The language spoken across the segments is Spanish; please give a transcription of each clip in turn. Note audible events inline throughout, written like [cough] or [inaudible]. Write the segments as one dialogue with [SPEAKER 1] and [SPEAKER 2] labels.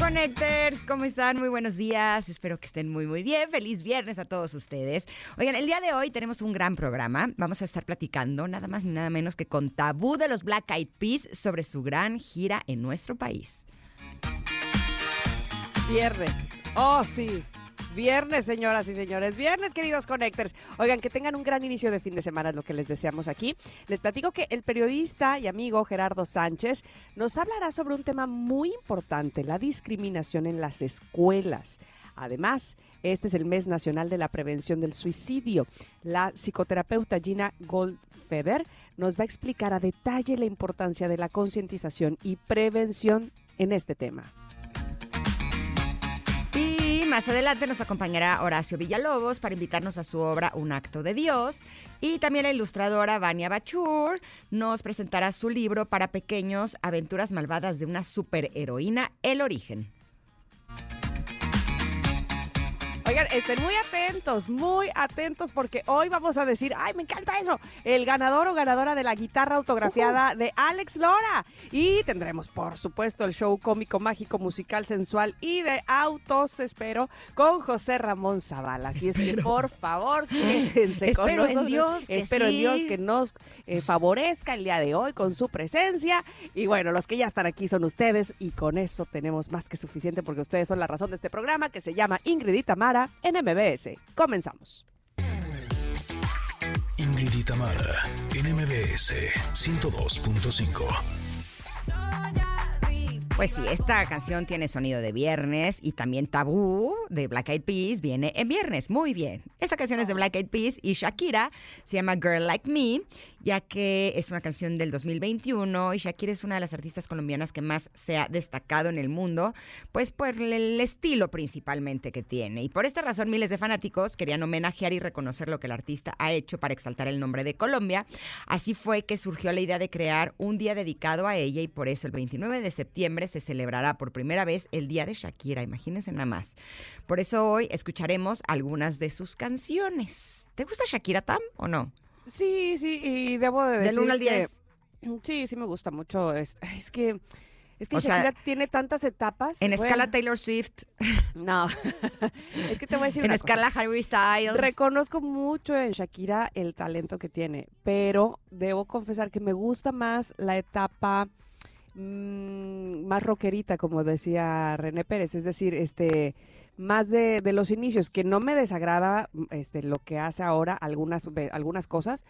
[SPEAKER 1] Connectors, ¿cómo están? Muy buenos días. Espero que estén muy, muy bien. Feliz viernes a todos ustedes. Oigan, el día de hoy tenemos un gran programa. Vamos a estar platicando nada más ni nada menos que con Tabú de los Black Eyed Peas sobre su gran gira en nuestro país.
[SPEAKER 2] Viernes. Oh, sí. Viernes, señoras y señores. Viernes, queridos Connectors. Oigan, que tengan un gran inicio de fin de semana, es lo que les deseamos aquí. Les platico que el periodista y amigo Gerardo Sánchez nos hablará sobre un tema muy importante, la discriminación en las escuelas. Además, este es el mes nacional de la prevención del suicidio. La psicoterapeuta Gina Goldfeder nos va a explicar a detalle la importancia de la concientización y prevención en este tema.
[SPEAKER 1] Más adelante nos acompañará Horacio Villalobos para invitarnos a su obra Un acto de Dios. Y también la ilustradora Vania Bachur nos presentará su libro para pequeños, Aventuras malvadas de una superheroína, El origen.
[SPEAKER 2] Oigan, estén muy atentos, muy atentos, porque hoy vamos a decir, ¡ay, me encanta eso! El ganador o ganadora de la guitarra autografiada de Alex Lora. Y tendremos, por supuesto, el show cómico, mágico, musical, sensual y de autos, espero, con José Ramón Zavala. Así es que, por favor, [laughs] quédense con
[SPEAKER 1] Espero en
[SPEAKER 2] nosotros.
[SPEAKER 1] Dios que
[SPEAKER 2] Espero en. Dios que nos eh, favorezca el día de hoy con su presencia. Y bueno, los que ya están aquí son ustedes y con eso tenemos más que suficiente porque ustedes son la razón de este programa que se llama Ingrid y Tamara en MBS. Comenzamos.
[SPEAKER 3] Ingrid y Tamara en MBS 102.5.
[SPEAKER 1] Pues sí, esta canción tiene sonido de viernes y también Tabú de Black Eyed Peas viene en viernes. Muy bien. Esta canción es de Black Eyed Peas y Shakira se llama Girl Like Me, ya que es una canción del 2021 y Shakira es una de las artistas colombianas que más se ha destacado en el mundo, pues por el estilo principalmente que tiene. Y por esta razón miles de fanáticos querían homenajear y reconocer lo que el artista ha hecho para exaltar el nombre de Colombia. Así fue que surgió la idea de crear un día dedicado a ella y por eso el 29 de septiembre se celebrará por primera vez el Día de Shakira, imagínense nada más. Por eso hoy escucharemos algunas de sus canciones. ¿Te gusta Shakira Tam o no?
[SPEAKER 2] Sí, sí, y debo de decir
[SPEAKER 1] Del 1 al
[SPEAKER 2] que-
[SPEAKER 1] 10.
[SPEAKER 2] Sí, sí me gusta mucho. Es, es que... Es que
[SPEAKER 1] O sea,
[SPEAKER 2] Shakira tiene tantas etapas.
[SPEAKER 1] En
[SPEAKER 2] Bueno,
[SPEAKER 1] escala Taylor Swift, [laughs]
[SPEAKER 2] No. [laughs] es que te voy a decir
[SPEAKER 1] en
[SPEAKER 2] una
[SPEAKER 1] escala Harry Styles.
[SPEAKER 2] Reconozco mucho en Shakira el talento que tiene, pero debo confesar que me gusta más la etapa mm, más rockerita, como decía René Pérez, es decir, este más de, de los inicios, que no me desagrada mm, este, lo que hace ahora algunas, algunas cosas,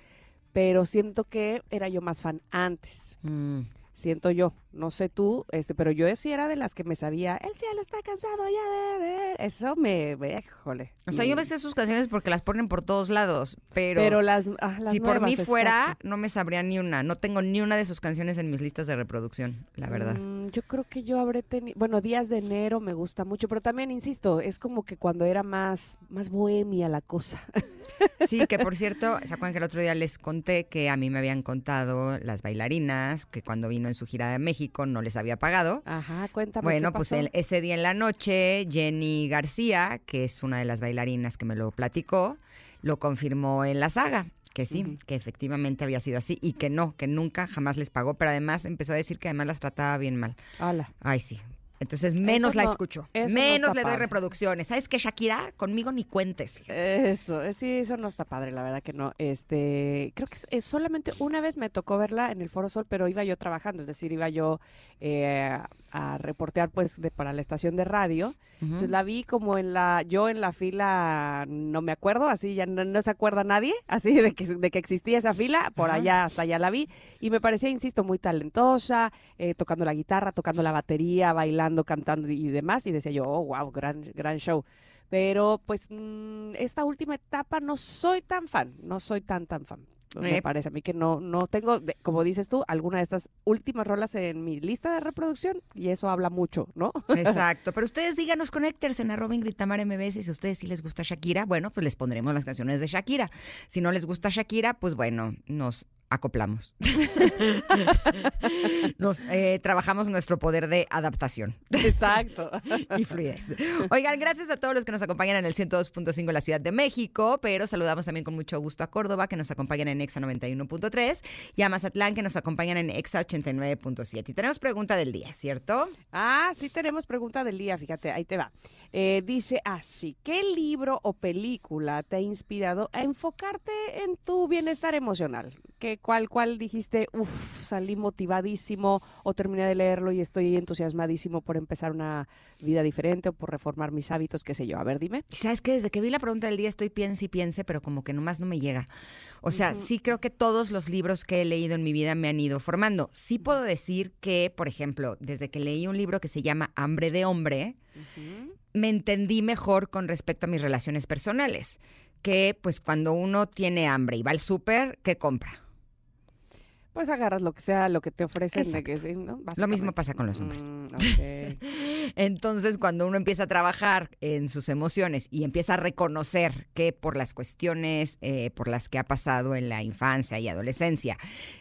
[SPEAKER 2] pero siento que era yo más fan antes.
[SPEAKER 1] Mm.
[SPEAKER 2] Siento yo, no sé tú, este, pero yo sí era de las que me sabía, el cielo está cansado ya de ver. Eso me, híjole.
[SPEAKER 1] O sea, yo me sé sus canciones porque las ponen por todos lados, pero,
[SPEAKER 2] pero las, ah, las
[SPEAKER 1] si por mí fuera,
[SPEAKER 2] exacto.
[SPEAKER 1] no me sabría ni una. No tengo ni una de sus canciones en mis listas de reproducción, la verdad.
[SPEAKER 2] Mm, yo creo que yo habré tenido, bueno, Días de Enero me gusta mucho, pero también, insisto, es como que cuando era más, más bohemia la cosa. [laughs]
[SPEAKER 1] Sí, que por cierto, ¿se acuerdan que el otro día les conté que a mí me habían contado las bailarinas que cuando vino en su gira de México no les había pagado?
[SPEAKER 2] Ajá, cuéntame.
[SPEAKER 1] Bueno,
[SPEAKER 2] ¿qué
[SPEAKER 1] pues el- ese día en la noche, Jenny García, que es una de las bailarinas que me lo platicó, lo confirmó en la saga. Que sí, que efectivamente había sido así y que no, que nunca jamás les pagó, pero además empezó a decir que además las trataba bien mal.
[SPEAKER 2] Ala.
[SPEAKER 1] Ay, sí. Entonces menos la escucho,
[SPEAKER 2] no
[SPEAKER 1] menos le doy
[SPEAKER 2] padre.
[SPEAKER 1] reproducciones. ¿Sabes qué, Shakira? Conmigo ni cuentes, fíjate.
[SPEAKER 2] Eso, eh, sí, eso no está padre, la verdad que no. Este, creo que es, es solamente una vez me tocó verla en el Foro Sol, pero iba yo trabajando, es decir, iba yo eh, a reportear pues de, para la estación de radio. Entonces la vi como en la, yo en la fila, no me acuerdo, así ya no, no se acuerda nadie, [laughs] así de que, de que existía esa fila, por
[SPEAKER 1] Ajá.
[SPEAKER 2] allá hasta allá la vi, y me parecía, insisto, muy talentosa, eh, tocando la guitarra, tocando la batería, bailando, cantando y demás, y decía yo, oh, wow, gran, gran show. Pero pues mm, esta última etapa no soy tan fan, no soy tan, tan fan. Me
[SPEAKER 1] Eh.
[SPEAKER 2] parece a mí que no, no tengo, de- como dices tú, alguna de estas últimas rolas en mi lista de reproducción y eso habla mucho, ¿no? [laughs]
[SPEAKER 1] Exacto. Pero ustedes díganos connectors en arroba Ingrid Tamara MBS si a ustedes sí les gusta Shakira. Bueno, pues les pondremos las canciones de Shakira. Si no les gusta Shakira, pues bueno, nos acoplamos. [laughs] nos eh, trabajamos nuestro poder de adaptación
[SPEAKER 2] Exacto. [laughs]
[SPEAKER 1] y fluidez. Oigan, gracias a todos los que nos acompañan en el 102.5 en la Ciudad de México, pero saludamos también con mucho gusto a Córdoba, que nos acompañan en Exa 91.3, y a Mazatlán, que nos acompañan en Exa 89.7. Y tenemos pregunta del día, ¿cierto?
[SPEAKER 2] Ah, sí tenemos pregunta del día, fíjate, ahí te va. Eh, dice así, ¿qué libro o película te ha inspirado a enfocarte en tu bienestar emocional? ¿Qué, cuál, ¿Cuál dijiste, uff, salí motivadísimo o terminé de leerlo y estoy entusiasmadísimo por empezar una vida diferente o por reformar mis hábitos, qué sé yo? A ver, dime.
[SPEAKER 1] Sabes que desde que vi la pregunta del día estoy piense y piense, pero como que nomás no me llega. O sea, sí creo que todos los libros que he leído en mi vida me han ido formando. Sí puedo decir que, por ejemplo, desde que leí un libro que se llama Hambre de Hombre, me entendí mejor con respecto a mis relaciones personales. Que pues cuando uno tiene hambre y va al súper, ¿qué compra?
[SPEAKER 2] Pues agarras lo que sea, lo que te ofrecen. de que
[SPEAKER 1] Exacto.
[SPEAKER 2] sí, ¿no?
[SPEAKER 1] Lo mismo pasa con los hombres.
[SPEAKER 2] Mm. [laughs]
[SPEAKER 1] Entonces, cuando uno empieza a trabajar en sus emociones y empieza a reconocer que por las cuestiones eh, por las que ha pasado en la infancia y adolescencia,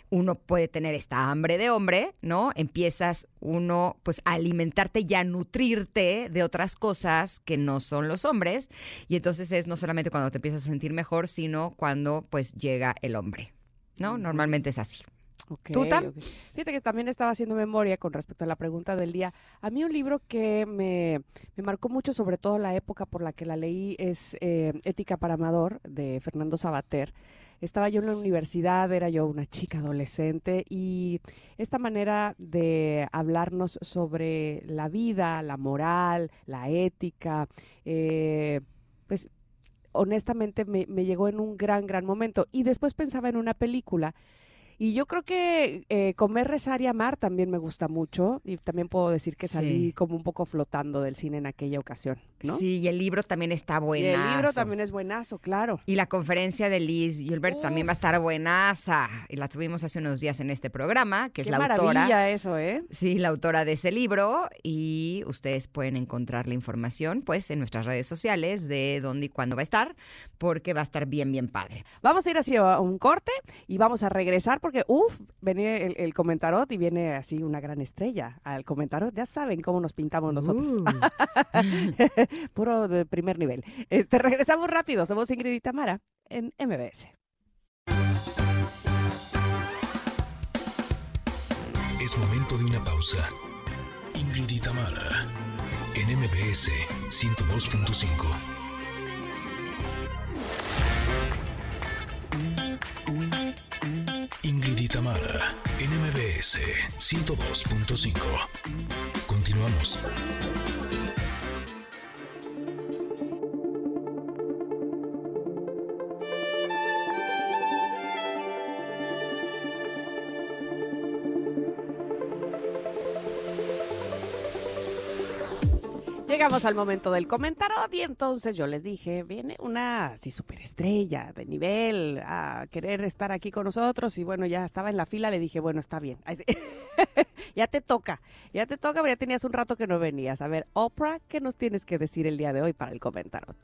[SPEAKER 1] uno puede tener esta hambre de hombre, ¿no? Empiezas uno, pues, a alimentarte y a nutrirte de otras cosas que no son los hombres. Y entonces es no solamente cuando te empiezas a sentir mejor, sino cuando, pues, llega el hombre, ¿no? Normalmente es así.
[SPEAKER 2] Ok,
[SPEAKER 1] ¿Tú, Tam?
[SPEAKER 2] ok. Fíjate que también estaba haciendo memoria con respecto a la pregunta del día. A mí un libro que me, me marcó mucho, sobre todo la época por la que la leí, es eh, Ética para Amador, de Fernando Sabater. Estaba yo en la universidad, era yo una chica adolescente y esta manera de hablarnos sobre la vida, la moral, la ética, eh, pues honestamente me, me llegó en un gran, gran momento. Y después pensaba en una película y yo creo que eh, comer, rezar y amar también me gusta mucho. Y también puedo decir que salí
[SPEAKER 1] Sí.
[SPEAKER 2] como un poco flotando del cine en aquella ocasión, ¿no?
[SPEAKER 1] Sí, y el libro también está
[SPEAKER 2] y
[SPEAKER 1] bueno.
[SPEAKER 2] el libro también es buenazo, claro.
[SPEAKER 1] Y la conferencia de Liz Gilbert también va a estar buenaza. Y la tuvimos hace unos días en este programa, que es
[SPEAKER 2] Qué
[SPEAKER 1] la
[SPEAKER 2] maravilla
[SPEAKER 1] autora.
[SPEAKER 2] eso, ¿eh?
[SPEAKER 1] Sí, la autora de ese libro. Y ustedes pueden encontrar la información, pues, en nuestras redes sociales de dónde y cuándo va a estar, porque va a estar bien, bien padre.
[SPEAKER 2] Vamos a ir así a un corte y vamos a regresar porque, uff, viene el, el comentarot y viene así una gran estrella al comentarot. Ya saben cómo nos pintamos nosotros.
[SPEAKER 1] Uh. [laughs]
[SPEAKER 2] Puro de primer nivel. Este, regresamos rápido. Somos Ingrid y Tamara en MBS.
[SPEAKER 3] Es momento de una pausa. Ingrid y Tamara, en MBS 102.5. y Tamara, en MBS 102.5. Continuamos.
[SPEAKER 2] Llegamos al momento del comentarot y entonces yo les dije, viene una así superestrella de nivel a querer estar aquí con nosotros y bueno, ya estaba en la fila, le dije, bueno, está bien. [laughs] Ya te toca, ya te toca, pero ya tenías un rato que no venías. A ver, Oprah, ¿qué nos tienes que decir el día de hoy para el comentarot?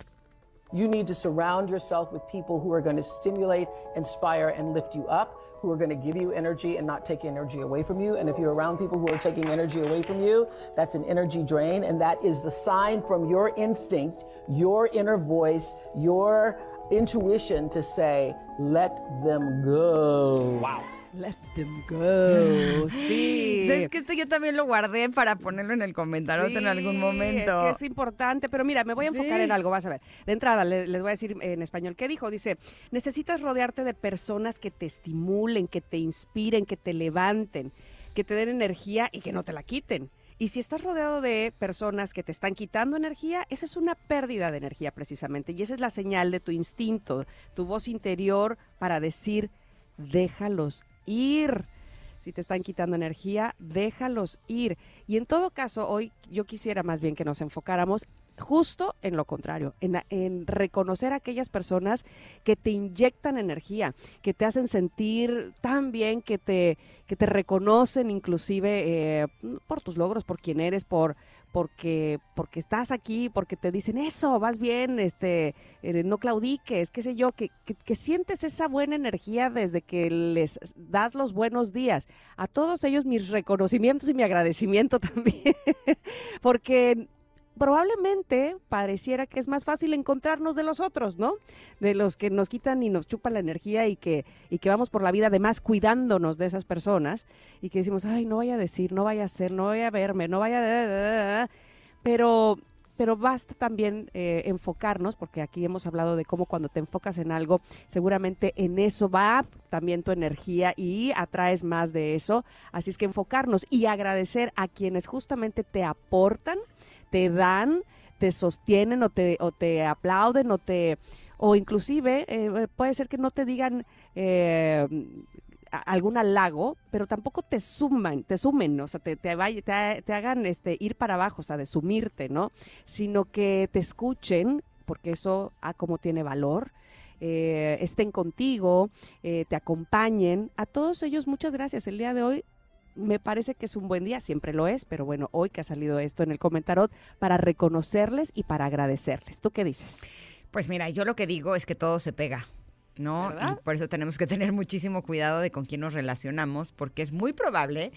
[SPEAKER 4] You need to surround yourself with people who are going to stimulate, inspire, and lift you up, who are going to give you energy and not take energy away from you. And if you're around people who are taking energy away from you, that's an energy drain. And that is the sign from your instinct, your inner voice, your intuition to say, let them go. Wow.
[SPEAKER 2] Let them go. Sí.
[SPEAKER 1] ¿Sabes que este yo también lo guardé para ponerlo en el comentario en algún momento?
[SPEAKER 2] Es que es importante, pero mira, me voy a enfocar
[SPEAKER 1] Sí.
[SPEAKER 2] en algo, vas a ver. De entrada, le- les voy a decir en español qué dijo. Dice, necesitas rodearte de personas que te estimulen, que te inspiren, que te levanten, que te den energía y que no te la quiten. Y si estás rodeado de personas que te están quitando energía, esa es una pérdida de energía precisamente. Y esa es la señal de tu instinto, tu voz interior para decir, déjalos ir. Si te están quitando energía, déjalos ir. Y en todo caso, hoy yo quisiera más bien que nos enfocáramos justo en lo contrario, en, reconocer a aquellas personas que te inyectan energía, que te hacen sentir tan bien, que te, que te reconocen inclusive eh, por tus logros, por quién eres, por porque, porque estás aquí, porque te dicen eso, vas bien, este, eh, no claudiques, qué sé yo, que, que, sientes esa buena energía desde que les das los buenos días. A todos ellos mis reconocimientos y mi agradecimiento [laughs] también, porque probablemente pareciera que es más fácil encontrarnos de los otros, ¿no? De los que nos quitan y nos chupan la energía y que, y que vamos por la vida además cuidándonos de esas personas y que decimos, ay, no vaya a decir, no vaya a ser, no vaya a verme, no vaya a... Pero, pero basta también eh, enfocarnos, porque aquí hemos hablado de cómo cuando te enfocas en algo, seguramente en eso va también tu energía y atraes más de eso. Así es que enfocarnos y agradecer a quienes justamente te aportan te dan, te sostienen o te, o te aplauden o te o inclusive eh, puede ser que no te digan eh, algún halago, pero tampoco te suman, te sumen, o sea, te, te, te, hagan este, ir para abajo, o sea, de sumirte, ¿no? Sino que te escuchen, porque eso ah, como tiene valor, eh, estén contigo, te acompañen. A todos ellos, muchas gracias. El día de hoy me parece que es un buen día, siempre lo es, pero bueno, hoy que ha salido esto en el comentario, para reconocerles y para agradecerles. ¿Tú qué dices?
[SPEAKER 1] Pues mira, yo lo que digo es que todo se pega. ¿no? Y por eso tenemos que tener muchísimo cuidado de con quién nos relacionamos, porque es muy probable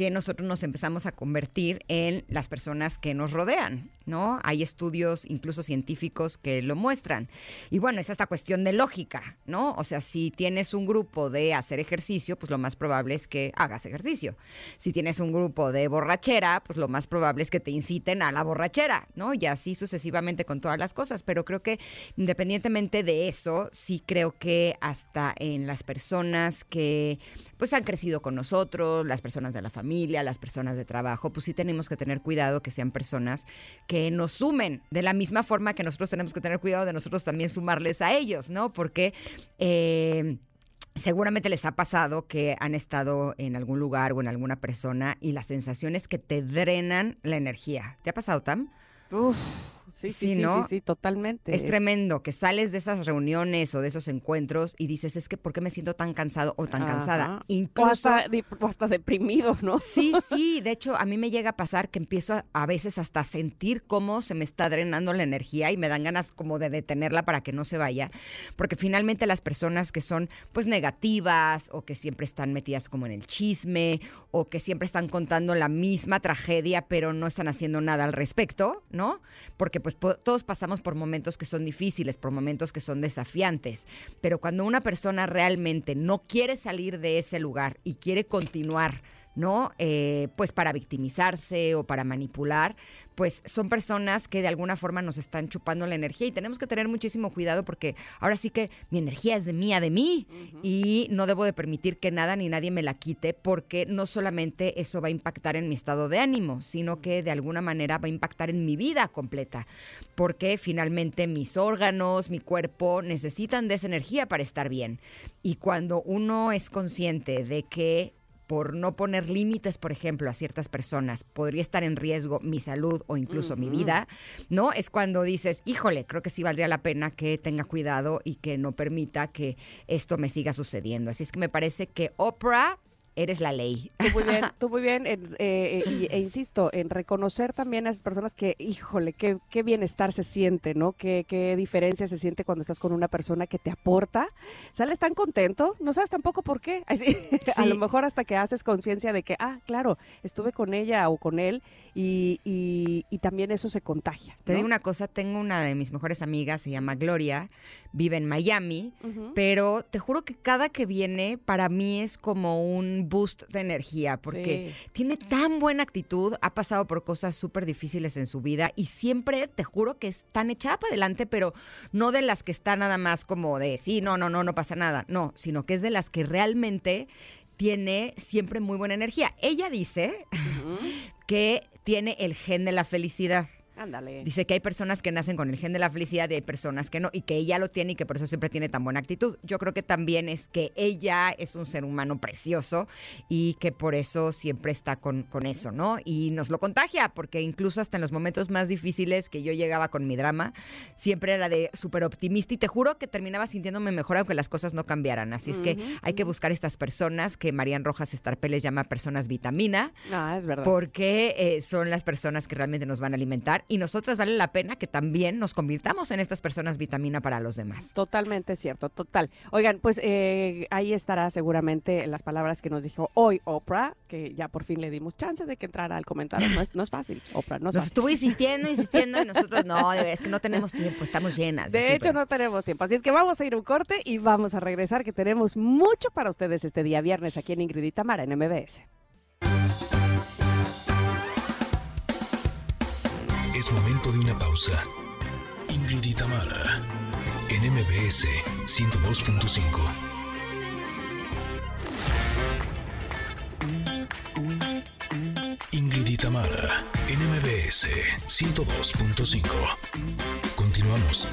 [SPEAKER 1] que nosotros nos empezamos a convertir en las personas que nos rodean, ¿no? Hay estudios incluso científicos que lo muestran. Y bueno, es esta cuestión de lógica, ¿no? O sea, si tienes un grupo de hacer ejercicio, pues lo más probable es que hagas ejercicio. Si tienes un grupo de borrachera, pues lo más probable es que te inciten a la borrachera, ¿no? Y así sucesivamente con todas las cosas. Pero creo que independientemente de eso, sí creo que hasta en las personas que pues han crecido con nosotros, las personas de la familia, familia, las personas de trabajo, pues sí tenemos que tener cuidado que sean personas que nos sumen de la misma forma que nosotros tenemos que tener cuidado de nosotros también sumarles a ellos, ¿no? Porque... Eh, seguramente les ha pasado que han estado en algún lugar o en alguna persona y las sensaciones que te drenan la energía. ¿Te ha pasado, Tam?
[SPEAKER 2] Uf, Sí, sí, sí, ¿no? sí, totalmente.
[SPEAKER 1] Es tremendo que sales de esas reuniones o de esos encuentros y dices, es que ¿por qué me siento tan cansado o tan cansada?
[SPEAKER 2] Incluso... O hasta, deprimido, ¿no?
[SPEAKER 1] Sí, [laughs] sí, de hecho a mí me llega a pasar que empiezo a, veces hasta sentir cómo se me está drenando la energía y me dan ganas como de detenerla para que no se vaya, porque finalmente las personas que son pues negativas o que siempre están metidas como en el chisme o que siempre están contando la misma tragedia pero no están haciendo nada al respecto, ¿no? Porque pues todos pasamos por momentos que son difíciles, por momentos que son desafiantes, pero cuando una persona realmente no quiere salir de ese lugar y quiere continuar, ¿no? Eh, pues para victimizarse o para manipular, pues son personas que de alguna forma nos están chupando la energía y tenemos que tener muchísimo cuidado porque ahora sí que mi energía es de mía, de mí y no debo de permitir que nada ni nadie me la quite porque no solamente eso va a impactar en mi estado de ánimo, sino que de alguna manera va a impactar en mi vida completa porque finalmente mis órganos, mi cuerpo necesitan de esa energía para estar bien y cuando uno es consciente de que por no poner límites, por ejemplo, a ciertas personas, podría estar en riesgo mi salud o incluso mi vida, ¿no? Es cuando dices, híjole, creo que sí valdría la pena que tenga cuidado y que no permita que esto me siga sucediendo. Así es que me parece que Oprah eres la ley.
[SPEAKER 2] Tú muy bien, [laughs] tú muy bien, eh, eh, e insisto, en reconocer también a esas personas que, híjole, qué, qué bienestar se siente, ¿no? Qué, qué, diferencia se siente cuando estás con una persona que te aporta. Sales tan contento, no sabes tampoco por qué. [laughs] A lo mejor hasta que haces conciencia de que, ah, claro, estuve con ella o con él y, y, también eso se contagia.
[SPEAKER 1] Te digo una cosa, tengo una de mis mejores amigas, se llama Gloria, vive en Miami, pero te juro que cada que viene para mí es como un boost de energía porque tiene tan buena actitud, ha pasado por cosas súper difíciles en su vida y siempre te juro que es tan echada para adelante, pero no de las que está nada más como de sí, no, no, no, no pasa nada, no, sino que es de las que realmente tiene siempre muy buena energía. Ella dice [laughs] que tiene el gen de la felicidad.
[SPEAKER 2] Ándale.
[SPEAKER 1] Dice que hay personas que nacen con el gen de la felicidad y hay personas que no, y que ella lo tiene y que por eso siempre tiene tan buena actitud. Yo creo que también es que ella es un ser humano precioso y que por eso siempre está con, con eso, ¿no? Y nos lo contagia, porque incluso hasta en los momentos más difíciles que yo llegaba con mi drama, siempre era de súper optimista y te juro que terminaba sintiéndome mejor aunque las cosas no cambiaran. Así es que hay que buscar estas personas que Marían Rojas Estarpe les llama personas vitamina,
[SPEAKER 2] Ah, es verdad.
[SPEAKER 1] porque eh, son las personas que realmente nos van a alimentar y nosotras vale la pena que también nos convirtamos en estas personas vitamina para los demás.
[SPEAKER 2] Totalmente cierto, total. Oigan, pues eh, ahí estará seguramente las palabras que nos dijo hoy Oprah, que ya por fin le dimos chance de que entrara al comentario. No es, no es fácil, Oprah, no es
[SPEAKER 1] Nos
[SPEAKER 2] fácil.
[SPEAKER 1] estuvo insistiendo, insistiendo y nosotros no, es que no tenemos tiempo, estamos llenas.
[SPEAKER 2] De
[SPEAKER 1] así,
[SPEAKER 2] hecho,
[SPEAKER 1] pero-
[SPEAKER 2] no tenemos tiempo. Así es que vamos a ir un corte y vamos a regresar, que tenemos mucho para ustedes este día viernes aquí en Ingrid y Tamara en MBS.
[SPEAKER 3] Momento de una pausa. Ingrid y Tamara, en MBS 102.5. Ingrid y Tamara, en MBS 102.5. Continuamos.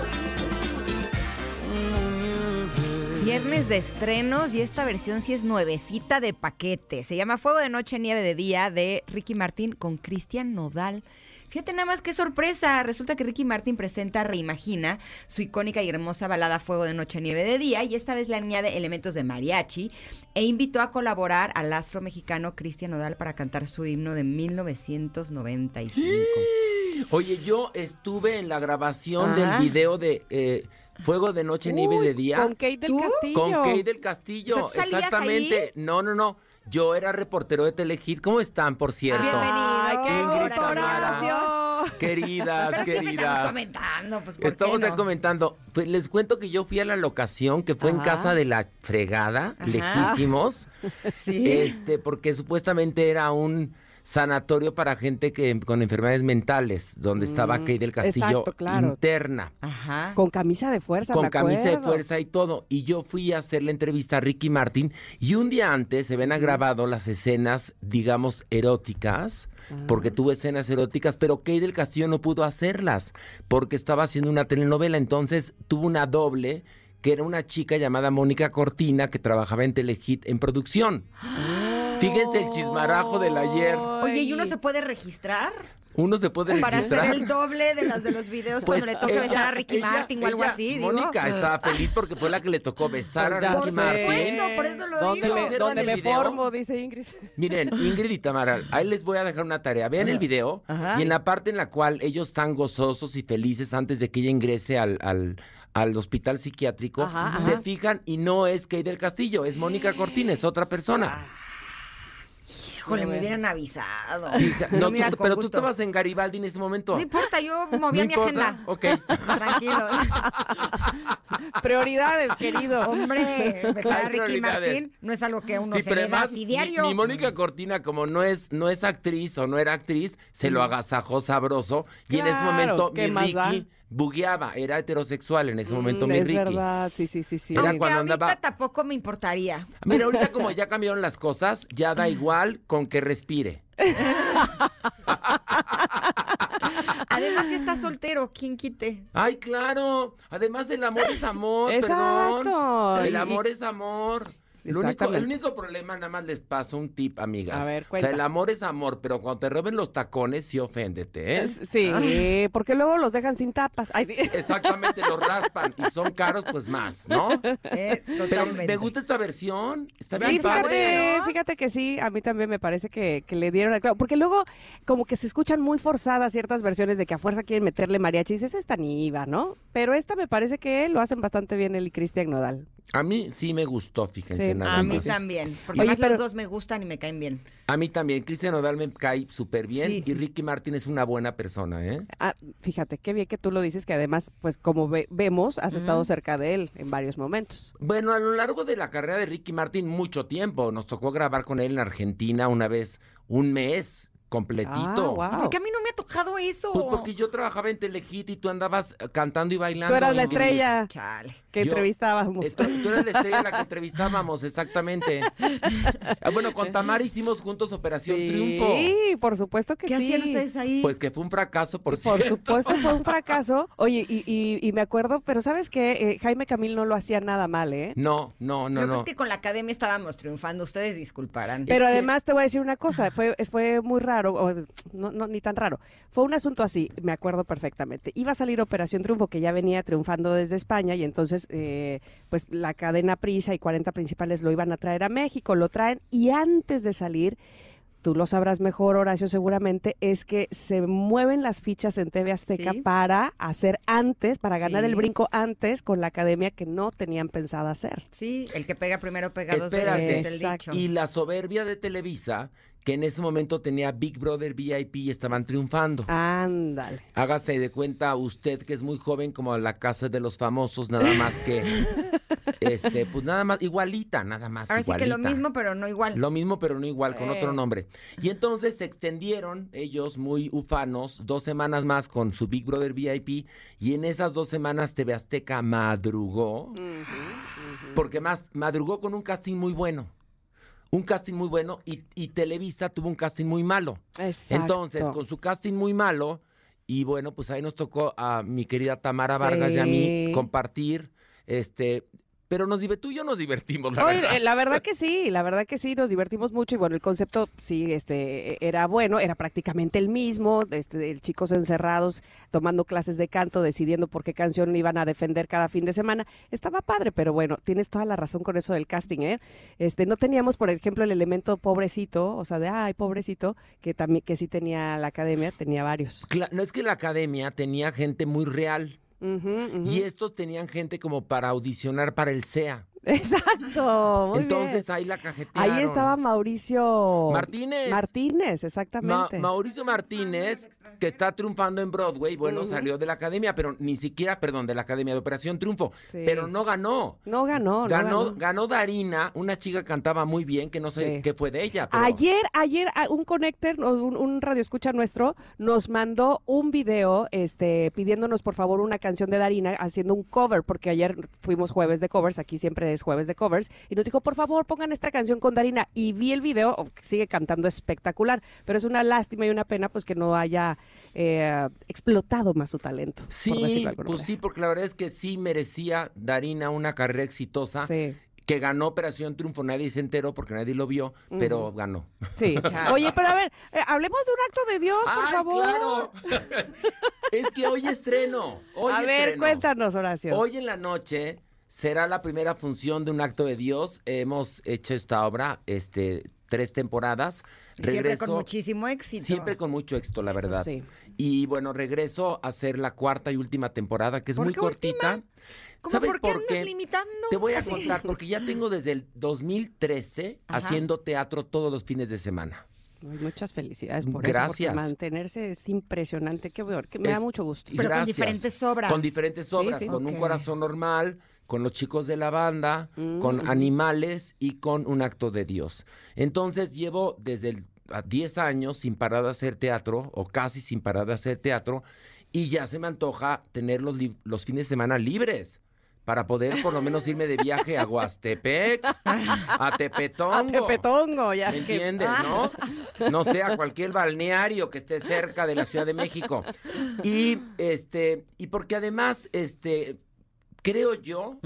[SPEAKER 1] Viernes de estrenos y esta versión sí es nuevecita de paquete. Se llama Fuego de Noche, Nieve de Día de Ricky Martín con Cristian Nodal. Fíjate nada más qué sorpresa. Resulta que Ricky Martin presenta Reimagina, su icónica y hermosa balada Fuego de Noche, Nieve de Día, y esta vez le añade elementos de mariachi e invitó a colaborar al astro mexicano Cristian Nodal para cantar su himno de 1995. [gasps]
[SPEAKER 5] Oye, yo estuve en la grabación
[SPEAKER 1] Ajá.
[SPEAKER 5] del video de eh, Fuego de Noche, Nieve
[SPEAKER 2] Uy,
[SPEAKER 5] de Día
[SPEAKER 2] Con Kate del
[SPEAKER 1] ¿Tú?
[SPEAKER 2] Castillo.
[SPEAKER 5] con Kay del Castillo.
[SPEAKER 1] O sea, ¿tú salías
[SPEAKER 5] Exactamente. No, no, no. Yo era reportero de Telehit. ¿Cómo están, por cierto?
[SPEAKER 1] Bienvenido.
[SPEAKER 2] Ay, qué
[SPEAKER 5] Ingrid Tamara. Queridas,
[SPEAKER 1] Pero siempre estamos
[SPEAKER 5] queridas.
[SPEAKER 1] comentando, pues ¿por
[SPEAKER 5] Estamos
[SPEAKER 1] qué no?
[SPEAKER 5] comentando. Pues les cuento que yo fui a la locación que fue en
[SPEAKER 2] Ajá.
[SPEAKER 5] casa de la fregada,
[SPEAKER 1] Ajá.
[SPEAKER 5] lejísimos. [laughs]
[SPEAKER 1] Sí.
[SPEAKER 5] Este, porque supuestamente era un sanatorio para gente que con enfermedades mentales, donde estaba
[SPEAKER 2] Mm,
[SPEAKER 5] Kay del Castillo
[SPEAKER 2] exacto, claro.
[SPEAKER 5] interna.
[SPEAKER 1] Ajá.
[SPEAKER 2] Con camisa de fuerza,
[SPEAKER 5] con
[SPEAKER 2] me
[SPEAKER 5] camisa de fuerza y todo. Y yo fui a hacer la entrevista a Ricky Martin y un día antes se ven grabado las escenas, digamos, eróticas, porque tuvo escenas eróticas, pero Kay del Castillo no pudo hacerlas porque estaba haciendo una telenovela. Entonces tuvo una doble que era una chica llamada Mónica Cortina que trabajaba en Telehit en producción. Fíjense el chismarajo del ayer.
[SPEAKER 1] Oye, ¿y uno se puede registrar?
[SPEAKER 5] Uno se puede
[SPEAKER 1] Para
[SPEAKER 5] registrar.
[SPEAKER 1] hacer el doble de las de los videos
[SPEAKER 5] Pues,
[SPEAKER 1] cuando le toque
[SPEAKER 5] ella-
[SPEAKER 1] besar a Ricky
[SPEAKER 5] ella-
[SPEAKER 1] Martin o algo
[SPEAKER 5] ella,
[SPEAKER 1] así, digo.
[SPEAKER 5] Mónica estaba feliz porque fue la que le tocó besar
[SPEAKER 2] Pues
[SPEAKER 5] a
[SPEAKER 2] ya
[SPEAKER 5] Ricky
[SPEAKER 1] Por
[SPEAKER 5] Martin.
[SPEAKER 1] supuesto, por eso lo
[SPEAKER 2] ¿Dónde
[SPEAKER 1] digo.
[SPEAKER 2] me,
[SPEAKER 5] ¿Observan
[SPEAKER 2] dónde me
[SPEAKER 5] video?
[SPEAKER 2] formo? Dice Ingrid.
[SPEAKER 5] Miren, Ingrid y Tamara, ahí les voy a dejar una tarea. Vean el video
[SPEAKER 1] Ajá.
[SPEAKER 5] y en la parte en la cual ellos están gozosos y felices antes de que ella ingrese al, al, al hospital psiquiátrico,
[SPEAKER 2] Ajá,
[SPEAKER 5] se
[SPEAKER 2] ajá.
[SPEAKER 5] fijan y no es Kay del Castillo, es Mónica Cortina, es otra persona.
[SPEAKER 1] Híjole, me hubieran avisado.
[SPEAKER 5] No, tú- pero tú estabas en Garibaldi en ese momento.
[SPEAKER 1] No importa, yo [laughs] movía
[SPEAKER 5] ¿No
[SPEAKER 1] mi
[SPEAKER 5] importa?
[SPEAKER 1] agenda.
[SPEAKER 5] Ok. [laughs]
[SPEAKER 1] Tranquilo. [laughs]
[SPEAKER 2] Prioridades, querido.
[SPEAKER 1] Hombre, besar a Ricky
[SPEAKER 5] prioridades.
[SPEAKER 1] Martin no es algo que uno
[SPEAKER 5] Sí,
[SPEAKER 1] se
[SPEAKER 5] pero además,
[SPEAKER 1] así diario.
[SPEAKER 5] Mi, Mónica Cortina, como no es, no es actriz o no era actriz, se lo agasajó sabroso. Y en ese momento
[SPEAKER 2] ¿qué
[SPEAKER 5] mi
[SPEAKER 2] más da?
[SPEAKER 5] Bugueaba, era heterosexual en ese momento
[SPEAKER 2] Mm,
[SPEAKER 5] mi
[SPEAKER 2] es
[SPEAKER 5] Ricky.
[SPEAKER 2] verdad, sí, sí, sí, sí.
[SPEAKER 5] Era
[SPEAKER 1] Aunque
[SPEAKER 5] cuando
[SPEAKER 1] ahorita
[SPEAKER 5] andaba-
[SPEAKER 1] tampoco me importaría.
[SPEAKER 5] Mira, ahorita como [laughs] ya cambiaron las cosas, ya da igual con que respire.
[SPEAKER 1] Además, ya está soltero, ¿quién quite?
[SPEAKER 5] Ay, claro. Además, el amor es amor,
[SPEAKER 2] Exacto.
[SPEAKER 5] perdón. El
[SPEAKER 2] Y-
[SPEAKER 5] amor es amor. El único, el problema, nada más les paso un tip, amigas.
[SPEAKER 2] A ver,
[SPEAKER 5] o
[SPEAKER 2] cuenta.
[SPEAKER 5] sea, el amor es amor, pero cuando te roben los tacones, sí oféndete, ¿eh?
[SPEAKER 2] Es- Sí, porque luego los dejan sin tapas. Ay, sí.
[SPEAKER 5] Exactamente, los raspan y son caros, pues más, ¿no?
[SPEAKER 1] Eh,
[SPEAKER 5] Pero
[SPEAKER 1] totalmente.
[SPEAKER 5] me gusta esta versión. Está
[SPEAKER 1] Sí,
[SPEAKER 5] bien
[SPEAKER 1] fíjate,
[SPEAKER 5] padre.
[SPEAKER 2] Fíjate,
[SPEAKER 1] ¿no?
[SPEAKER 2] fíjate que sí, a mí también me parece que, que le dieron el clavo. Porque luego, como que se escuchan muy forzadas ciertas versiones de que a fuerza quieren meterle mariachi. Y dices, esta ni iba, ¿no? Pero esta me parece que lo hacen bastante bien él y Cristian Nodal.
[SPEAKER 5] A mí sí me gustó, fíjense
[SPEAKER 2] Sí,
[SPEAKER 5] nada
[SPEAKER 1] A mí
[SPEAKER 5] más.
[SPEAKER 1] también, porque
[SPEAKER 2] Oye,
[SPEAKER 1] además
[SPEAKER 2] pero-
[SPEAKER 1] los dos me gustan y me caen bien.
[SPEAKER 5] A mí también. Cristian Nodal me cae súper bien
[SPEAKER 1] Sí.
[SPEAKER 5] y Ricky Martin es una buena persona, ¿eh?
[SPEAKER 2] Ah, fíjate, qué bien que tú lo dices, que además, pues como ve- vemos, has estado cerca de él en varios momentos.
[SPEAKER 5] Bueno, a lo largo de la carrera de Ricky Martin, mucho tiempo. Nos tocó grabar con él en Argentina una vez, un mes. Completito.
[SPEAKER 2] Ah, wow.
[SPEAKER 1] ¿Por qué a mí no me ha tocado eso?
[SPEAKER 5] Pues porque yo trabajaba en Telehit y tú andabas eh, cantando y bailando.
[SPEAKER 2] Tú eras la estrella
[SPEAKER 1] Chale.
[SPEAKER 2] que
[SPEAKER 5] Yo-
[SPEAKER 2] entrevistábamos.
[SPEAKER 5] Esto- tú eras la estrella en la que [laughs] entrevistábamos, exactamente. Ah, bueno, con Tamara hicimos juntos Operación Triunfo.
[SPEAKER 2] Sí, por supuesto que
[SPEAKER 1] ¿Qué
[SPEAKER 2] sí.
[SPEAKER 1] hacían ustedes ahí?
[SPEAKER 5] Pues que fue un fracaso, por,
[SPEAKER 2] Por
[SPEAKER 5] cierto.
[SPEAKER 2] supuesto fue un [laughs] fracaso. Oye, y, y- y me acuerdo, pero ¿sabes qué? Eh, Jaime Camil no lo hacía nada mal, ¿eh?
[SPEAKER 5] No, no, no,
[SPEAKER 1] Creo que
[SPEAKER 5] no.
[SPEAKER 1] es que con la academia estábamos triunfando. Ustedes disculparán.
[SPEAKER 2] Pero
[SPEAKER 5] que-
[SPEAKER 2] además te voy a decir una cosa, fue, fue muy raro, o, no, no, ni tan raro. Fue un asunto así, me acuerdo perfectamente. Iba a salir Operación Triunfo, que ya venía triunfando desde España, y entonces, eh, pues la cadena Prisa y 40 principales lo iban a traer a México, lo traen, y antes de salir, tú lo sabrás mejor, Horacio, seguramente, es que se mueven las fichas en TV Azteca
[SPEAKER 1] Sí.
[SPEAKER 2] para hacer antes, para ganar el brinco antes con la academia que no tenían pensado hacer.
[SPEAKER 1] Sí, el que pega primero pega dos veces, es el dicho.
[SPEAKER 5] Y la soberbia de Televisa, que en ese momento tenía Big Brother VIP y estaban triunfando.
[SPEAKER 2] Ándale.
[SPEAKER 5] Hágase de cuenta usted que es muy joven como la casa de los famosos, nada más que, [laughs] este, pues nada más, igualita, nada más.
[SPEAKER 1] Ahora sí que lo mismo, pero no igual.
[SPEAKER 5] Lo mismo, pero no igual, con otro
[SPEAKER 2] Eh.
[SPEAKER 5] nombre. Y entonces se extendieron ellos, muy ufanos, dos semanas más con su Big Brother VIP. Y en esas dos semanas TV Azteca madrugó, porque más madrugó con un casting muy bueno. Un casting muy bueno y, y Televisa tuvo un casting muy malo.
[SPEAKER 2] Exacto.
[SPEAKER 5] Entonces, con su casting muy malo, y bueno, pues ahí nos tocó a mi querida Tamara Vargas y a mí compartir, este, pero nos tú y yo nos divertimos, la
[SPEAKER 2] Oye,
[SPEAKER 5] verdad.
[SPEAKER 2] eh, la verdad que [laughs] sí, la verdad que sí, nos divertimos mucho y bueno, el concepto sí, este, e- era bueno, era prácticamente el mismo, este, el chicos encerrados tomando clases de canto, decidiendo por qué canción iban a defender cada fin de semana, estaba padre, pero bueno, tienes toda la razón con eso del casting, ¿eh? Este, no teníamos, por ejemplo, el elemento pobrecito, o sea, de, ay, pobrecito, que también, que sí tenía la academia, tenía varios.
[SPEAKER 5] Cla- no es que la academia tenía gente muy real Y estos tenían gente como para audicionar para el SEA.
[SPEAKER 2] Exacto, muy bien.
[SPEAKER 5] Entonces ahí la cajetearon.
[SPEAKER 2] Ahí estaba Mauricio
[SPEAKER 5] Martínez.
[SPEAKER 2] Martínez,
[SPEAKER 5] Ma-
[SPEAKER 2] exactamente.
[SPEAKER 5] Mauricio Martínez, que está triunfando en Broadway, bueno, salió de la academia, pero ni siquiera, perdón, de la academia de Operación Triunfo,
[SPEAKER 2] Sí.
[SPEAKER 5] pero no ganó.
[SPEAKER 2] No ganó, no
[SPEAKER 5] ganó,
[SPEAKER 2] ganó.
[SPEAKER 5] ganó Darina, una chica que cantaba muy bien, que no sé
[SPEAKER 2] Sí.
[SPEAKER 5] qué fue de ella. pero-
[SPEAKER 2] Ayer, ayer un connector, un, un radioescucha nuestro, nos mandó un video este, pidiéndonos por favor una canción de Darina haciendo un cover, porque ayer fuimos jueves de covers, aquí siempre es jueves de covers, y nos dijo, por favor, pongan esta canción con Darina. Y vi el video, oh, sigue cantando espectacular, pero es una lástima y una pena pues que no haya eh, explotado más su talento. por
[SPEAKER 5] Sí,
[SPEAKER 2] decirlo de alguna
[SPEAKER 5] pues
[SPEAKER 2] manera.
[SPEAKER 5] sí, porque la verdad es que sí merecía Darina una carrera exitosa,
[SPEAKER 2] Sí.
[SPEAKER 5] que ganó Operación Triunfo, nadie se enteró porque nadie lo vio, pero ganó.
[SPEAKER 2] Sí. [laughs] Oye, pero a ver, eh, hablemos de un acto de Dios, por
[SPEAKER 5] ¡Ay,
[SPEAKER 2] favor.
[SPEAKER 5] claro! es que hoy estreno. [laughs] Hoy
[SPEAKER 2] a ver, cuéntanos, Horacio.
[SPEAKER 5] Hoy en la noche será la primera función de un acto de Dios. Hemos hecho esta obra, este, tres temporadas.
[SPEAKER 1] Y Siempre
[SPEAKER 5] Regreso
[SPEAKER 1] con muchísimo éxito.
[SPEAKER 5] siempre con mucho éxito, la
[SPEAKER 2] Eso
[SPEAKER 5] verdad.
[SPEAKER 2] sí.
[SPEAKER 5] Y bueno, regreso a hacer la cuarta y última temporada, que es
[SPEAKER 1] ¿Por
[SPEAKER 5] muy
[SPEAKER 1] qué
[SPEAKER 5] cortita.
[SPEAKER 1] última? ¿Cómo
[SPEAKER 5] ¿Sabes
[SPEAKER 1] por qué
[SPEAKER 5] por
[SPEAKER 1] andas
[SPEAKER 5] qué?
[SPEAKER 1] limitando?
[SPEAKER 5] Te voy a contar, porque ya tengo desde el 2013
[SPEAKER 1] Ajá.
[SPEAKER 5] haciendo teatro todos los fines de semana.
[SPEAKER 2] Muchas felicidades por
[SPEAKER 5] Gracias.
[SPEAKER 2] eso, porque mantenerse es impresionante. Qué bueno, que me da mucho gusto.
[SPEAKER 1] Pero con diferentes obras.
[SPEAKER 5] Con diferentes obras,
[SPEAKER 2] sí.
[SPEAKER 5] con un corazón normal, con los chicos de la banda,
[SPEAKER 2] Mm,
[SPEAKER 5] con
[SPEAKER 2] ujú.
[SPEAKER 5] animales y con un acto de Dios. Entonces llevo desde el, a 10 años sin parar de hacer teatro, o casi sin parar de hacer teatro, y ya se me antoja tener los, fines de semana libres. Para poder por lo menos irme de viaje a Huastepec, [laughs] a Tepetongo.
[SPEAKER 2] A Tepetongo, ya
[SPEAKER 5] ¿Me
[SPEAKER 2] que-
[SPEAKER 5] entiendes, no? [laughs] No sé, a cualquier balneario que esté cerca de la Ciudad de México. Y este, y porque además, este, creo yo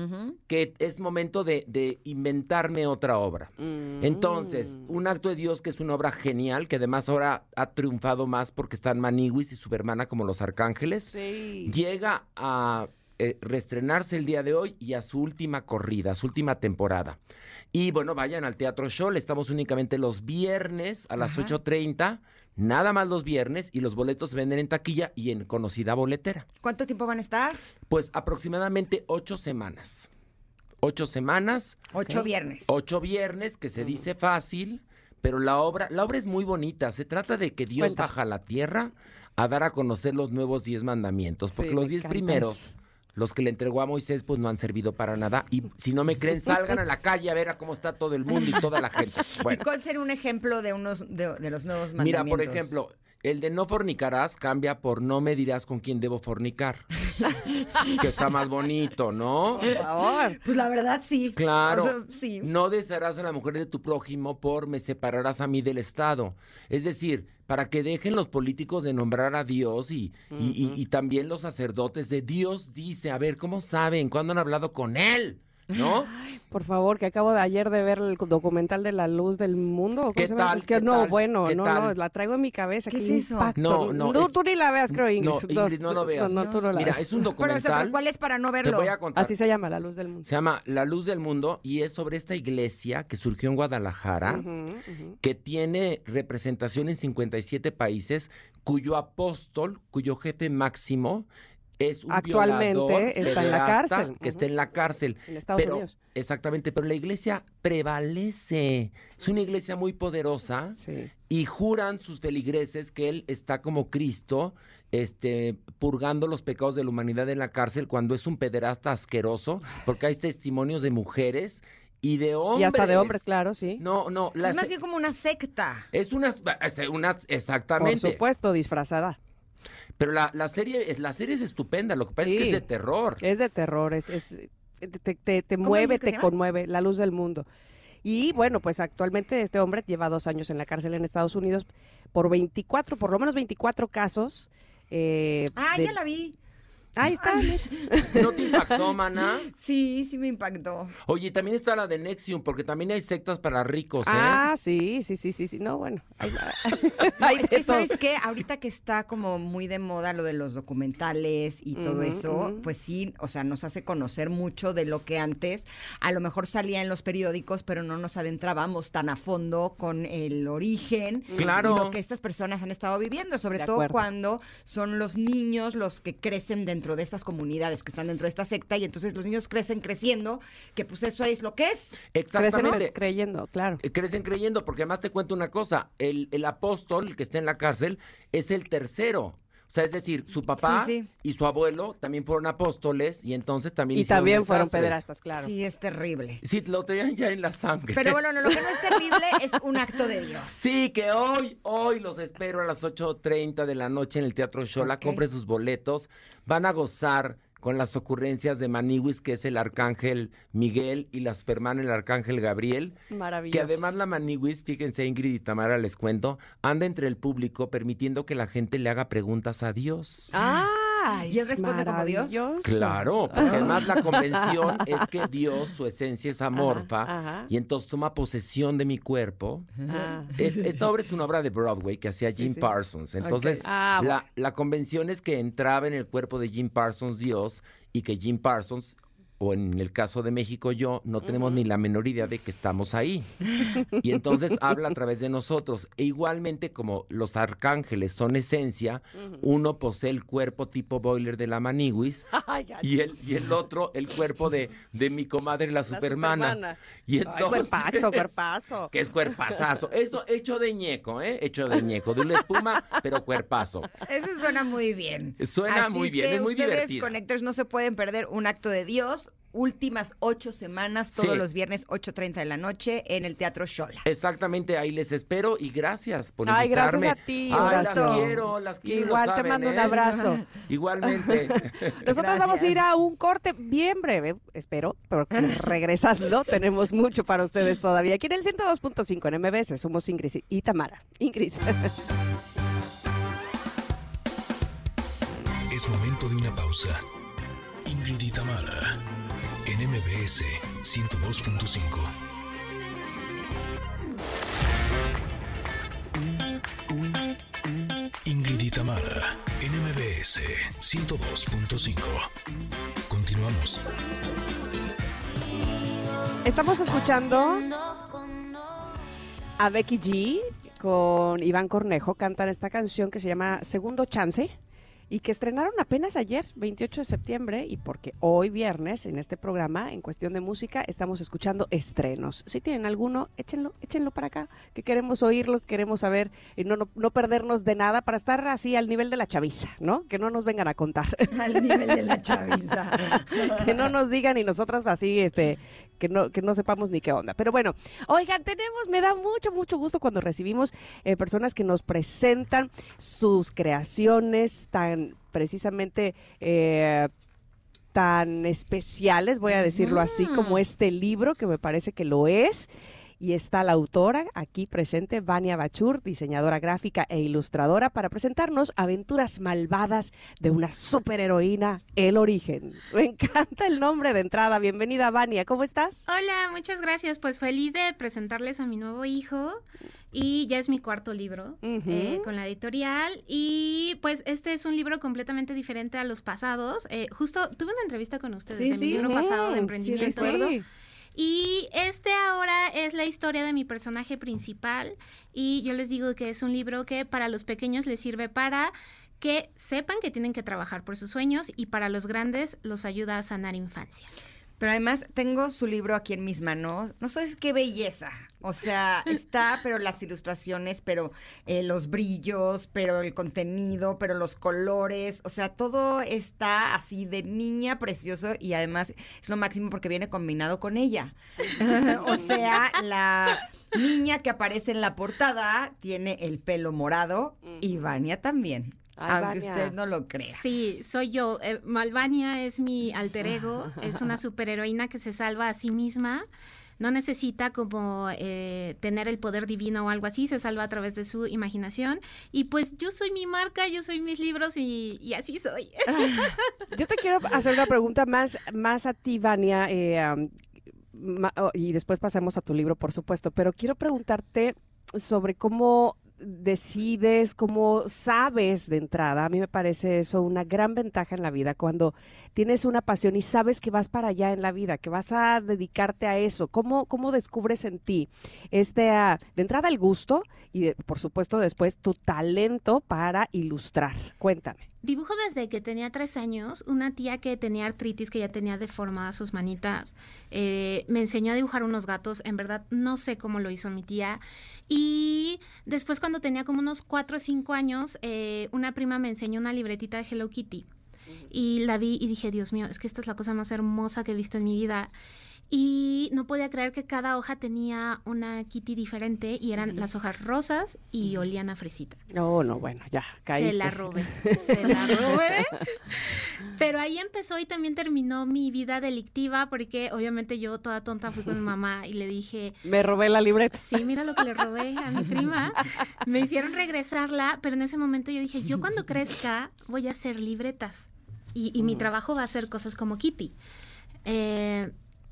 [SPEAKER 5] que es momento de, de inventarme otra obra.
[SPEAKER 2] Mm.
[SPEAKER 5] Entonces, un acto de Dios que es una obra genial, que además ahora ha triunfado más porque están Maniwis y su hermana como los arcángeles,
[SPEAKER 2] Sí.
[SPEAKER 5] llega a eh, reestrenarse el día de hoy y a su última corrida, a su última temporada. Y bueno, vayan al Teatro Show, estamos únicamente los viernes a las
[SPEAKER 1] Ajá.
[SPEAKER 5] 8.30, nada más los viernes, y los boletos se venden en taquilla y en conocida boletera.
[SPEAKER 1] ¿Cuánto tiempo van a estar?
[SPEAKER 5] Pues aproximadamente ocho semanas. Ocho semanas,
[SPEAKER 1] Ocho viernes.
[SPEAKER 5] ocho viernes, que se dice fácil, pero la obra, la obra es muy bonita. Se trata de que Dios
[SPEAKER 2] Cuenta.
[SPEAKER 5] baja a la tierra a dar a conocer los nuevos diez mandamientos, porque
[SPEAKER 2] Sí,
[SPEAKER 5] los diez primeros
[SPEAKER 2] eso.
[SPEAKER 5] Los que le entregó a Moisés, pues no han servido para nada. Y si no me creen, salgan a la calle a ver a cómo está todo el mundo y toda la gente. [laughs]
[SPEAKER 1] ¿Y
[SPEAKER 5] Bueno,
[SPEAKER 1] cuál sería un ejemplo de unos de, de los nuevos
[SPEAKER 5] mira,
[SPEAKER 1] mandamientos?
[SPEAKER 5] por ejemplo, el de no fornicarás cambia por no me dirás con quién debo fornicar. [laughs] que está más bonito, ¿no?
[SPEAKER 2] Por favor.
[SPEAKER 1] Pues la verdad sí.
[SPEAKER 5] Claro.
[SPEAKER 1] O sea, sí.
[SPEAKER 5] No desearás a la mujer de tu prójimo por me separarás a mí del Estado. Es decir, para que dejen los políticos de nombrar a Dios y, y- y- y también los sacerdotes de Dios dice, a ver, ¿cómo saben? ¿Cuándo han hablado con él? ¿No? [laughs]
[SPEAKER 2] Por favor, que acabo de ayer de ver el documental de La Luz del Mundo. ¿cómo
[SPEAKER 5] ¿Qué tal?
[SPEAKER 2] Que
[SPEAKER 5] ¿Qué
[SPEAKER 2] no,
[SPEAKER 5] tal?
[SPEAKER 2] bueno,
[SPEAKER 5] ¿Qué
[SPEAKER 2] no,
[SPEAKER 5] tal?
[SPEAKER 2] no, la traigo en mi cabeza.
[SPEAKER 1] ¿Qué
[SPEAKER 2] qué
[SPEAKER 1] es eso?
[SPEAKER 5] No, no,
[SPEAKER 2] Tú,
[SPEAKER 5] es-
[SPEAKER 2] tú ni la veas, creo, Ingrid.
[SPEAKER 5] No, Ingrid, no lo veas.
[SPEAKER 2] No, no, tú no la
[SPEAKER 5] Mira,
[SPEAKER 2] veas.
[SPEAKER 5] es un
[SPEAKER 1] Pero, o sea,
[SPEAKER 5] documental.
[SPEAKER 1] pero ¿cuál es para no
[SPEAKER 5] Te
[SPEAKER 1] verlo?
[SPEAKER 5] voy a contar.
[SPEAKER 2] Así se llama, La Luz del Mundo.
[SPEAKER 5] Se llama La Luz del Mundo y es sobre esta iglesia que surgió en Guadalajara, que tiene representación en 57 países, cuyo apóstol, cuyo jefe máximo es un
[SPEAKER 2] Actualmente está en la cárcel.
[SPEAKER 5] Que está en la cárcel.
[SPEAKER 2] En Estados
[SPEAKER 5] pero,
[SPEAKER 2] Unidos.
[SPEAKER 5] Exactamente, pero la iglesia prevalece. Es una iglesia muy poderosa
[SPEAKER 2] Sí.
[SPEAKER 5] y juran sus feligreses que él está como Cristo, este, purgando los pecados de la humanidad en la cárcel cuando es un pederasta asqueroso, porque hay testimonios de mujeres y de hombres.
[SPEAKER 2] Y hasta de hombres, claro, sí.
[SPEAKER 5] No, no, la
[SPEAKER 1] es más bien como una secta.
[SPEAKER 5] es unas, es unas,
[SPEAKER 2] Por
[SPEAKER 5] exactamente.
[SPEAKER 2] supuesto, disfrazada.
[SPEAKER 5] Pero la, la serie, es, la serie es estupenda, lo que pasa es que es de terror.
[SPEAKER 2] Es de terror, es, es- te, te- te
[SPEAKER 1] ¿Cómo
[SPEAKER 2] mueve, te conmueve, la luz del mundo. Y bueno, pues actualmente este hombre lleva dos años en la cárcel en Estados Unidos por 24, por lo menos 24 casos. eh,
[SPEAKER 1] Ah,
[SPEAKER 2] de-
[SPEAKER 1] ya la vi.
[SPEAKER 2] Ahí está.
[SPEAKER 5] ¿No te impactó, maná?
[SPEAKER 1] Sí, sí me impactó.
[SPEAKER 5] Oye, también está la de Nexium, porque también hay sectas para ricos, ¿eh?
[SPEAKER 2] Ah, sí, sí, sí, sí, sí. No, bueno. Hay, [laughs]
[SPEAKER 1] No,
[SPEAKER 2] hay [laughs]
[SPEAKER 1] es que,
[SPEAKER 2] todo.
[SPEAKER 1] ¿sabes qué? Ahorita que está como muy de moda lo de los documentales y todo eso, pues sí, o sea, nos hace conocer mucho de lo que antes a lo mejor salía en los periódicos, pero no nos adentrábamos tan a fondo con el origen
[SPEAKER 5] Claro.
[SPEAKER 1] y lo que estas personas han estado viviendo, sobre
[SPEAKER 2] De
[SPEAKER 1] todo
[SPEAKER 2] acuerdo.
[SPEAKER 1] cuando son los niños los que crecen dentro de estas comunidades, que están dentro de esta secta, y entonces los niños crecen creciendo, que pues eso es lo que es.
[SPEAKER 2] Crecen
[SPEAKER 5] Exactamente.
[SPEAKER 2] creyendo, claro.
[SPEAKER 5] Eh, Crecen creyendo, porque además te cuento una cosa, el, el apóstol, que está en la cárcel, es el tercero. O sea, es decir, su papá
[SPEAKER 1] Sí, sí.
[SPEAKER 5] y su abuelo también fueron apóstoles y entonces también
[SPEAKER 2] Y
[SPEAKER 5] hicieron
[SPEAKER 2] también fueron pederastas, claro.
[SPEAKER 1] Sí, es terrible.
[SPEAKER 5] Sí, lo tenían ya en la sangre.
[SPEAKER 1] Pero bueno, no, lo que no es [laughs] terrible es un acto de Dios.
[SPEAKER 5] Sí, que hoy, hoy los espero a las 8.30 de la noche en el Teatro Shola.
[SPEAKER 1] Ok.
[SPEAKER 5] Compren sus boletos. Van a gozar con las ocurrencias de Maniwis, que es el arcángel Miguel, y la Superman, el arcángel Gabriel.
[SPEAKER 2] Maravilloso.
[SPEAKER 5] Que además la Maniwis, fíjense Ingrid y Tamara, les cuento, anda entre el público permitiendo que la gente le haga preguntas a Dios.
[SPEAKER 2] Ah,
[SPEAKER 1] ¿Y él responde como Dios?
[SPEAKER 5] Claro, porque además la convención [laughs] es que Dios, su esencia es amorfa,
[SPEAKER 2] Ajá, ajá.
[SPEAKER 5] y entonces toma posesión de mi cuerpo.
[SPEAKER 2] Ah.
[SPEAKER 5] Es- esta obra es una obra de Broadway que hacía Jim
[SPEAKER 2] sí.
[SPEAKER 5] Parsons. Entonces.
[SPEAKER 2] Ah,
[SPEAKER 5] la, la convención es que entraba en el cuerpo de Jim Parsons Dios y que Jim Parsons, o en el caso de México yo, no tenemos ni la menor idea de que estamos ahí. Y [laughs] entonces habla a través de nosotros. E igualmente como los arcángeles son esencia, uno posee el cuerpo tipo boiler de la Maniwis [laughs]
[SPEAKER 2] Ay, ay,
[SPEAKER 5] y el, y el otro el cuerpo de, de mi comadre la
[SPEAKER 2] la
[SPEAKER 5] supermana.
[SPEAKER 2] supermana.
[SPEAKER 5] Y
[SPEAKER 2] Ay,
[SPEAKER 5] entonces,
[SPEAKER 2] cuerpazo, [laughs] cuerpazo.
[SPEAKER 5] que es cuerpazazo. Eso hecho de ñeco, ¿eh? Hecho de ñeco. De una espuma, pero cuerpazo.
[SPEAKER 1] Eso suena muy bien.
[SPEAKER 5] Suena
[SPEAKER 1] Así
[SPEAKER 5] muy
[SPEAKER 1] es
[SPEAKER 5] bien,
[SPEAKER 1] que
[SPEAKER 5] es muy
[SPEAKER 1] ustedes,
[SPEAKER 5] divertida.
[SPEAKER 1] Connectors, no se pueden perder un acto de Dios. Últimas ocho semanas, todos
[SPEAKER 5] Sí.
[SPEAKER 1] los viernes, 8.30 de la noche, en el Teatro Shola.
[SPEAKER 5] Exactamente, ahí les espero y gracias por
[SPEAKER 2] Ay,
[SPEAKER 5] invitarme.
[SPEAKER 2] gracias a ti,
[SPEAKER 5] Ay, las quiero, quiero.
[SPEAKER 2] Igual te mando un
[SPEAKER 5] ¿eh?
[SPEAKER 2] abrazo. [laughs]
[SPEAKER 5] Igualmente. [laughs]
[SPEAKER 2] Nosotros vamos a ir a un corte bien breve, espero, porque [laughs] regresando tenemos mucho para ustedes todavía. Aquí en el 102.5 en MBS somos Ingrid y Tamara. Ingrid.
[SPEAKER 3] Es momento de una pausa. Ingrid y en MBS 102.5. Ingrid y Tamara, en MBS 102.5. Continuamos.
[SPEAKER 2] Estamos escuchando a Becky G con Iván Cornejo. Cantan esta canción que se llama Segundo Chance. Y que estrenaron apenas ayer, 28 de septiembre, y porque hoy viernes en este programa, en cuestión de música, estamos escuchando estrenos. Si tienen alguno, échenlo, échenlo para acá, que queremos oírlo, queremos saber y no, no, no perdernos de nada para estar así al nivel de la chaviza, ¿no? Que no nos vengan a contar. [laughs]
[SPEAKER 1] Al nivel de la chaviza. [laughs]
[SPEAKER 2] que no nos digan y nosotras así, este, que no, que no sepamos ni qué onda. Pero bueno, oigan, tenemos, me da mucho, mucho gusto cuando recibimos eh, personas que nos presentan sus creaciones tan precisamente eh, tan especiales, voy a decirlo así, como este libro, que me parece que lo es. Y está la autora aquí presente, Vania Bachur, diseñadora gráfica e ilustradora, para presentarnos Aventuras Malvadas de una superheroína, El Origen. [laughs] Me encanta el nombre de entrada. Bienvenida, Vania. ¿Cómo estás?
[SPEAKER 6] Hola, muchas gracias. Pues feliz de presentarles a mi nuevo hijo. Y ya es mi cuarto libro eh, con la editorial. Y pues este es un libro completamente diferente a los pasados. Eh, justo tuve una entrevista con ustedes
[SPEAKER 1] Sí,
[SPEAKER 6] de
[SPEAKER 1] sí.
[SPEAKER 6] mi libro pasado de
[SPEAKER 2] sí,
[SPEAKER 6] emprendimiento.
[SPEAKER 2] recuerdo.
[SPEAKER 6] Y este ahora es la historia de mi personaje principal y yo les digo que es un libro que para los pequeños les sirve para que sepan que tienen que trabajar por sus sueños y para los grandes los ayuda a sanar infancia.
[SPEAKER 1] Pero además tengo su libro aquí en mis manos. No sabes qué belleza. O sea, está, pero las ilustraciones, pero eh, los brillos, pero el contenido, pero los colores. O sea, todo está así de niña precioso y además es lo máximo porque viene combinado con ella. [laughs] o sea, la niña que aparece en la portada tiene el pelo morado y Vania también.
[SPEAKER 2] Ay,
[SPEAKER 1] aunque
[SPEAKER 2] Vania.
[SPEAKER 1] usted no lo crea.
[SPEAKER 6] Sí, soy yo. Eh, Malvania es mi alter ego. [laughs] Es una superheroína que se salva a sí misma. No necesita como eh, tener el poder divino o algo así, se salva a través de su imaginación. Y pues yo soy mi marca, yo soy mis libros y, y así soy. [laughs]
[SPEAKER 2] Yo te quiero hacer una pregunta más, más a ti, Vania, eh, oh, y después pasamos a tu libro, por supuesto, pero quiero preguntarte sobre cómo decides, cómo sabes de entrada. A mí me parece eso una gran ventaja en la vida, cuando tienes una pasión y sabes que vas para allá en la vida, que vas a dedicarte a eso. ¿Cómo, cómo descubres en ti este, ah, de entrada el gusto y por supuesto después tu talento para ilustrar? Cuéntame.
[SPEAKER 6] Dibujo desde que tenía tres años. Una tía que tenía artritis, que ya tenía deformadas sus manitas, eh, me enseñó a dibujar unos gatos. En verdad, no sé cómo lo hizo mi tía. Y después, cuando tenía como unos cuatro o cinco años, eh, una prima me enseñó una libretita de Hello Kitty. Y la vi y dije, Dios mío, es que esta es la cosa más hermosa que he visto en mi vida. Y no podía creer que cada hoja tenía una Kitty diferente y eran las hojas rosas y olían a fresita.
[SPEAKER 2] No, no, bueno, ya, caíste.
[SPEAKER 6] Se la robé. [laughs] Se la robé. Pero ahí empezó y también terminó mi vida delictiva porque obviamente yo toda tonta fui con mi mamá y le dije,
[SPEAKER 2] Me robé la libreta.
[SPEAKER 6] sí, mira lo que le robé a mi prima. Me hicieron regresarla, pero en ese momento yo dije, yo cuando crezca voy a hacer libretas y, y mi trabajo va a ser cosas como Kitty. Eh,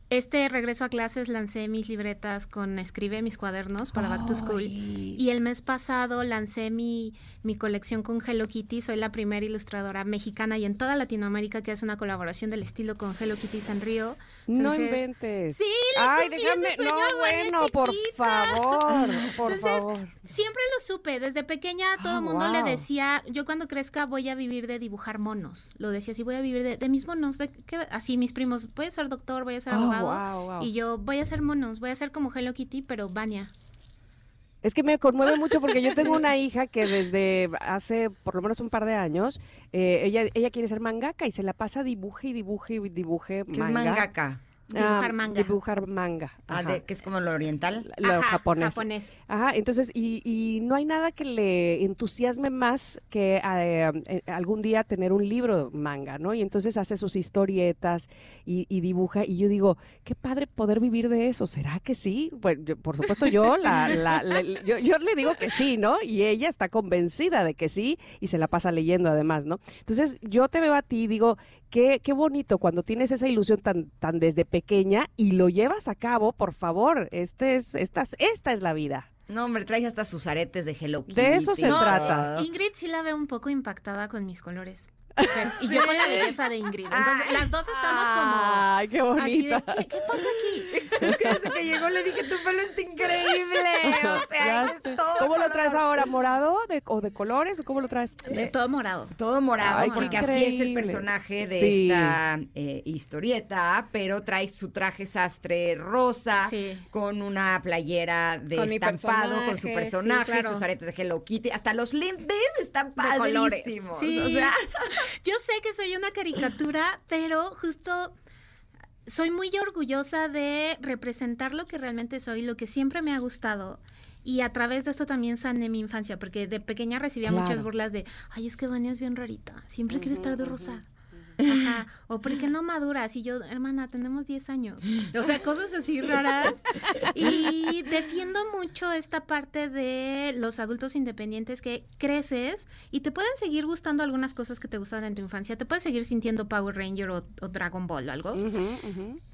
[SPEAKER 6] este regreso a clases lancé mis libretas con Escribe mis cuadernos para Back to School. Y el mes pasado lancé mi, mi colección con Hello Kitty. Soy la primera ilustradora mexicana y en toda Latinoamérica que hace una colaboración del estilo con Hello Kitty Sanrio.
[SPEAKER 2] No inventes.
[SPEAKER 6] Sí, le
[SPEAKER 2] Ay, déjame.
[SPEAKER 6] sueño
[SPEAKER 2] No, bueno, por favor. Por
[SPEAKER 6] Entonces,
[SPEAKER 2] favor.
[SPEAKER 6] Siempre lo supe, desde pequeña todo
[SPEAKER 2] Ah,
[SPEAKER 6] el mundo le decía, yo cuando crezca voy a vivir de dibujar monos. Lo decía así, voy a vivir de, de mis monos. De, ¿qué? Así mis primos, voy a ser doctor, voy a ser
[SPEAKER 2] Oh,
[SPEAKER 6] abogado.
[SPEAKER 2] wow, wow.
[SPEAKER 6] Y yo voy a ser monos, voy a ser como Hello Kitty, pero Vania.
[SPEAKER 2] Es que me conmueve mucho porque yo tengo [laughs] una hija que desde hace por lo menos un par de años, eh, ella, ella quiere ser mangaka y se la pasa dibuje y dibuje y dibuje
[SPEAKER 1] ¿Qué es
[SPEAKER 2] manga.
[SPEAKER 1] mangaka?
[SPEAKER 6] Dibujar
[SPEAKER 2] Ah,
[SPEAKER 6] manga.
[SPEAKER 2] Dibujar manga.
[SPEAKER 1] Ah, de, que es como lo oriental.
[SPEAKER 2] Lo
[SPEAKER 6] Ajá,
[SPEAKER 2] japonés.
[SPEAKER 6] japonés.
[SPEAKER 2] Ajá, entonces, y, y no hay nada que le entusiasme más que eh, eh, algún día tener un libro manga, ¿no? Y entonces hace sus historietas y, y dibuja, y yo digo, qué padre poder vivir de eso, ¿será que sí? Pues, yo- por supuesto, yo, la, la- la- yo, yo le digo que sí, ¿no? Y ella está convencida de que sí, y se la pasa leyendo además, ¿no? Entonces, yo te veo a ti y digo, qué, qué bonito cuando tienes esa ilusión tan, tan desde pequeña y lo llevas a cabo, por favor, este es, esta, es- esta es la vida.
[SPEAKER 1] No, hombre, traes hasta sus aretes de Hello Kitty.
[SPEAKER 2] De eso se trata.
[SPEAKER 6] Ingrid sí la veo un poco impactada con mis colores. Pero- y yo con la belleza de Ingrid. [laughs] Entonces, las dos estamos como...
[SPEAKER 2] Ay, qué
[SPEAKER 6] Así de,
[SPEAKER 2] bonita.
[SPEAKER 6] ¿qué, qué pasa aquí? [laughs]
[SPEAKER 1] Es que desde que llegó le dije, tu pelo está increíble. [laughs] O sea,
[SPEAKER 2] Ya
[SPEAKER 1] es
[SPEAKER 2] sé.
[SPEAKER 1] todo
[SPEAKER 2] ¿Cómo lo traes ahora? ¿Morado de- o de colores? ¿O cómo lo traes?
[SPEAKER 6] De todo morado.
[SPEAKER 1] Todo morado,
[SPEAKER 2] Ay,
[SPEAKER 1] porque así es el personaje de
[SPEAKER 2] Sí.
[SPEAKER 1] esta eh, historieta, pero trae su traje sastre rosa,
[SPEAKER 6] Sí.
[SPEAKER 1] con una playera de
[SPEAKER 6] Con
[SPEAKER 1] estampado, con su
[SPEAKER 6] personaje, sí,
[SPEAKER 1] personaje,
[SPEAKER 6] claro.
[SPEAKER 1] sus aretes de Hello Kitty, hasta los lentes están
[SPEAKER 6] De colores.
[SPEAKER 1] padrísimos.
[SPEAKER 6] Sí.
[SPEAKER 1] O sea,
[SPEAKER 6] Yo sé que soy una caricatura, [laughs] pero justo soy muy orgullosa de representar lo que realmente soy, lo que siempre me ha gustado. Y a través de esto también sané mi infancia, porque de pequeña recibía muchas burlas de, ay, es que Vania es bien rarita, siempre quiere estar de rosa. Ajá. O ¿por qué no maduras? Y yo, hermana, tenemos 10 años. O sea, cosas así raras. Y defiendo mucho esta parte de los adultos independientes que creces y te pueden seguir gustando algunas cosas que te gustan en tu infancia. Te puedes seguir sintiendo Power Ranger o, o Dragon Ball o algo.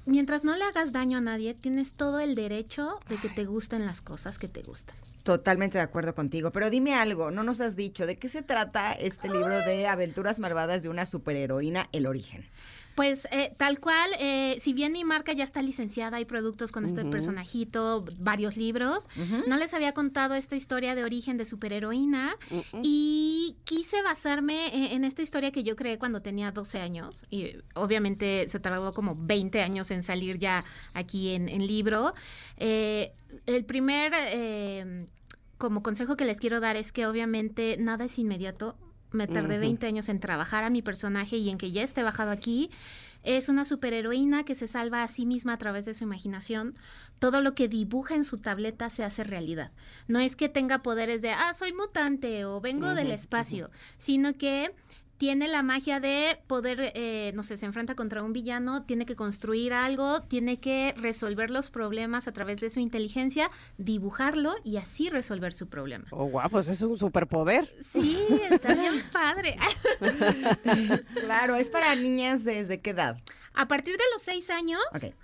[SPEAKER 6] Mientras no le hagas daño a nadie, tienes todo el derecho de que te gusten las cosas que te gustan.
[SPEAKER 1] Totalmente de acuerdo contigo. Pero dime algo, no nos has dicho, ¿de qué se trata este libro de aventuras malvadas de una superheroína, El Origen?
[SPEAKER 6] Pues eh, tal cual, eh, si bien mi marca ya está licenciada, hay productos con este personajito, varios libros, no les había contado esta historia de origen de superheroína y quise basarme en, en esta historia que yo creé cuando tenía 12 años y obviamente se tardó como 20 años en salir ya aquí en, en libro. Eh, el primer eh, como consejo que les quiero dar es que obviamente nada es inmediato. Me tardé
[SPEAKER 2] Ujú.
[SPEAKER 6] 20 años en trabajar a mi personaje y en que ya esté bajado aquí. Es una superheroína que se salva a sí misma a través de su imaginación. Todo lo que dibuja en su tableta se hace realidad. No es que tenga poderes de, ah, soy mutante o vengo del espacio, sino que tiene la magia de poder, eh, no sé, se enfrenta contra un villano, tiene que construir algo, tiene que resolver los problemas a través de su inteligencia, dibujarlo y así resolver su problema.
[SPEAKER 2] Oh, guau, pues es un superpoder.
[SPEAKER 6] Sí, está bien [laughs] padre. [laughs]
[SPEAKER 1] Claro, es para niñas desde qué edad.
[SPEAKER 6] A partir de los seis años
[SPEAKER 1] Ok.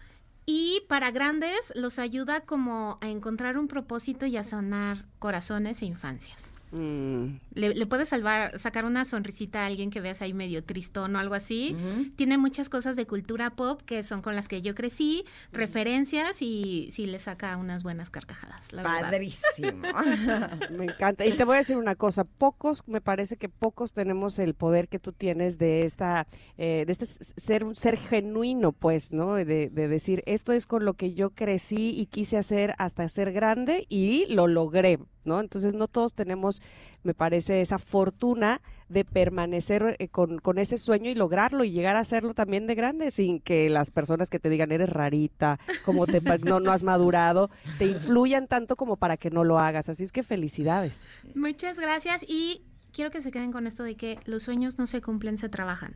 [SPEAKER 6] y para grandes los ayuda como a encontrar un propósito y a sanar corazones e infancias.
[SPEAKER 2] Mm,
[SPEAKER 6] Le, le puede salvar, sacar una sonrisita a alguien que veas ahí medio tristón o algo así. Tiene muchas cosas de cultura pop que son con las que yo crecí, referencias y sí le saca unas buenas carcajadas, la.
[SPEAKER 1] Padrísimo. [laughs]
[SPEAKER 2] Me encanta. Y te voy a decir una cosa, pocos, me parece que pocos tenemos el poder que tú tienes de esta, eh, de este ser un ser genuino, pues, ¿no? De, de decir, esto es con lo que yo crecí y quise hacer hasta ser grande y lo logré, ¿no? Entonces no todos tenemos, me parece, esa fortuna de permanecer eh, con, con ese sueño y lograrlo y llegar a hacerlo también de grande sin que las personas que te digan eres rarita, como te no, no has madurado, te influyan tanto como para que no lo hagas. Así es que felicidades.
[SPEAKER 6] Muchas gracias y quiero que se queden con esto de que los sueños no se cumplen, se trabajan.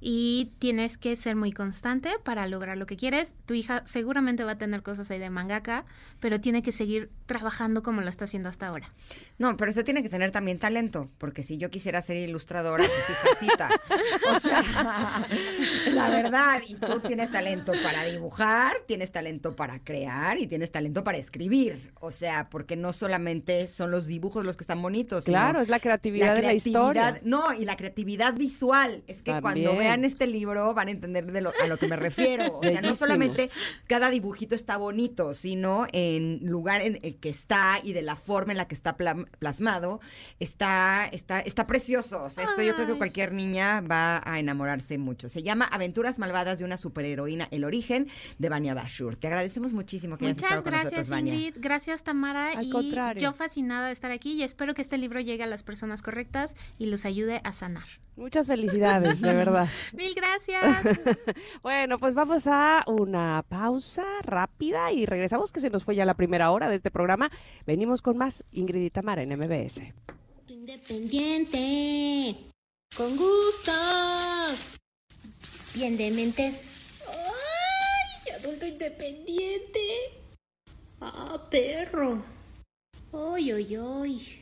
[SPEAKER 6] Y tienes que ser muy constante para lograr lo que quieres. Tu hija seguramente va a tener cosas ahí de mangaka, pero tiene que seguir trabajando como lo está haciendo hasta ahora.
[SPEAKER 1] No, pero usted tiene que tener también talento, porque si yo quisiera ser ilustradora, pues hijacita. [laughs] O sea, la verdad, y tú tienes talento para dibujar, tienes talento para crear y tienes talento para escribir. O sea, porque no solamente son los dibujos los que están bonitos, sino
[SPEAKER 2] Claro, es la creatividad de la historia.
[SPEAKER 1] No, y la creatividad visual. Es que cuando vean este libro van a entender de lo- a lo que me refiero. [laughs] O sea, no solamente cada dibujito está bonito, sino en lugar en el que está y de la forma en la que está plasmado, está, está, está precioso. O sea, esto yo creo que cualquier niña va a enamorarse mucho. Se llama Aventuras Malvadas de una superheroína, El Origen, de Vania Bashur. Te agradecemos muchísimo que hayas
[SPEAKER 6] Muchas
[SPEAKER 1] estado con
[SPEAKER 6] gracias,
[SPEAKER 1] nosotros, Vania.
[SPEAKER 6] Ingrid. Gracias, Tamara.
[SPEAKER 2] Al
[SPEAKER 6] y
[SPEAKER 2] contrario.
[SPEAKER 6] yo fascinada de estar aquí y espero que este libro llegue a las personas correctas y los ayude a sanar.
[SPEAKER 2] Muchas felicidades, de verdad. [laughs]
[SPEAKER 6] Mil gracias. [laughs]
[SPEAKER 2] Bueno, pues vamos a una pausa rápida y regresamos, que se nos fue ya la primera hora de este programa. Venimos con más Ingrid y Tamara en MBS.
[SPEAKER 7] Independiente. Con gustos. Bien de mentes. ¡Ay! Adulto independiente. Ah, perro. ¡Ay, ay, ay!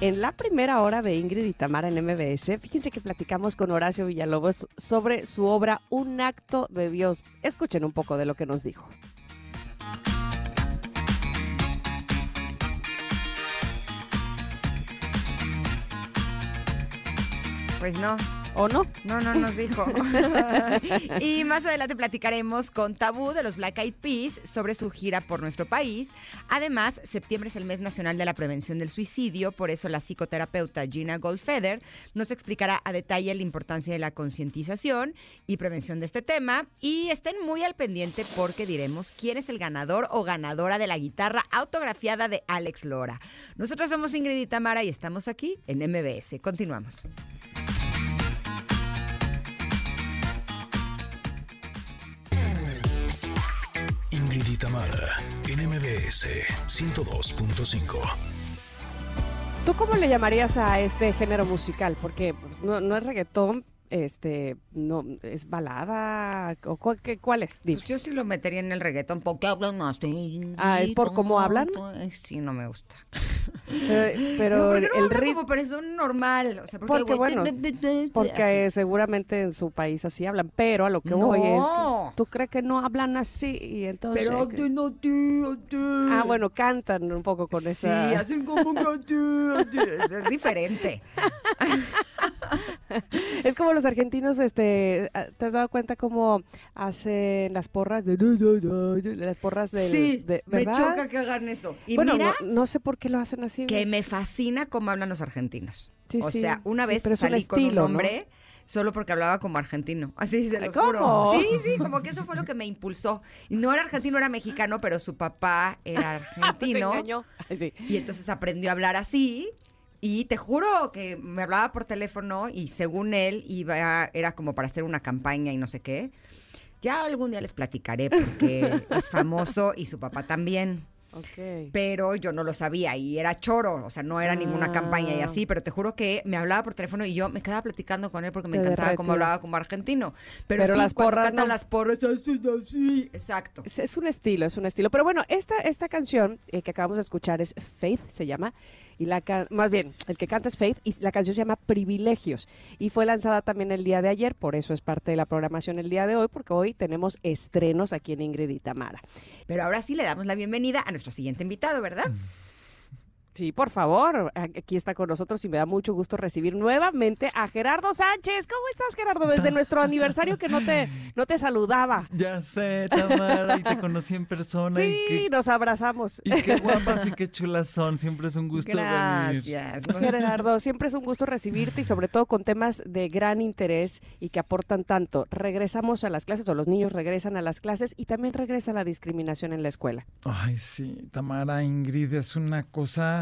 [SPEAKER 2] en la primera hora de Ingrid y Tamara en MBS, fíjense que platicamos con Horacio Villalobos sobre su obra Un acto de Dios. Escuchen un poco de lo que nos dijo.
[SPEAKER 1] Pues no,
[SPEAKER 2] ¿O no?
[SPEAKER 1] no, no nos dijo. [laughs] y más adelante platicaremos con Tabú de los Black Eyed Peas sobre su gira por nuestro país. Además, septiembre es el mes nacional de la prevención del suicidio, por eso la psicoterapeuta Gina Goldfeder nos explicará a detalle la importancia de la concientización y prevención de este tema. Y estén muy al pendiente porque diremos quién es el ganador o ganadora de la guitarra autografiada de Alex Lora. Nosotros somos Ingrid y Tamara y estamos aquí en MBS. Continuamos.
[SPEAKER 3] Ingrid y Tamara, en MBS 102.5.
[SPEAKER 2] ¿Tú cómo le llamarías a este género musical? Porque pues, no es reggaetón, este, no, es balada, o cuál, qué- cuál es? Dime.
[SPEAKER 1] Pues yo sí lo metería en el reggaetón porque hablan así.
[SPEAKER 2] Ah, ¿es por cómo hablan?
[SPEAKER 1] Sí, no me gusta.
[SPEAKER 2] Pero, pero
[SPEAKER 1] No, ¿por qué no
[SPEAKER 2] el ritmo,
[SPEAKER 1] como persona normal? O sea, porque,
[SPEAKER 2] Porque, bueno, porque
[SPEAKER 1] así.
[SPEAKER 2] seguramente en su país así hablan, pero a lo que voy es, ¿tú crees que no hablan así? Y entonces,
[SPEAKER 1] Pero
[SPEAKER 2] que-
[SPEAKER 1] que no
[SPEAKER 2] ah, bueno, cantan un poco con
[SPEAKER 1] Sí,
[SPEAKER 2] esa...
[SPEAKER 1] hacen como que. Es diferente. [laughs] [laughs]
[SPEAKER 2] Es como los argentinos, este, ah, ¿te has dado cuenta cómo hacen las porras de, las porras del,
[SPEAKER 1] sí,
[SPEAKER 2] de-
[SPEAKER 1] me
[SPEAKER 2] ¿verdad?
[SPEAKER 1] choca que hagan eso. Y
[SPEAKER 2] bueno,
[SPEAKER 1] mira
[SPEAKER 2] no, no sé por qué lo hacen así.
[SPEAKER 1] que
[SPEAKER 2] ¿ves?
[SPEAKER 1] me fascina cómo hablan los argentinos.
[SPEAKER 2] Sí,
[SPEAKER 1] o
[SPEAKER 2] sí,
[SPEAKER 1] sea, una
[SPEAKER 2] sí,
[SPEAKER 1] vez
[SPEAKER 2] pero
[SPEAKER 1] salí con un hombre solo porque hablaba como argentino. [laughs] Así se lo juro. Sí, sí, como que eso fue lo que me impulsó. No era argentino, era mexicano, pero su papá era [laughs]
[SPEAKER 2] Te
[SPEAKER 1] argentino.
[SPEAKER 2] engañó. Sí.
[SPEAKER 1] Y entonces aprendió a hablar así. Y te juro que me hablaba por teléfono y según él iba, era como para hacer una campaña y no sé qué. Ya algún día les platicaré porque [laughs] es famoso y su papá también.
[SPEAKER 2] Ok.
[SPEAKER 1] Pero yo no lo sabía y era choro, o sea, no era ninguna campaña y
[SPEAKER 2] Ah.
[SPEAKER 1] así, pero te juro que me hablaba por teléfono y yo me quedaba platicando con él porque me encantaba cómo hablaba como argentino. Pero,
[SPEAKER 2] Pero
[SPEAKER 1] sí,
[SPEAKER 2] las porras
[SPEAKER 1] cantan
[SPEAKER 2] no.
[SPEAKER 1] las porras, así, así, exacto.
[SPEAKER 2] Es, es un estilo, es un estilo. Pero bueno, esta, esta canción eh, que acabamos de escuchar es Faith, se llama. Y la más bien, el que canta es Faith y la canción se llama Privilegios. Y fue lanzada también el día de ayer, por eso es parte de la programación el día de hoy, porque hoy tenemos estrenos aquí en Ingrid y Tamara.
[SPEAKER 1] Pero ahora sí le damos la bienvenida a nuestro siguiente invitado, ¿verdad?
[SPEAKER 2] Sí, por favor, aquí está con nosotros y me da mucho gusto recibir nuevamente a Gerardo Sánchez. ¿Cómo estás, Gerardo? Desde [laughs] nuestro aniversario que no te, no te saludaba.
[SPEAKER 8] Ya sé, Tamara, y te conocí en persona.
[SPEAKER 2] Sí,
[SPEAKER 8] y,
[SPEAKER 2] nos abrazamos.
[SPEAKER 8] y qué guapas y qué chulas son. Siempre es un gusto venir.
[SPEAKER 1] Gracias.
[SPEAKER 2] Gerardo, siempre es un gusto recibirte y sobre todo con temas de gran interés y que aportan tanto. Regresamos a las clases o los niños regresan a las clases y también regresa la discriminación en la escuela.
[SPEAKER 8] Ay, sí, Tamara, Ingrid, es una cosa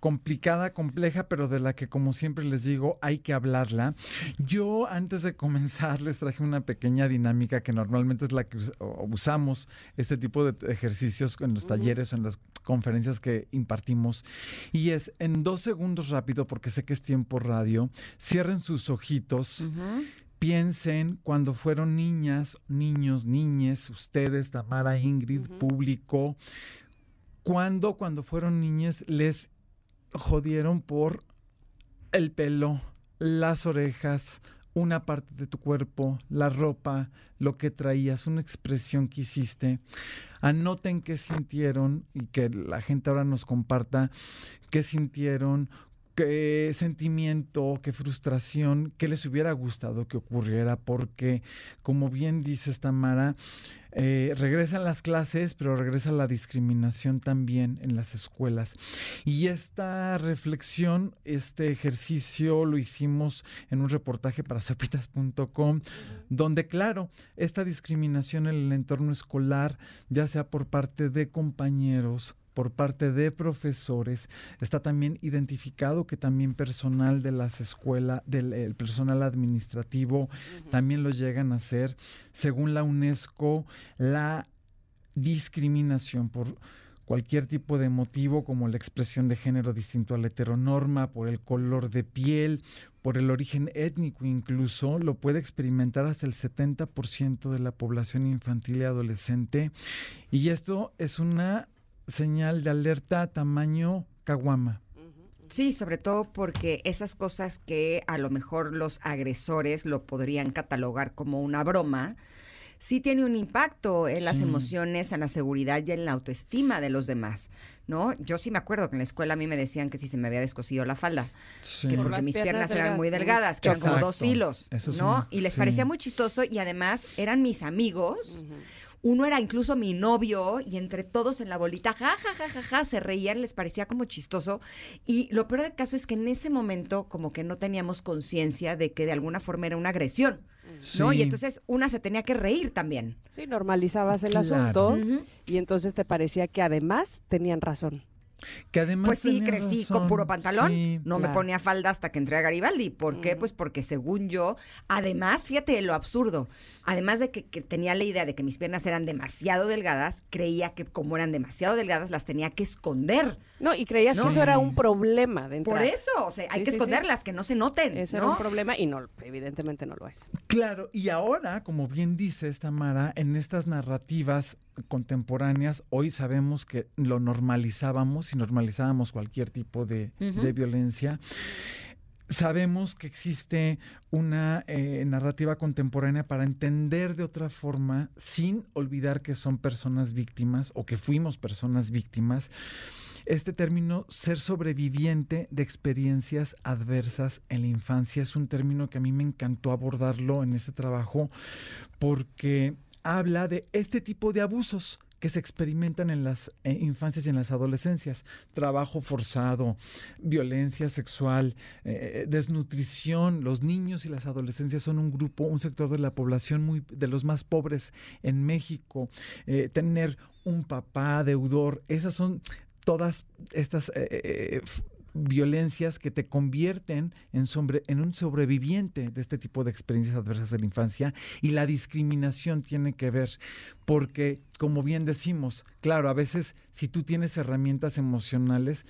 [SPEAKER 8] complicada, compleja, pero de la que, como siempre les digo, hay que hablarla. Yo, antes de comenzar, les traje una pequeña dinámica que normalmente es la que us- usamos este tipo de ejercicios en los talleres o en las conferencias que impartimos. Y es en dos segundos rápido, porque sé que es tiempo radio, cierren sus ojitos. Piensen cuando fueron niñas, niños, niñes, ustedes, Tamara, Ingrid, público, cuando cuando fueron niñas les jodieron por el pelo, las orejas, una parte de tu cuerpo, la ropa, lo que traías, una expresión que hiciste. Anoten qué sintieron y que la gente ahora nos comparta qué sintieron, qué sentimiento, qué frustración, qué les hubiera gustado que ocurriera, porque como bien dices Tamara, eh, regresan las clases, pero regresa la discriminación también en las escuelas. Y esta reflexión, este ejercicio lo hicimos en un reportaje para sopitas.com, donde claro, esta discriminación en el entorno escolar, ya sea por parte de compañeros, por parte de profesores, está también identificado que también personal de las escuelas, del el personal administrativo, también lo llegan a hacer. Según la UNESCO, la discriminación por cualquier tipo de motivo como la expresión de género distinto a la heteronorma, por el color de piel, por el origen étnico incluso, lo puede experimentar hasta el 70% de la población infantil y adolescente. Y esto es una señal de alerta tamaño caguama.
[SPEAKER 1] Sí, sobre todo porque esas cosas que a lo mejor los agresores lo podrían catalogar como una broma, sí tiene un impacto en las
[SPEAKER 8] Sí.
[SPEAKER 1] emociones, en la seguridad y en la autoestima de los demás, ¿no? Yo sí me acuerdo que en la escuela a mí me decían que si se me había descosido la falda,
[SPEAKER 8] Sí.
[SPEAKER 1] que
[SPEAKER 2] Por
[SPEAKER 1] porque mis
[SPEAKER 2] piernas
[SPEAKER 1] piernas eran muy
[SPEAKER 2] delgadas,
[SPEAKER 1] que eran como dos hilos,
[SPEAKER 8] Eso es
[SPEAKER 1] ¿no?
[SPEAKER 8] una-
[SPEAKER 1] y les
[SPEAKER 8] sí.
[SPEAKER 1] parecía muy chistoso y además eran mis amigos. Uno era incluso mi novio y entre todos en la bolita, ja, ja, ja, ja, ja, se reían, les parecía como chistoso. Y lo peor del caso es que en ese momento como que no teníamos conciencia de que de alguna forma era una agresión, ¿no?
[SPEAKER 8] Sí.
[SPEAKER 1] Y entonces una se tenía que reír también.
[SPEAKER 2] Sí, normalizabas el
[SPEAKER 8] Claro.
[SPEAKER 2] asunto y entonces te parecía que además tenían razón.
[SPEAKER 8] Que además
[SPEAKER 1] Pues sí, crecí con puro pantalón.
[SPEAKER 8] sí.
[SPEAKER 1] no me ponía falda hasta que entré a Garibaldi. ¿Por qué? Pues porque según yo, además, fíjate lo absurdo, además de que, que tenía la idea de que mis piernas eran demasiado delgadas, creía que como eran demasiado delgadas las tenía que esconder.
[SPEAKER 2] No, y creías que eso era un problema de
[SPEAKER 1] Por eso, o sea, hay
[SPEAKER 2] Sí,
[SPEAKER 1] que
[SPEAKER 2] sí, sí.
[SPEAKER 1] esconderlas, que no se noten.
[SPEAKER 2] Ese
[SPEAKER 1] ¿no?
[SPEAKER 2] era un problema y no, evidentemente no lo es.
[SPEAKER 8] Claro, y ahora, como bien dice Tamara, en estas narrativas contemporáneas, hoy sabemos que lo normalizábamos y normalizábamos cualquier tipo de, de violencia. Sabemos que existe una eh, narrativa contemporánea para entender de otra forma, sin olvidar que son personas víctimas o que fuimos personas víctimas, este término ser sobreviviente de experiencias adversas en la infancia es un término que a mí me encantó abordarlo en este trabajo porque habla de este tipo de abusos que se experimentan en las eh, infancias y en las adolescencias. Trabajo forzado, violencia sexual, eh, desnutrición. Los niños y las adolescencias son un grupo, un sector de la población muy de los más pobres en México. Eh, tener un papá deudor, esas son todas estas eh, eh, violencias que te convierten en, en un sobreviviente de este tipo de experiencias adversas de la infancia y la discriminación tiene que ver porque, como bien decimos, claro, a veces si tú tienes herramientas emocionales,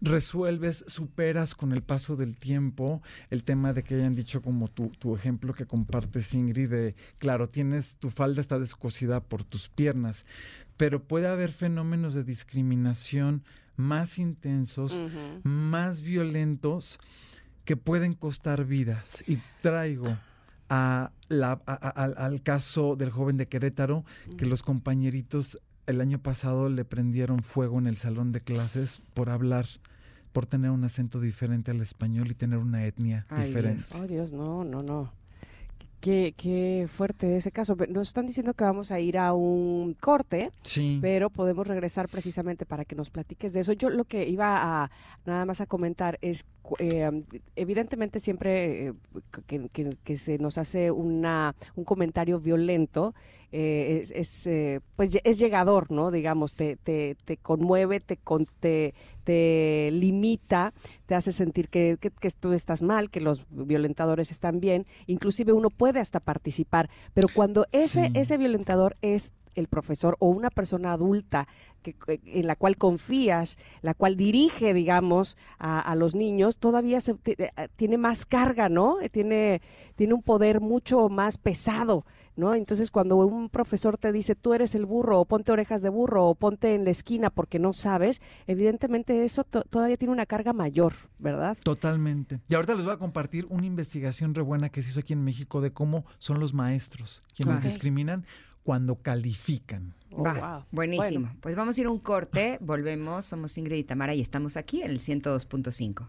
[SPEAKER 8] resuelves, superas con el paso del tiempo el tema de que hayan dicho como tu, tu ejemplo que compartes Ingrid de, claro, tienes tu falda está descosida por tus piernas, pero puede haber fenómenos de discriminación más intensos, más violentos que pueden costar vidas. Y traigo a la- a- a- al, al caso del joven de Querétaro, que los compañeritos el año pasado le prendieron fuego en el salón de clases por hablar, por tener un acento diferente al español y tener una etnia
[SPEAKER 1] Ay,
[SPEAKER 8] diferente.
[SPEAKER 1] Dios.
[SPEAKER 2] Oh, Dios, no, no, no. Qué, qué fuerte ese caso. Nos están diciendo que vamos a ir a un corte,
[SPEAKER 8] Sí.
[SPEAKER 2] pero podemos regresar precisamente para que nos platiques de eso. Yo lo que iba a nada más a comentar es, eh, evidentemente siempre eh, que, que- que se nos hace una, un comentario violento, eh, es, es, eh, pues es llegador, ¿no? Digamos, te, te, te conmueve, te, con- te, te limita, te hace sentir que, que, que tú estás mal, que los violentadores están bien, inclusive uno puede hasta participar, pero cuando ese,
[SPEAKER 8] Sí.
[SPEAKER 2] ese violentador es el profesor o una persona adulta que, en la cual confías, la cual dirige, digamos, a, a los niños, todavía se, eh, tiene más carga, ¿no? Eh, Tiene, tiene un poder mucho más pesado, ¿no? Entonces, cuando un profesor te dice, tú eres el burro, o ponte orejas de burro, o ponte en la esquina porque no sabes, evidentemente eso to- todavía tiene una carga mayor, ¿verdad?
[SPEAKER 8] Totalmente. Y ahorita les voy a compartir una investigación re buena que se hizo aquí en México de cómo son los maestros quienes discriminan cuando califican.
[SPEAKER 2] Oh,
[SPEAKER 1] Va,
[SPEAKER 2] wow.
[SPEAKER 1] buenísimo.
[SPEAKER 2] Bueno.
[SPEAKER 1] Pues vamos a ir a un corte, volvemos, somos Ingrid y Tamara y estamos aquí en el 102.5.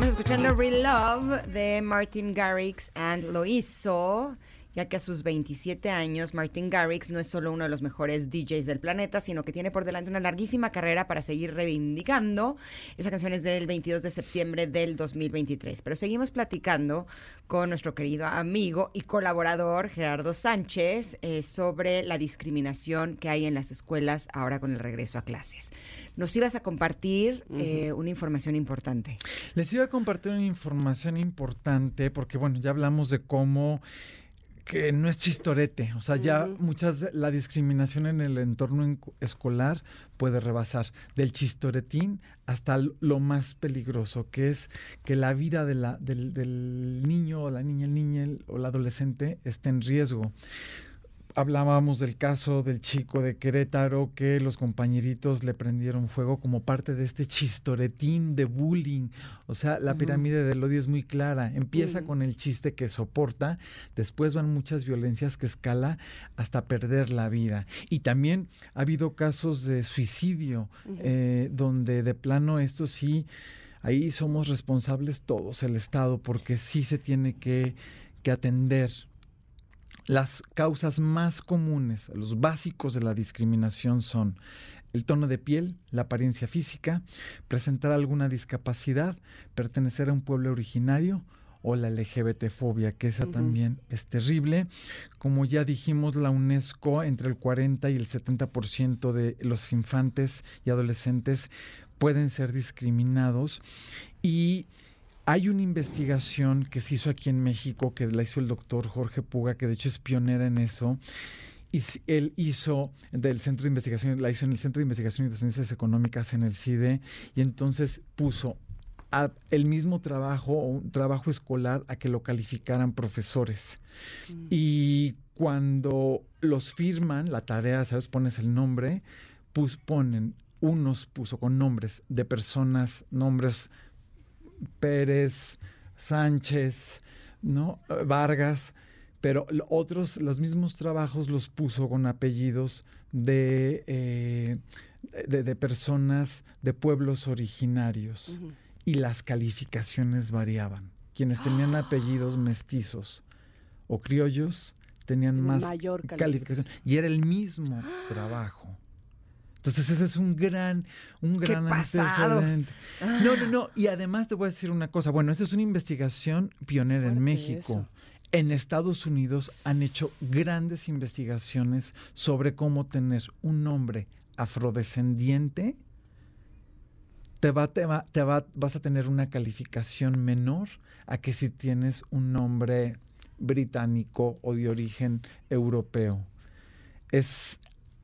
[SPEAKER 1] Estamos escuchando Real Love de Martin Garrix and lo hizo ya que a sus 27 años Martin Garrix no es solo uno de los mejores DJs del planeta, sino que tiene por delante una larguísima carrera para seguir reivindicando. Esa canción es del 22 de septiembre del 2023. Pero seguimos platicando con nuestro querido amigo y colaborador Gerardo Sánchez eh, sobre la discriminación que hay en las escuelas ahora con el regreso a clases. Nos ibas a compartir eh, una información importante.
[SPEAKER 8] Les iba a compartir una información importante porque, bueno, ya hablamos de cómo que no es chistorete, o sea, ya muchas la discriminación en el entorno en- escolar puede rebasar del chistoretín hasta lo más peligroso, que es que la vida de la, del, del niño o la niña, el niño el- o el adolescente esté en riesgo. Hablábamos del caso del chico de Querétaro que los compañeritos le prendieron fuego como parte de este chistoretín de bullying. O sea, la pirámide del odio es muy clara. Empieza con el chiste que soporta, después van muchas violencias que escala hasta perder la vida. Y también ha habido casos de suicidio, eh, donde de plano esto sí, ahí somos responsables todos, el Estado, porque sí se tiene que, que atender las causas más comunes, los básicos de la discriminación son el tono de piel, la apariencia física, presentar alguna discapacidad, pertenecer a un pueblo originario o la LGBT-fobia, que esa también es terrible. Como ya dijimos, la UNESCO, entre el 40 y el 70% de los infantes y adolescentes pueden ser discriminados y hay una investigación que se hizo aquí en México, que la hizo el doctor Jorge Puga, que de hecho es pionera en eso. Y él hizo del centro de investigación, la hizo en el Centro de Investigación y Docencias Económicas en el CIDE, y entonces puso a- el mismo trabajo, o un trabajo escolar, a que lo calificaran profesores. Y cuando los firman, la tarea, ¿sabes? Pones el nombre, pues ponen, unos puso con nombres de personas, nombres Pérez, Sánchez, ¿no? Vargas, pero otros, los mismos trabajos los puso con apellidos de, eh, de, de personas de pueblos originarios y las calificaciones variaban. Quienes tenían apellidos mestizos o criollos tenían más
[SPEAKER 2] mayor
[SPEAKER 8] calificación y era el mismo [gasps] trabajo. Entonces ese es un gran, un
[SPEAKER 1] ¡Qué
[SPEAKER 8] gran antecedente. No, no, no. Y además te voy a decir una cosa. Bueno, esta es una investigación pionera en México.
[SPEAKER 2] eso.
[SPEAKER 8] En Estados Unidos han hecho grandes investigaciones sobre cómo tener un nombre afrodescendiente. Te va, te va, te va, vas a tener una calificación menor a que si tienes un nombre británico o de origen europeo. Es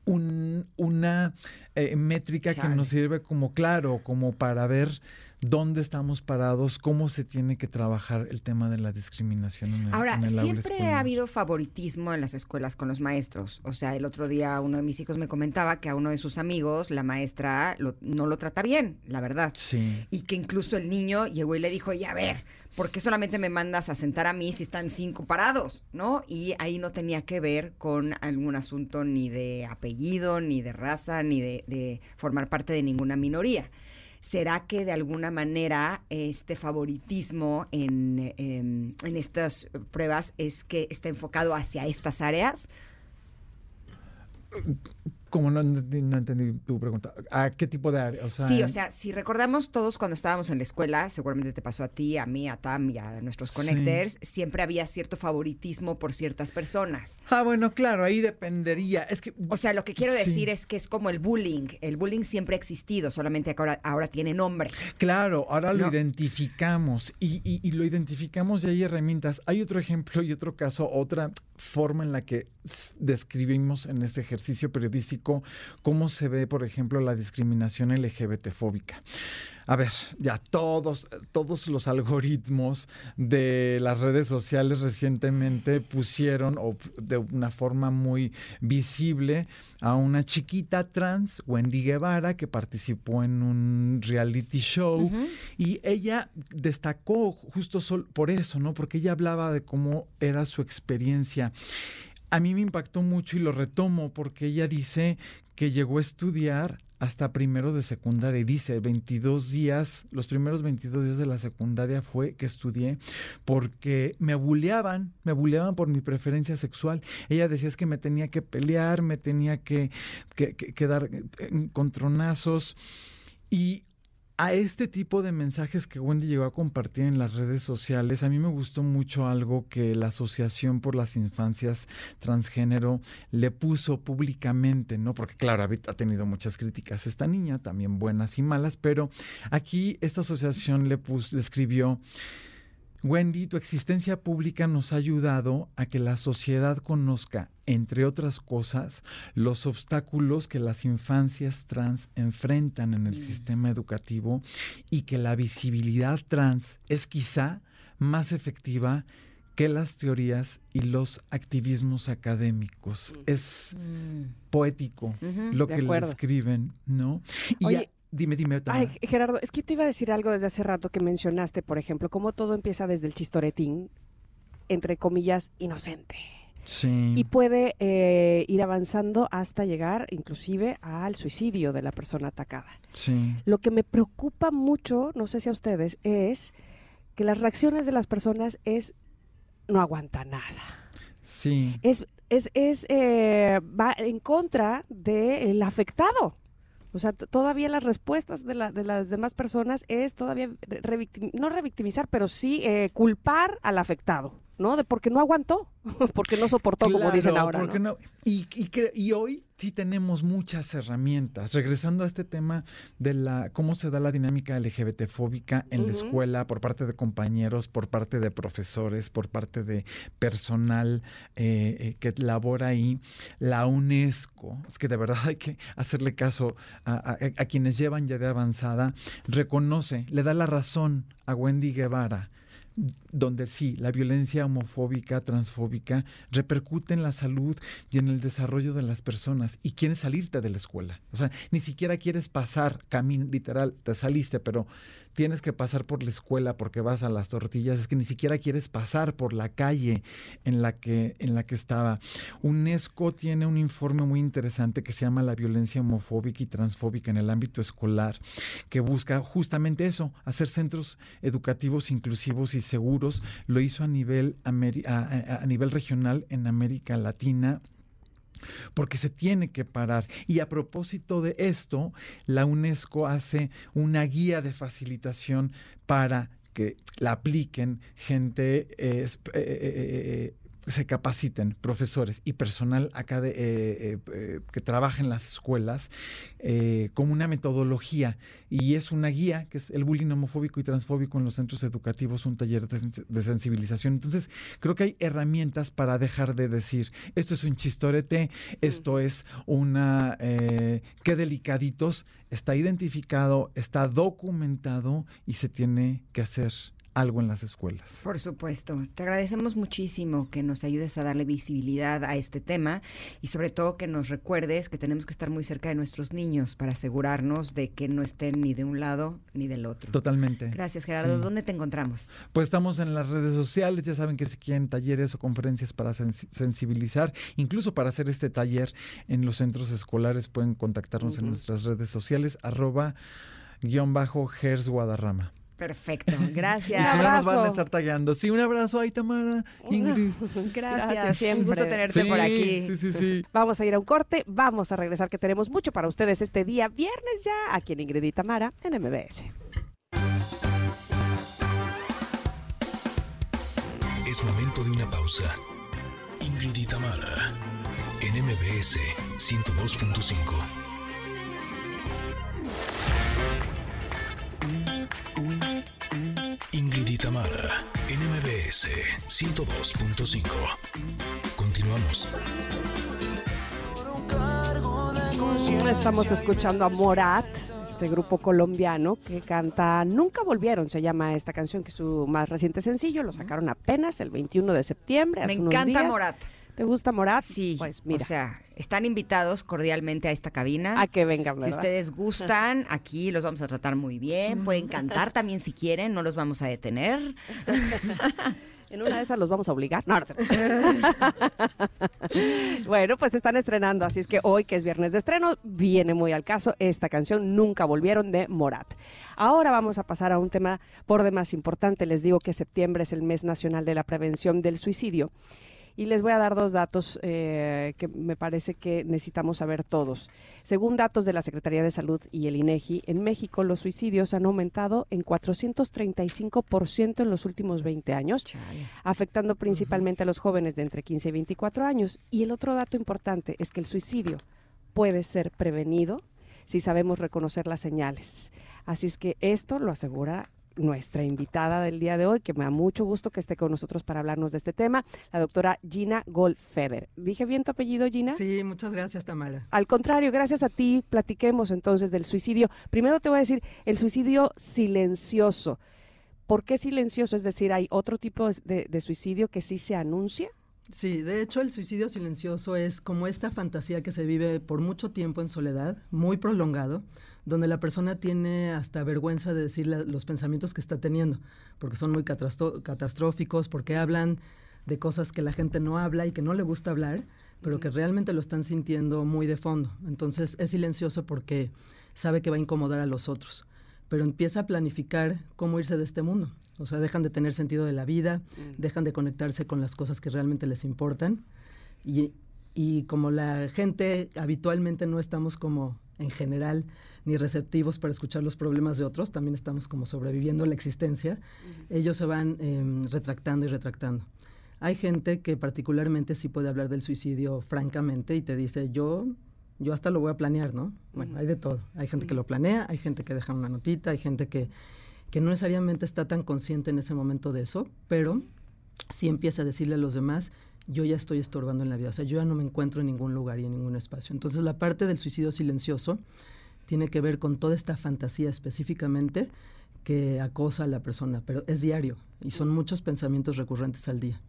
[SPEAKER 8] un- una eh, métrica que nos sirve como claro, como para ver dónde estamos parados, cómo se tiene que trabajar el tema de la discriminación en el,
[SPEAKER 1] Ahora,
[SPEAKER 8] en el aula
[SPEAKER 1] siempre ha habido favoritismo en las escuelas con los maestros. O sea, el otro día uno de mis hijos me comentaba que a uno de sus amigos la maestra lo- no lo trata bien, la verdad.
[SPEAKER 8] Sí.
[SPEAKER 1] Y que incluso el niño llegó y le dijo, y a ver, ¿por qué solamente me mandas a sentar a mí si están cinco parados? ¿No? Y ahí no tenía que ver con algún asunto ni de apellido, ni de raza, ni de, formar parte de ninguna minoría. ¿Será que de alguna manera este favoritismo en, em, en estas pruebas es que está enfocado hacia estas áreas?
[SPEAKER 8] Como no, entendí- no entendí tu pregunta. ¿A qué tipo de área? O sea,
[SPEAKER 1] Sí, o sea, si recordamos todos cuando estábamos en la escuela, seguramente te pasó a ti, a mí, a Tam y a nuestros
[SPEAKER 8] Sí.
[SPEAKER 1] connectors, siempre había cierto favoritismo por ciertas personas.
[SPEAKER 8] Ah, bueno, claro, ahí dependería. Es que
[SPEAKER 1] O sea, lo que quiero
[SPEAKER 8] Sí.
[SPEAKER 1] decir es que es como el bullying. El bullying siempre ha existido, solamente ahora, ahora tiene nombre.
[SPEAKER 8] Claro, ahora lo identificamos y, y- y lo identificamos y hay herramientas. Hay otro ejemplo y otro caso, otra forma en la que describimos en este ejercicio periodístico cómo se ve, por ejemplo, la discriminación LGBT-fóbica. A ver, ya todos, todos los algoritmos de las redes sociales recientemente pusieron o de una forma muy visible a una chiquita trans, Wendy Guevara, que participó en un reality show y ella destacó justo por eso, ¿no? Porque ella hablaba de cómo era su experiencia. A mí me impactó mucho y lo retomo porque ella dice que llegó a estudiar hasta primero de secundaria dice 22 días, los primeros 22 días de la secundaria fue que estudié porque me buleaban, me buleaban por mi preferencia sexual. Ella decía es que me tenía que pelear, me tenía que, que, que- que dar eh, encontronazos y a este tipo de mensajes que Wendy llegó a compartir en las redes sociales, a mí me gustó mucho algo que la Asociación por las Infancias Transgénero le puso públicamente, ¿no? Porque claro, ha tenido muchas críticas esta niña, también buenas y malas, pero aquí esta asociación le, pus- le escribió, Wendy, tu existencia pública nos ha ayudado a que la sociedad conozca, entre otras cosas, los obstáculos que las infancias trans enfrentan en el sistema educativo y que la visibilidad trans es quizá más efectiva que las teorías y los activismos académicos. Es poético
[SPEAKER 1] Ujú.
[SPEAKER 8] lo que le escriben, ¿no? Y
[SPEAKER 2] Oye,
[SPEAKER 8] dime, dime. Tamara.
[SPEAKER 2] Ay, Gerardo, es que yo te iba a decir algo desde hace rato que mencionaste, por ejemplo, cómo todo empieza desde el chistoretín, entre comillas, inocente.
[SPEAKER 8] sí.
[SPEAKER 2] Y puede eh, ir avanzando hasta llegar inclusive al suicidio de la persona atacada.
[SPEAKER 8] Sí.
[SPEAKER 2] Lo que me preocupa mucho, no sé si a ustedes, es que las reacciones de las personas es no aguanta nada.
[SPEAKER 8] Sí.
[SPEAKER 2] Es, es, es eh, va en contra del afectado. O sea, todavía las respuestas de, la- de las demás personas es todavía re- revictim- no revictimizar, pero sí eh, culpar al afectado, ¿no? De porque no aguantó, [laughs] porque no soportó, como dicen ahora.
[SPEAKER 8] Y, y, y hoy sí tenemos muchas herramientas. Regresando a este tema de la cómo se da la dinámica LGBT-fóbica en la escuela por parte de compañeros, por parte de profesores, por parte de personal eh, eh, que labora ahí, la UNESCO, es que de verdad [laughs] hay que hacerle caso a, a- a quienes llevan ya de avanzada, reconoce, le da la razón a Wendy Guevara donde sí, la violencia homofóbica, transfóbica, repercute en la salud y en el desarrollo de las personas y quieres salirte de la escuela. O sea, ni siquiera quieres pasar camino, literal, te saliste, pero tienes que pasar por la escuela porque vas a las tortillas, es que ni siquiera quieres pasar por la calle en la que, en la que estaba. UNESCO tiene un informe muy interesante que se llama La violencia homofóbica y transfóbica en el ámbito escolar, que busca justamente eso, hacer centros educativos inclusivos y seguros. Lo hizo a nivel, a- a nivel regional en América Latina porque se tiene que parar. Y a propósito de esto, la UNESCO hace una guía de facilitación para que la apliquen gente, eh, eh, eh, eh, se capaciten profesores y personal acá de, eh, eh, eh, que trabaja en las escuelas eh, como una metodología. Y es una guía que es el bullying homofóbico y transfóbico en los centros educativos, un taller de, de sensibilización. Entonces, creo que hay herramientas para dejar de decir, esto es un chistorete, esto es una, qué delicaditos, está identificado, está documentado y se tiene que hacer algo en las escuelas.
[SPEAKER 1] Por supuesto. Te agradecemos muchísimo que nos ayudes a darle visibilidad a este tema y sobre todo que nos recuerdes que tenemos que estar muy cerca de nuestros niños para asegurarnos de que no estén ni de un lado ni del otro.
[SPEAKER 8] Totalmente.
[SPEAKER 1] Gracias, Gerardo.
[SPEAKER 8] Sí.
[SPEAKER 1] ¿Dónde te encontramos?
[SPEAKER 8] Pues estamos en las redes sociales, ya saben que si quieren talleres o conferencias para sens- sensibilizar, incluso para hacer este taller en los centros escolares, pueden contactarnos en nuestras redes sociales, arroba guion bajo Gers Guadarrama.
[SPEAKER 1] Perfecto. [laughs]
[SPEAKER 8] Y
[SPEAKER 1] Gracias.
[SPEAKER 8] si no nos van a
[SPEAKER 2] abrazo.
[SPEAKER 8] estar tagueando. Sí, un abrazo ahí, Tamara, [laughs] Ingrid.
[SPEAKER 1] Gracias.
[SPEAKER 2] Gracias,
[SPEAKER 1] Un
[SPEAKER 2] siempre.
[SPEAKER 1] gusto tenerte
[SPEAKER 8] Sí,
[SPEAKER 1] por aquí.
[SPEAKER 8] Sí, sí, sí.
[SPEAKER 2] Vamos a ir a un corte, vamos a regresar que tenemos mucho para ustedes este día, viernes ya, aquí en Ingrid y Tamara, en MBS.
[SPEAKER 3] Es momento de una pausa. Ingrid y Tamara, en MBS 102.5. y Tamara, en MBS 102.5. Continuamos.
[SPEAKER 2] Estamos escuchando a Morat, este grupo colombiano que canta Nunca Volvieron, se llama esta canción, que es su más reciente sencillo, lo sacaron apenas el 21 de septiembre.
[SPEAKER 1] Me
[SPEAKER 2] unos
[SPEAKER 1] encanta
[SPEAKER 2] días.
[SPEAKER 1] Morat.
[SPEAKER 2] ¿Te gusta Morat?
[SPEAKER 1] Sí,
[SPEAKER 2] Pues mira,
[SPEAKER 1] o sea, están invitados cordialmente a esta cabina.
[SPEAKER 2] a que vengan,
[SPEAKER 1] Si
[SPEAKER 2] ¿verdad?
[SPEAKER 1] ustedes gustan, aquí los vamos a tratar muy bien. Pueden cantar también si quieren, no los vamos a detener. [laughs]
[SPEAKER 2] En una de esas los vamos a obligar. No, no sé. [laughs] bueno, pues están estrenando, así es que hoy, que es viernes de estreno, viene muy al caso esta canción Nunca Volvieron de Morat. Ahora vamos a pasar a un tema por demás importante. Les digo que septiembre es el mes nacional de la prevención del suicidio. Y les voy a dar dos datos eh, que me parece que necesitamos saber todos. Según datos de la Secretaría de Salud y el INEGI, en México los suicidios han aumentado en 435% en los últimos 20 años, afectando principalmente a los jóvenes de entre 15 y 24 años. Y el otro dato importante es que el suicidio puede ser prevenido si sabemos reconocer las señales. Así es que esto lo asegura nuestra invitada del día de hoy, que me da mucho gusto que esté con nosotros para hablarnos de este tema, la doctora Gina Goldfeder. ¿Dije bien tu apellido, Gina?
[SPEAKER 9] Sí, muchas gracias, Tamara.
[SPEAKER 2] Al contrario, gracias a ti, platiquemos entonces del suicidio. Primero te voy a decir, el suicidio silencioso. ¿Por qué silencioso? Es decir, ¿hay otro tipo de, de suicidio que sí se anuncia?
[SPEAKER 9] Sí, de hecho el suicidio silencioso es como esta fantasía que se vive por mucho tiempo en soledad, muy prolongado, donde la persona tiene hasta vergüenza de decir la- los pensamientos que está teniendo, porque son muy catastróficos, porque hablan de cosas que la gente no habla y que no le gusta hablar, pero que realmente lo están sintiendo muy de fondo. Entonces es silencioso porque sabe que va a incomodar a los otros, pero empieza a planificar cómo irse de este mundo. O sea, dejan de tener sentido de la vida, dejan de conectarse con las cosas que realmente les importan. Y, y como la gente habitualmente no estamos como en general ni receptivos para escuchar los problemas de otros, también estamos como sobreviviendo la existencia, ellos se van em, retractando y retractando. Hay gente que particularmente sí puede hablar del suicidio francamente y te dice, yo, yo hasta lo voy a planear, ¿no? Bueno, hay de todo. Hay gente que lo planea, hay gente que deja una notita, hay gente que, que no necesariamente está tan consciente en ese momento de eso, pero sí empieza a decirle a los demás, yo ya estoy estorbando en la vida, o sea, yo ya no me encuentro en ningún lugar y en ningún espacio. Entonces la parte del suicidio silencioso tiene que ver con toda esta fantasía específicamente que acosa a la persona, pero es diario y son muchos pensamientos recurrentes al día.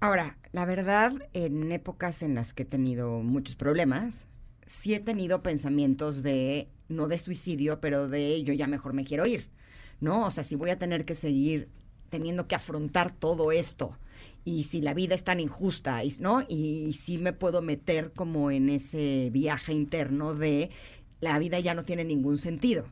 [SPEAKER 1] Ahora, la verdad, en épocas en las que he tenido muchos problemas, sí he tenido pensamientos de, no de suicidio, pero de yo ya mejor me quiero ir, ¿no? O sea, si voy a tener que seguir teniendo que afrontar todo esto y si la vida es tan injusta, y- ¿no? Y si me puedo meter como en ese viaje interno de la vida ya no tiene ningún sentido.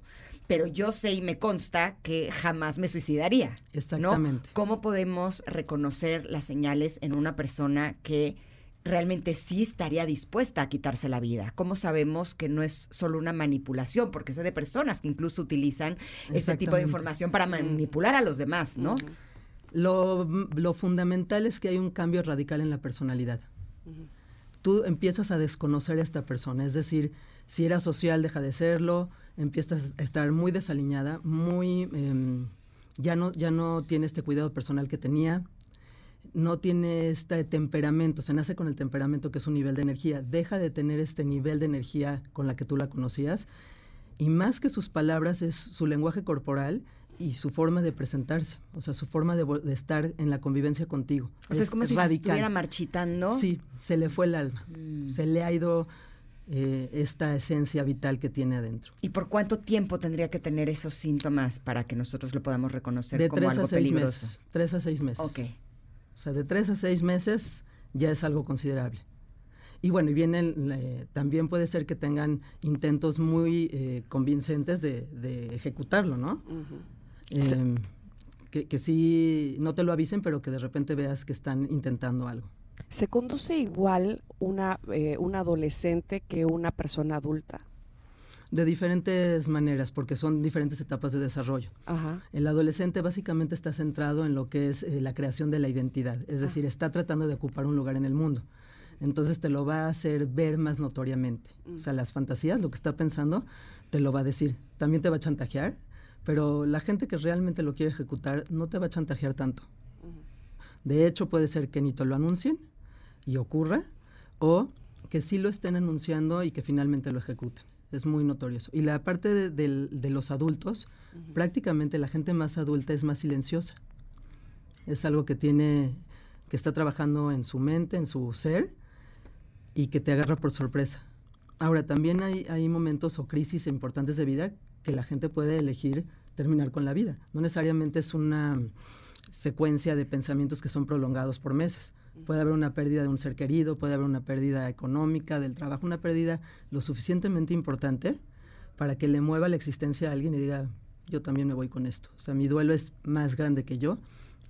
[SPEAKER 1] Pero yo sé y me consta que jamás me suicidaría. ¿no?
[SPEAKER 9] Exactamente.
[SPEAKER 1] ¿Cómo podemos reconocer las señales en una persona que realmente sí estaría dispuesta a quitarse la vida? ¿Cómo sabemos que no es solo una manipulación? Porque sé de personas que incluso utilizan este tipo de información para manipular a los demás, ¿no?
[SPEAKER 9] Lo, lo fundamental es que hay un cambio radical en la personalidad. Tú empiezas a desconocer a esta persona, es decir, si era social deja de serlo, empiezas a estar muy desaliñada, muy em, ya no ya no tiene este cuidado personal que tenía, no tiene este temperamento, se nace con el temperamento que es un nivel de energía, deja de tener este nivel de energía con la que tú la conocías y más que sus palabras es su lenguaje corporal y su forma de presentarse, o sea, su forma de, estar en la convivencia contigo.
[SPEAKER 1] O sea, es, como si se
[SPEAKER 9] radical.
[SPEAKER 1] estuviera marchitando.
[SPEAKER 9] Sí, se le fue el alma,
[SPEAKER 1] Mm.
[SPEAKER 9] se le ha ido eh, esta esencia vital que tiene adentro.
[SPEAKER 1] ¿Y por cuánto tiempo tendría que tener esos síntomas para que nosotros lo podamos reconocer
[SPEAKER 9] De
[SPEAKER 1] como
[SPEAKER 9] tres
[SPEAKER 1] algo
[SPEAKER 9] a seis
[SPEAKER 1] peligroso?
[SPEAKER 9] meses. Tres a seis meses.
[SPEAKER 1] Ok.
[SPEAKER 9] O sea, de tres a seis meses ya es algo considerable. Y bueno, y vienen, eh, también puede ser que tengan intentos muy eh, convincentes de, de ejecutarlo, ¿no? Em, que, que sí, no te lo avisen, pero que de repente veas que están intentando algo.
[SPEAKER 2] ¿Se conduce igual una, eh, un adolescente que una persona adulta?
[SPEAKER 9] De diferentes maneras, porque son diferentes etapas de desarrollo.
[SPEAKER 2] Ajá.
[SPEAKER 9] El adolescente básicamente está centrado en lo que es eh, la creación de la identidad, es decir, está tratando de ocupar un lugar en el mundo. Entonces te lo va a hacer ver más notoriamente. O sea, las fantasías, lo que está pensando, te lo va a decir. También te va a chantajear, pero la gente que realmente lo quiere ejecutar no te va a chantajear tanto. De hecho, puede ser que ni te lo anuncien y ocurra, o que sí lo estén anunciando y que finalmente lo ejecuten. Es muy notorio eso. Y la parte de, de los adultos, prácticamente la gente más adulta es más silenciosa. Es algo que tiene, que está trabajando en su mente, en su ser, y que te agarra por sorpresa. Ahora, también hay, hay momentos o crisis importantes de vida que la gente puede elegir terminar con la vida. No necesariamente es una secuencia de pensamientos que son prolongados por meses. Puede haber una pérdida de un ser querido, puede haber una pérdida económica del trabajo, una pérdida lo suficientemente importante para que le mueva la existencia a alguien y diga, yo también me voy con esto. O sea, mi duelo es más grande que yo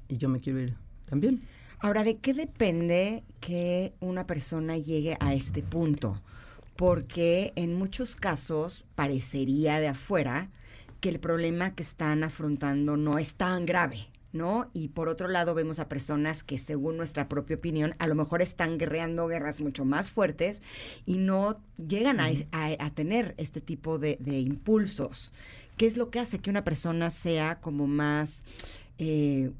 [SPEAKER 9] y yo me quiero ir también.
[SPEAKER 1] Ahora, ¿de qué depende que una persona llegue a este punto? Porque en muchos casos parecería de afuera que el problema que están afrontando no es tan grave. ¿no? Y por otro lado vemos a personas que según nuestra propia opinión a lo mejor están guerreando guerras mucho más fuertes y no llegan a, a- a tener este tipo de, de impulsos. ¿Qué es lo que hace que una persona sea como más... eh,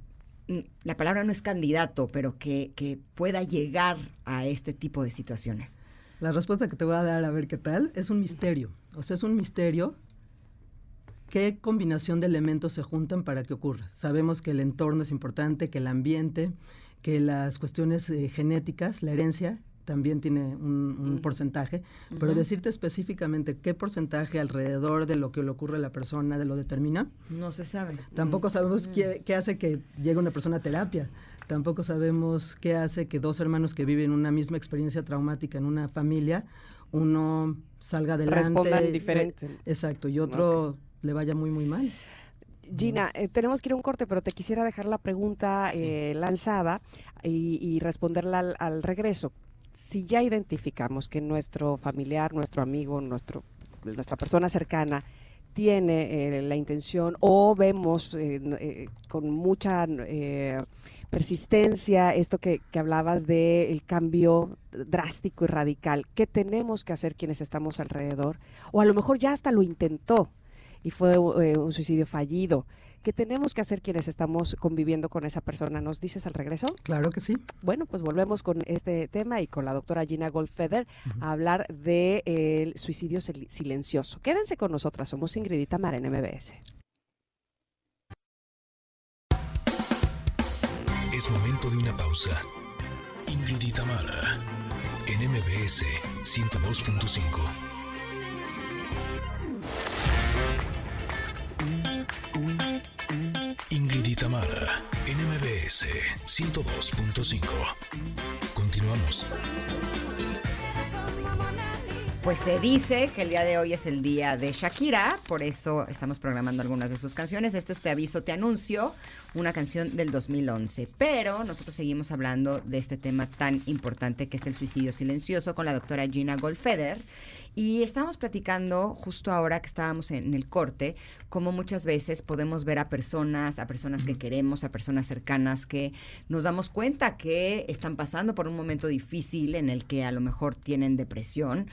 [SPEAKER 1] la palabra no es candidato, pero que, que pueda llegar a este tipo de situaciones?
[SPEAKER 9] La respuesta que te voy a dar, a ver qué tal, es un misterio. O sea, es un misterio qué combinación de elementos se juntan para que ocurra. Sabemos que el entorno es importante, que el ambiente, que las cuestiones eh, genéticas, la herencia, también tiene un, un porcentaje, pero decirte específicamente qué porcentaje alrededor de lo que le ocurre a la persona de lo determina,
[SPEAKER 1] No se sabe.
[SPEAKER 9] Tampoco sabemos qué, qué hace que llegue una persona a terapia. Tampoco sabemos qué hace que dos hermanos que viven una misma experiencia traumática en una familia, uno salga adelante.
[SPEAKER 2] Respondan
[SPEAKER 9] eh,
[SPEAKER 2] diferente.
[SPEAKER 9] exacto, y otro le vaya muy, muy mal.
[SPEAKER 2] Gina, eh, tenemos que ir a un corte, pero te quisiera dejar la pregunta eh, lanzada y, y responderla al, al regreso. Si ya identificamos que nuestro familiar, nuestro amigo, nuestro, nuestra persona cercana tiene eh, la intención o vemos eh, eh, con mucha eh, persistencia esto que, hablabas de el cambio drástico y radical, ¿qué tenemos que hacer quienes estamos alrededor? O a lo mejor ya hasta lo intentó y fue un suicidio fallido. ¿Qué tenemos que hacer quienes estamos conviviendo con esa persona? ¿Nos dices al regreso?
[SPEAKER 9] Claro que sí.
[SPEAKER 2] Bueno, pues volvemos con este tema y con la doctora Gina Goldfeder a hablar del suicidio sil- silencioso. Quédense con nosotras, somos Ingrid y Tamara en MBS.
[SPEAKER 3] Es momento de una pausa. Ingrid y Tamara, en MBS 102.5. Ingrid y Tamara, en MBS 102.5. Continuamos.
[SPEAKER 1] Pues se dice que el día de hoy es el día de Shakira, por eso estamos programando algunas de sus canciones. Este es Te Aviso, Te Anuncio, una canción del 2011. Pero nosotros seguimos hablando de este tema tan importante que es el suicidio silencioso con la doctora Gina Goldfeder. Y estábamos platicando justo ahora que estábamos en el corte, cómo muchas veces podemos ver a personas, a personas que queremos, a personas cercanas que nos damos cuenta que están pasando por un momento difícil en el que a lo mejor tienen depresión.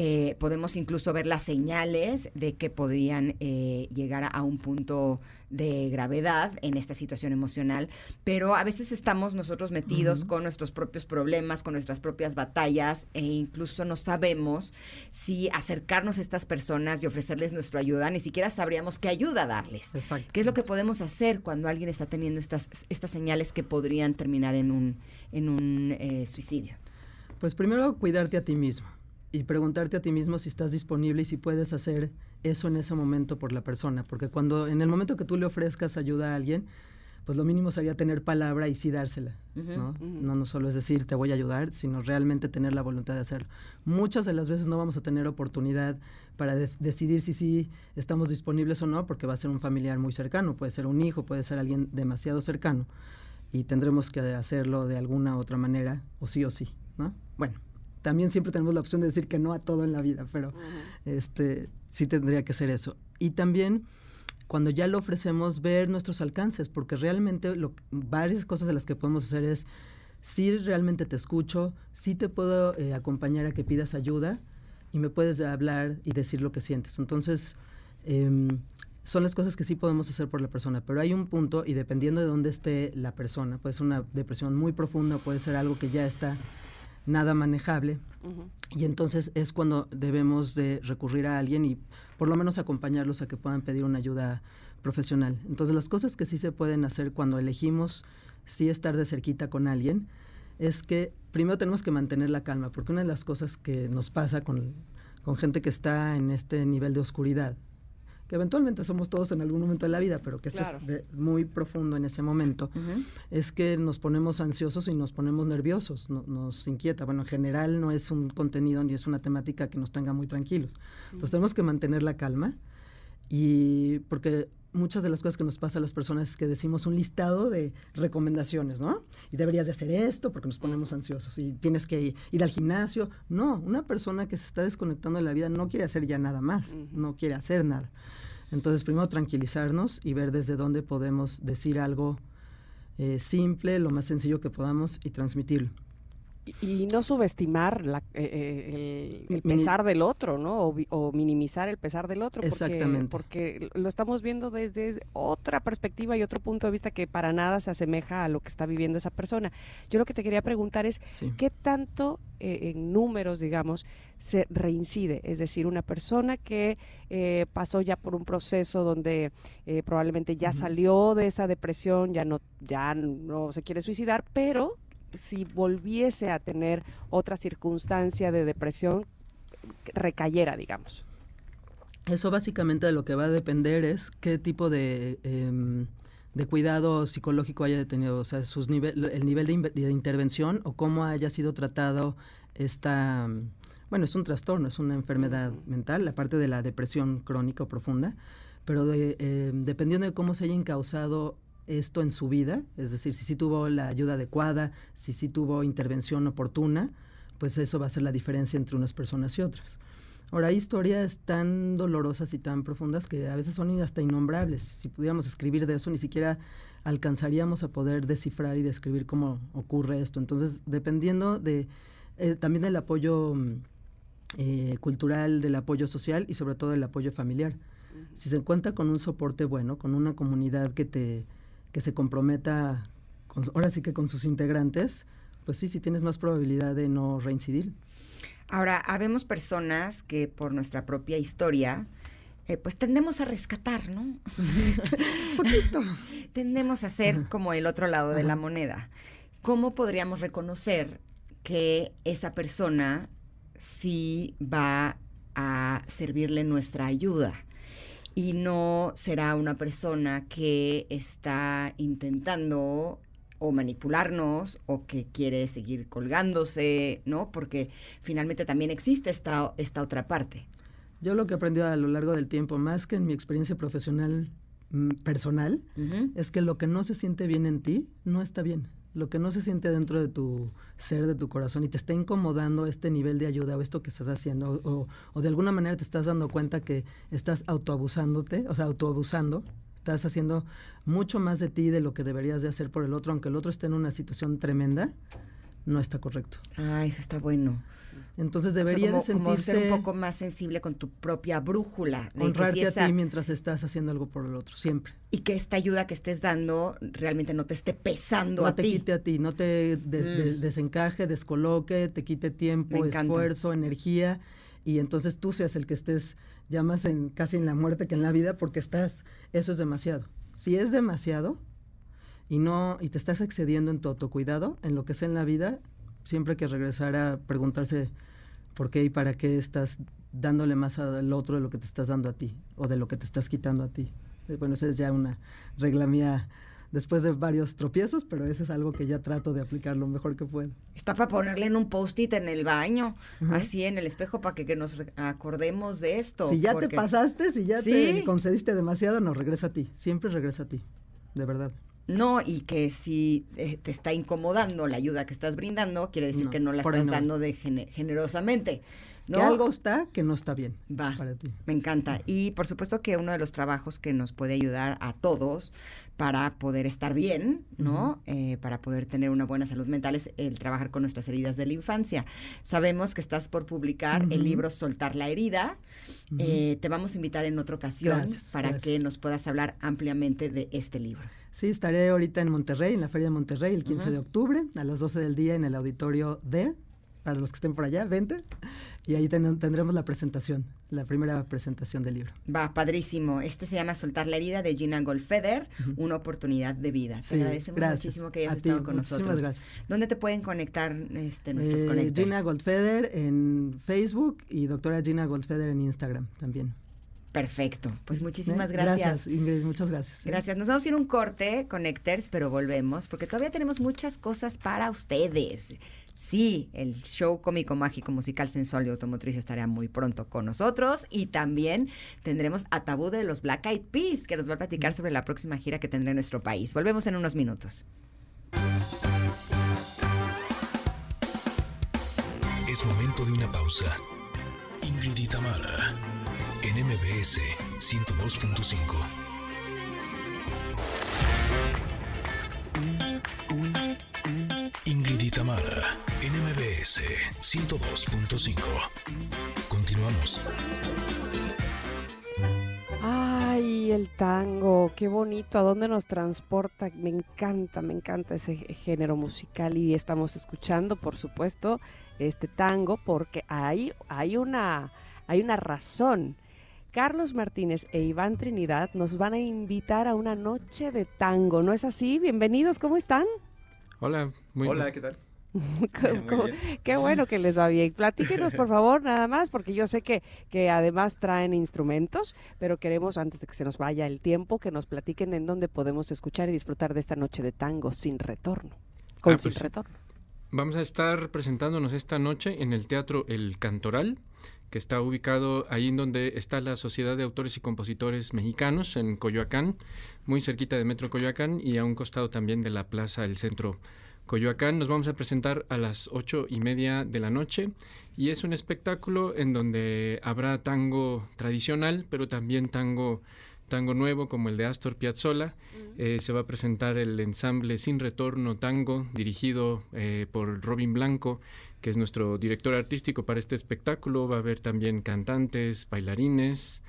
[SPEAKER 1] Eh, podemos incluso ver las señales de que podrían eh, llegar a, un punto de gravedad en esta situación emocional, pero a veces estamos nosotros metidos con nuestros propios problemas, con nuestras propias batallas e incluso no sabemos si acercarnos a estas personas y ofrecerles nuestra ayuda, ni siquiera sabríamos qué ayuda darles.
[SPEAKER 9] Exacto.
[SPEAKER 1] ¿Qué es lo que podemos hacer cuando alguien está teniendo estas, estas señales que podrían terminar en un, en un eh, suicidio?
[SPEAKER 9] Pues primero cuidarte a ti mismo y preguntarte a ti mismo si estás disponible y si puedes hacer eso en ese momento por la persona, porque cuando en el momento que tú le ofrezcas ayuda a alguien, pues lo mínimo sería tener palabra y sí dársela, ¿no?
[SPEAKER 2] ujú.
[SPEAKER 9] No, no solo es decir te voy a ayudar, sino realmente tener la voluntad de hacerlo. Muchas de las veces no vamos a tener oportunidad para de- decidir si sí estamos disponibles o no, porque va a ser un familiar muy cercano, puede ser un hijo, puede ser alguien demasiado cercano, y tendremos que hacerlo de alguna otra manera, o sí o sí, ¿no? Bueno, también siempre tenemos la opción de decir que no a todo en la vida, pero este sí tendría que ser eso. Y también cuando ya lo ofrecemos ver nuestros alcances, porque realmente lo, varias cosas de las que podemos hacer es si realmente te escucho, si te puedo eh, acompañar a que pidas ayuda y me puedes hablar y decir lo que sientes. Entonces, em, son las cosas que sí podemos hacer por la persona, pero hay un punto y dependiendo de dónde esté la persona, puede ser una depresión muy profunda, puede ser algo que ya está nada manejable, y entonces es cuando debemos de recurrir a alguien y por lo menos acompañarlos a que puedan pedir una ayuda profesional. Entonces las cosas que sí se pueden hacer cuando elegimos sí estar de cerquita con alguien es que primero tenemos que mantener la calma, porque una de las cosas que nos pasa con, con gente que está en este nivel de oscuridad que eventualmente somos todos en algún momento de la vida, pero que esto
[SPEAKER 2] Claro.
[SPEAKER 9] es de- muy profundo en ese momento, es que nos ponemos ansiosos y nos ponemos nerviosos, no- nos inquieta. Bueno, en general no es un contenido ni es una temática que nos tenga muy tranquilos. Entonces tenemos que mantener la calma y porque muchas de las cosas que nos pasa a las personas es que decimos un listado de recomendaciones, ¿no? Y deberías de hacer esto porque nos ponemos ansiosos y tienes que ir al gimnasio. No, una persona que se está desconectando de la vida no quiere hacer ya nada más, no quiere hacer nada. Entonces, primero tranquilizarnos y ver desde dónde podemos decir algo eh, simple, lo más sencillo que podamos y transmitirlo.
[SPEAKER 2] Y, y no subestimar la- eh, eh, el, pesar del otro, ¿no? O, o minimizar el pesar del otro. porque-
[SPEAKER 9] Exactamente.
[SPEAKER 2] Porque lo estamos viendo desde otra perspectiva y otro punto de vista que para nada se asemeja a lo que está viviendo esa persona. Yo lo que te quería preguntar es,
[SPEAKER 9] Sí.
[SPEAKER 2] ¿qué tanto eh, en números, digamos, se reincide? Es decir, una persona que eh, pasó ya por un proceso donde eh, probablemente ya salió de esa depresión, ya no, ya no se quiere suicidar, pero si volviese a tener otra circunstancia de depresión, recayera, digamos.
[SPEAKER 9] Eso básicamente de lo que va a depender es qué tipo de, em, de cuidado psicológico haya tenido, o sea, sus nivel, el nivel de, intervención o cómo haya sido tratado esta, bueno, es un trastorno, es una enfermedad mental, la parte de la depresión crónica o profunda, pero de, em, dependiendo de cómo se haya encausado esto en su vida, es decir, si sí tuvo la ayuda adecuada, si sí tuvo intervención oportuna, pues eso va a ser la diferencia entre unas personas y otras. Ahora, hay historias tan dolorosas y tan profundas que a veces son hasta innombrables. Si pudiéramos escribir de eso, ni siquiera alcanzaríamos a poder descifrar y describir cómo ocurre esto. Entonces, dependiendo de eh, también del apoyo mm, eh, cultural, del apoyo social y sobre todo del apoyo familiar. Si se cuenta con un soporte bueno, con una comunidad que te que se comprometa, con- ahora sí que con sus integrantes, pues sí, sí tienes más probabilidad de no reincidir.
[SPEAKER 1] Ahora, habemos personas que por nuestra propia historia, eh, pues tendemos a rescatar, ¿no? [laughs] [laughs] tendemos a ser como el otro lado de la moneda. ¿Cómo podríamos reconocer que esa persona sí va a servirle nuestra ayuda? Y no será una persona que está intentando o manipularnos o que quiere seguir colgándose, ¿no? Porque finalmente también existe esta, esta otra parte.
[SPEAKER 9] Yo lo que he aprendido a lo largo del tiempo, más que en mi experiencia profesional mm, personal, es que lo que no se siente bien en ti no está bien. Lo que no se siente dentro de tu ser, de tu corazón, y te está incomodando este nivel de ayuda o esto que estás haciendo, o, o- de alguna manera te estás dando cuenta que estás autoabusándote, o sea, autoabusando, estás haciendo mucho más de ti de lo que deberías de hacer por el otro, aunque el otro esté en una situación tremenda, no está correcto.
[SPEAKER 1] Ah, eso está bueno.
[SPEAKER 9] Entonces
[SPEAKER 1] O sea,
[SPEAKER 9] debería
[SPEAKER 1] como,
[SPEAKER 9] de
[SPEAKER 1] como
[SPEAKER 9] sentirse...
[SPEAKER 1] ser un poco más sensible con tu propia brújula. de que si
[SPEAKER 9] honrarte
[SPEAKER 1] esa-
[SPEAKER 9] a ti mientras estás haciendo algo por el otro, siempre.
[SPEAKER 1] y que esta ayuda que estés dando realmente no te esté pesando
[SPEAKER 9] no
[SPEAKER 1] a
[SPEAKER 9] te
[SPEAKER 1] ti.
[SPEAKER 9] quite a ti, no te des- de-
[SPEAKER 1] Mm.
[SPEAKER 9] desencaje, descoloque, te quite tiempo, esfuerzo, energía y entonces tú seas el que estés ya más en casi en la muerte que en la vida porque estás, eso es demasiado. Si es demasiado y no y te estás excediendo en tu autocuidado, en lo que sea en la vida, siempre hay que regresar a preguntarse por qué y para qué estás dándole más al otro de lo que te estás dando a ti o de lo que te estás quitando a ti. Eh, Bueno, esa es ya una regla mía después de varios tropiezos, pero eso es algo que ya trato de aplicar lo mejor que puedo.
[SPEAKER 1] Está para ponerle en un post-it en el baño, así en el espejo, para que, que nos acordemos de esto.
[SPEAKER 9] Si ya
[SPEAKER 1] porque-
[SPEAKER 9] te pasaste, si ya
[SPEAKER 1] Sí.
[SPEAKER 9] te concediste demasiado, no, regresa a ti. Siempre regresa a ti, de verdad.
[SPEAKER 1] No, y que si eh, te está incomodando la ayuda que estás brindando, quiere decir
[SPEAKER 9] No,
[SPEAKER 1] que no la estás
[SPEAKER 9] no
[SPEAKER 1] dando de gene- generosamente. ¿no?
[SPEAKER 9] Que algo está que no está bien
[SPEAKER 1] Va.
[SPEAKER 9] para ti.
[SPEAKER 1] Me encanta. Y por supuesto que uno de los trabajos que nos puede ayudar a todos para poder estar bien, ¿no? Eh, para poder tener una buena salud mental es el trabajar con nuestras heridas de la infancia. Sabemos que estás por publicar el libro Soltar la herida. Eh, te vamos a invitar en otra ocasión
[SPEAKER 9] Gracias,
[SPEAKER 1] para
[SPEAKER 9] gracias.
[SPEAKER 1] que nos puedas hablar ampliamente de este libro.
[SPEAKER 9] Sí, estaré ahorita en Monterrey, en la Feria de Monterrey, el 15
[SPEAKER 1] Ujú.
[SPEAKER 9] de octubre, a las 12 del día en el auditorio D. Para los que estén por allá, vente. Y ahí ten- tendremos la presentación, la primera presentación del libro.
[SPEAKER 1] Va, padrísimo. Este se llama Soltar la herida de Gina Goldfeder, una oportunidad de vida. Te
[SPEAKER 9] Sí,
[SPEAKER 1] agradecemos
[SPEAKER 9] gracias.
[SPEAKER 1] muchísimo que hayas
[SPEAKER 9] A ti,
[SPEAKER 1] estado con
[SPEAKER 9] muchísimas
[SPEAKER 1] nosotros.
[SPEAKER 9] gracias.
[SPEAKER 1] ¿Dónde te pueden conectar este, nuestros
[SPEAKER 9] Eh,
[SPEAKER 1] conectores?
[SPEAKER 9] Gina Goldfeder en Facebook y doctora Gina Goldfeder en Instagram también.
[SPEAKER 1] Perfecto. Pues muchísimas
[SPEAKER 9] ¿Eh?
[SPEAKER 1] gracias.
[SPEAKER 9] Ingrid, muchas gracias. ¿eh?
[SPEAKER 1] Gracias. Nos vamos a ir un corte, Connectors, pero volvemos porque todavía tenemos muchas cosas para ustedes. Sí, el show cómico, mágico, musical, sensual y automotriz estará muy pronto con nosotros y también tendremos a Tabú de los Black Eyed Peas que nos va a platicar sobre la próxima gira que tendrá en nuestro país. Volvemos en unos minutos.
[SPEAKER 3] Es momento de una pausa. Ingrid y Tamara, en MBS 102.5. Ingrid y en MBS 102.5. Continuamos.
[SPEAKER 2] Ay, el tango, qué bonito, a dónde nos transporta. Me encanta, me encanta ese género musical y estamos escuchando, por supuesto, este tango porque hay, hay, una, hay una razón. Carlos Martínez e Iván Trinidad nos van a invitar a una noche de tango, ¿no es así? Bienvenidos, ¿cómo están?
[SPEAKER 10] Hola, muy
[SPEAKER 11] Hola, ¿qué tal? [laughs]
[SPEAKER 2] ¿Cómo- cómo-
[SPEAKER 11] bien.
[SPEAKER 2] Qué bueno que les va bien. Platíquenos, por favor, nada más, porque yo sé que, que además traen instrumentos, pero queremos, antes de que se nos vaya el tiempo, que nos platiquen en dónde podemos escuchar y disfrutar de esta noche de tango sin retorno. Con
[SPEAKER 10] Ah,
[SPEAKER 2] sin
[SPEAKER 10] pues,
[SPEAKER 2] retorno.
[SPEAKER 10] Vamos a estar presentándonos esta noche en el Teatro El Cantoral, que está ubicado ahí en donde está la Sociedad de Autores y Compositores Mexicanos, en Coyoacán, muy cerquita de Metro Coyoacán y a un costado también de la Plaza El Centro Coyoacán. Nos vamos a presentar a las ocho y media de la noche y es un espectáculo en donde habrá tango tradicional, pero también tango tango nuevo como el de Astor Piazzolla. Eh, se va a presentar el ensamble Sin Retorno Tango, dirigido eh, por Robin Blanco, que es nuestro director artístico para este espectáculo. Va a haber también cantantes, bailarines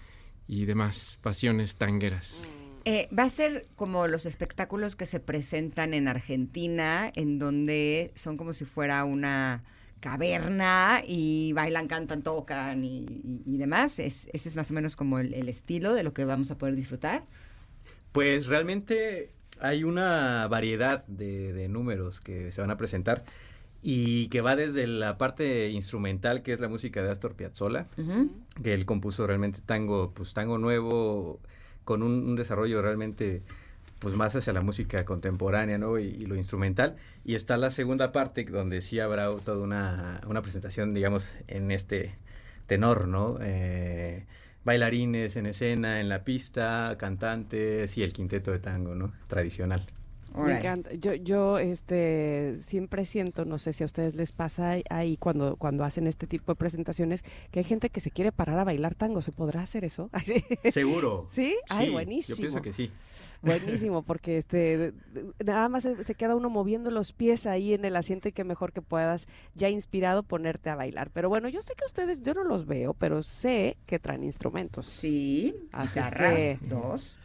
[SPEAKER 10] y demás pasiones tangueras.
[SPEAKER 1] Eh, va a ser como los espectáculos que se presentan en Argentina, en donde son como si fuera una caverna y bailan, cantan, tocan y, y- y demás. Es, ese es más o menos como el, el estilo de lo que vamos a poder disfrutar.
[SPEAKER 11] Pues realmente hay una variedad de, de números que se van a presentar y que va desde la parte instrumental, que es la música de Astor Piazzolla, que él compuso realmente tango, pues tango nuevo, con un, un desarrollo realmente pues más hacia la música contemporánea, ¿no? Y, y lo instrumental. Y está la segunda parte donde sí habrá toda una, una presentación, digamos, en este tenor, ¿no? Eh, bailarines en escena, en la pista, cantantes y el quinteto de tango, ¿no? Tradicional.
[SPEAKER 2] Me encanta. Yo, yo este, siempre siento, no sé si a ustedes les pasa ahí- cuando, cuando hacen este tipo de presentaciones, que hay gente que se quiere parar a bailar tango. ¿Se podrá hacer eso? [laughs] Sí.
[SPEAKER 11] Seguro.
[SPEAKER 2] ¿Sí? Ay, buenísimo.
[SPEAKER 11] Yo pienso que sí.
[SPEAKER 2] Buenísimo, porque este nada más se, se queda uno moviendo los pies ahí en el asiento y que mejor que puedas ya inspirado ponerte a bailar. Pero bueno, yo sé que ustedes, yo no los veo, pero sé que traen instrumentos.
[SPEAKER 1] Sí,
[SPEAKER 2] así es
[SPEAKER 1] guitarras,
[SPEAKER 2] que,
[SPEAKER 1] dos.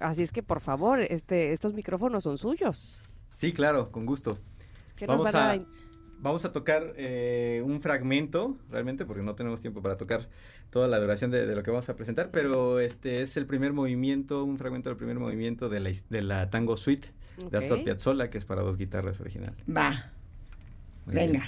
[SPEAKER 2] Así es que por favor, este, estos micrófonos son suyos.
[SPEAKER 11] Sí, claro, con gusto.
[SPEAKER 2] ¿Qué nos
[SPEAKER 11] Vamos
[SPEAKER 2] van a
[SPEAKER 11] a, vamos a tocar eh, un fragmento, realmente, porque no tenemos tiempo para tocar toda la duración de, de lo que vamos a presentar, pero este es el primer movimiento, un fragmento del primer movimiento de la, de la Tango Suite de Astor. Piazzolla, que es para dos guitarras original.
[SPEAKER 1] Va,
[SPEAKER 11] Muy
[SPEAKER 1] venga.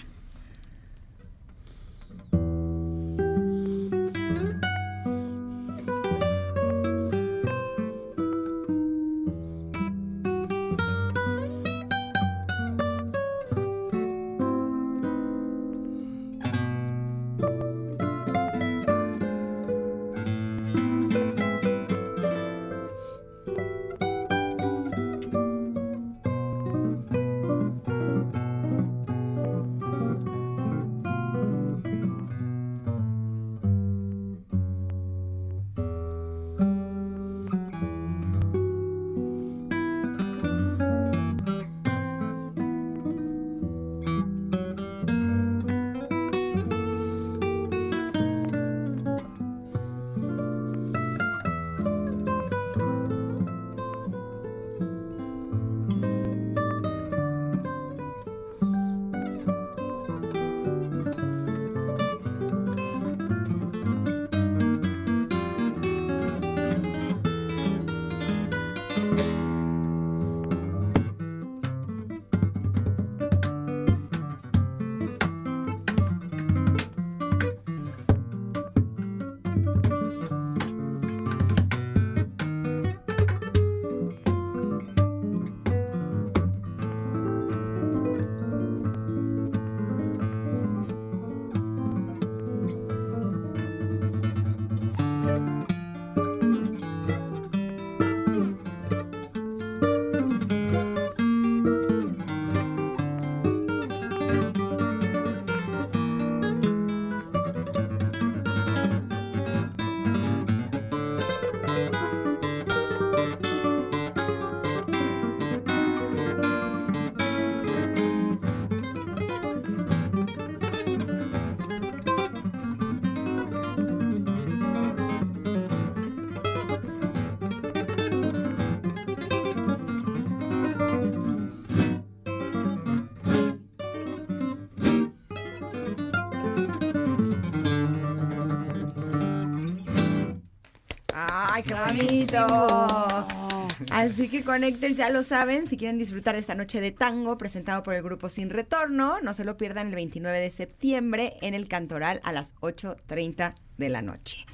[SPEAKER 1] Así que Connectors ya lo saben, si quieren disfrutar esta noche de tango presentado por el grupo Sin Retorno, no se lo pierdan el 29 de septiembre en el Cantoral a las 8.30 de la noche.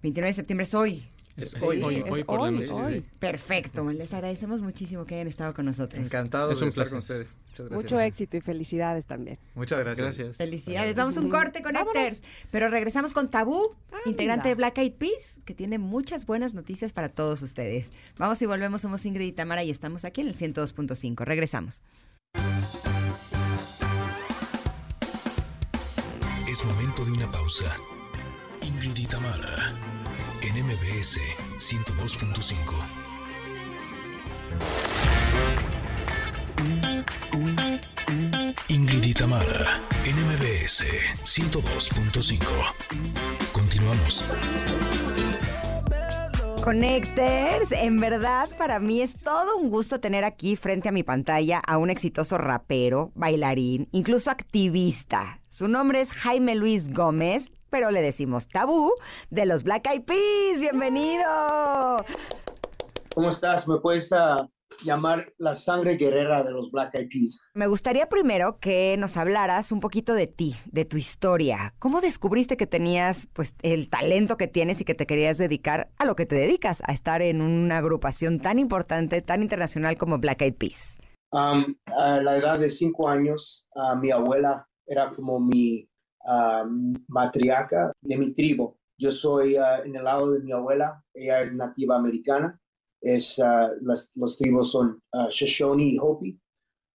[SPEAKER 1] 29 de septiembre es hoy.
[SPEAKER 10] Es hoy, hoy, hoy por la noche, sí.
[SPEAKER 1] Perfecto, les agradecemos muchísimo que hayan estado con nosotros.
[SPEAKER 11] Encantado
[SPEAKER 10] Es
[SPEAKER 11] de
[SPEAKER 10] un
[SPEAKER 11] estar
[SPEAKER 10] placer.
[SPEAKER 11] con ustedes. Muchas gracias.
[SPEAKER 2] Mucho éxito y felicidades también.
[SPEAKER 11] Muchas gracias.
[SPEAKER 10] Gracias.
[SPEAKER 1] Felicidades. Vamos a un corte, Connectors. Pero regresamos con Tabú, integrante de Black Eyed Peas, que tiene muchas buenas noticias para todos ustedes. Vamos y volvemos. Somos Ingrid y Tamara y estamos aquí en el 102.5. Regresamos.
[SPEAKER 3] Es momento de una pausa. Ingrid y Tamara, en MBS 102.5. Ingrid y Tamara, en MBS 102.5. Continuamos.
[SPEAKER 1] Connectors, en verdad para mí es todo un gusto tener aquí frente a mi pantalla a un exitoso rapero, bailarín, incluso activista. Su nombre es Jaime Luis Gómez, pero le decimos tabú, de los Black Eyed Peas. ¡Bienvenido!
[SPEAKER 12] ¿Cómo estás? ¿Me puedes ah, llamar la sangre guerrera de los Black Eyed Peas?
[SPEAKER 1] Me gustaría primero que nos hablaras un poquito de ti, de tu historia. ¿Cómo descubriste que tenías pues el talento que tienes y que te querías dedicar a lo que te dedicas, a estar en una agrupación tan importante, tan internacional como Black Eyed Peas?
[SPEAKER 12] A la edad de cinco años, ah, mi abuela era como mi ah, matriarca de mi tribu. Yo soy ah, en el lado de mi abuela, ella es nativa americana. Es, las- los tribus son Shoshone y Hopi.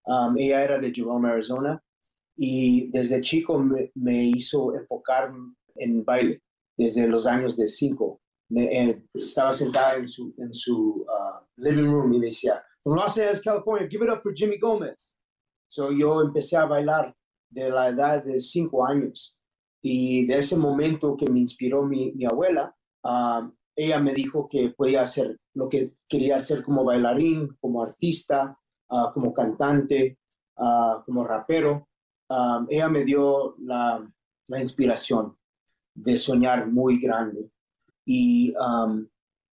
[SPEAKER 12] Am, ella era de Jerome, Arizona. Y desde chico me, me hizo enfocar en baile, desde los años de cinco. Me- eh, estaba sentada en su, en su living room y me decía, from Los Angeles, California, give it up for Jimmy Gomez. So yo empecé a bailar de la edad de cinco años. Y de ese momento que me inspiró mi, abuela, ah, ella me dijo que podía hacer lo que quería hacer como bailarín, como artista, ah, como cantante, ah, como rapero. Ella me dio la, la inspiración de soñar muy grande. Y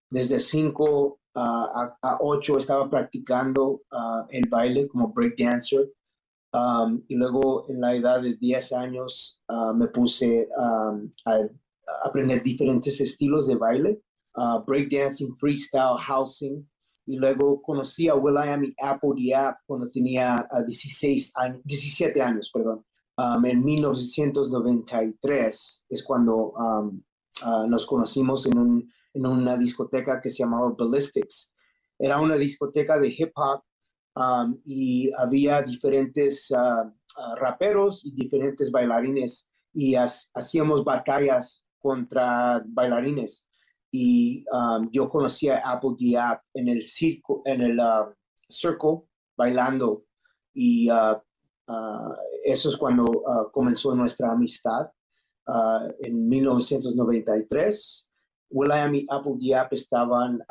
[SPEAKER 12] desde 5 a, 8 estaba practicando el baile como breakdancer. Um, y luego en la edad de 10 años ah, me puse um, a, aprender diferentes estilos de baile, ah, breakdancing, freestyle, housing. Y luego conocí a Will.i.am y Apple Diab cuando tenía ah, 16 años, 17 años, perdón. Um, en 1993 es cuando um, ah, nos conocimos en, un- en una discoteca que se llamaba Ballistics. Era una discoteca de hip hop um, y había diferentes ah, ah, raperos y diferentes bailarines y hacíamos batallas contra bailarines. Y um, yo conocí a Apple Diab en el circo, en el ah, circle bailando y ah, eso es cuando comenzó nuestra amistad. En 1993, Will.i.am y Apple Diab estaban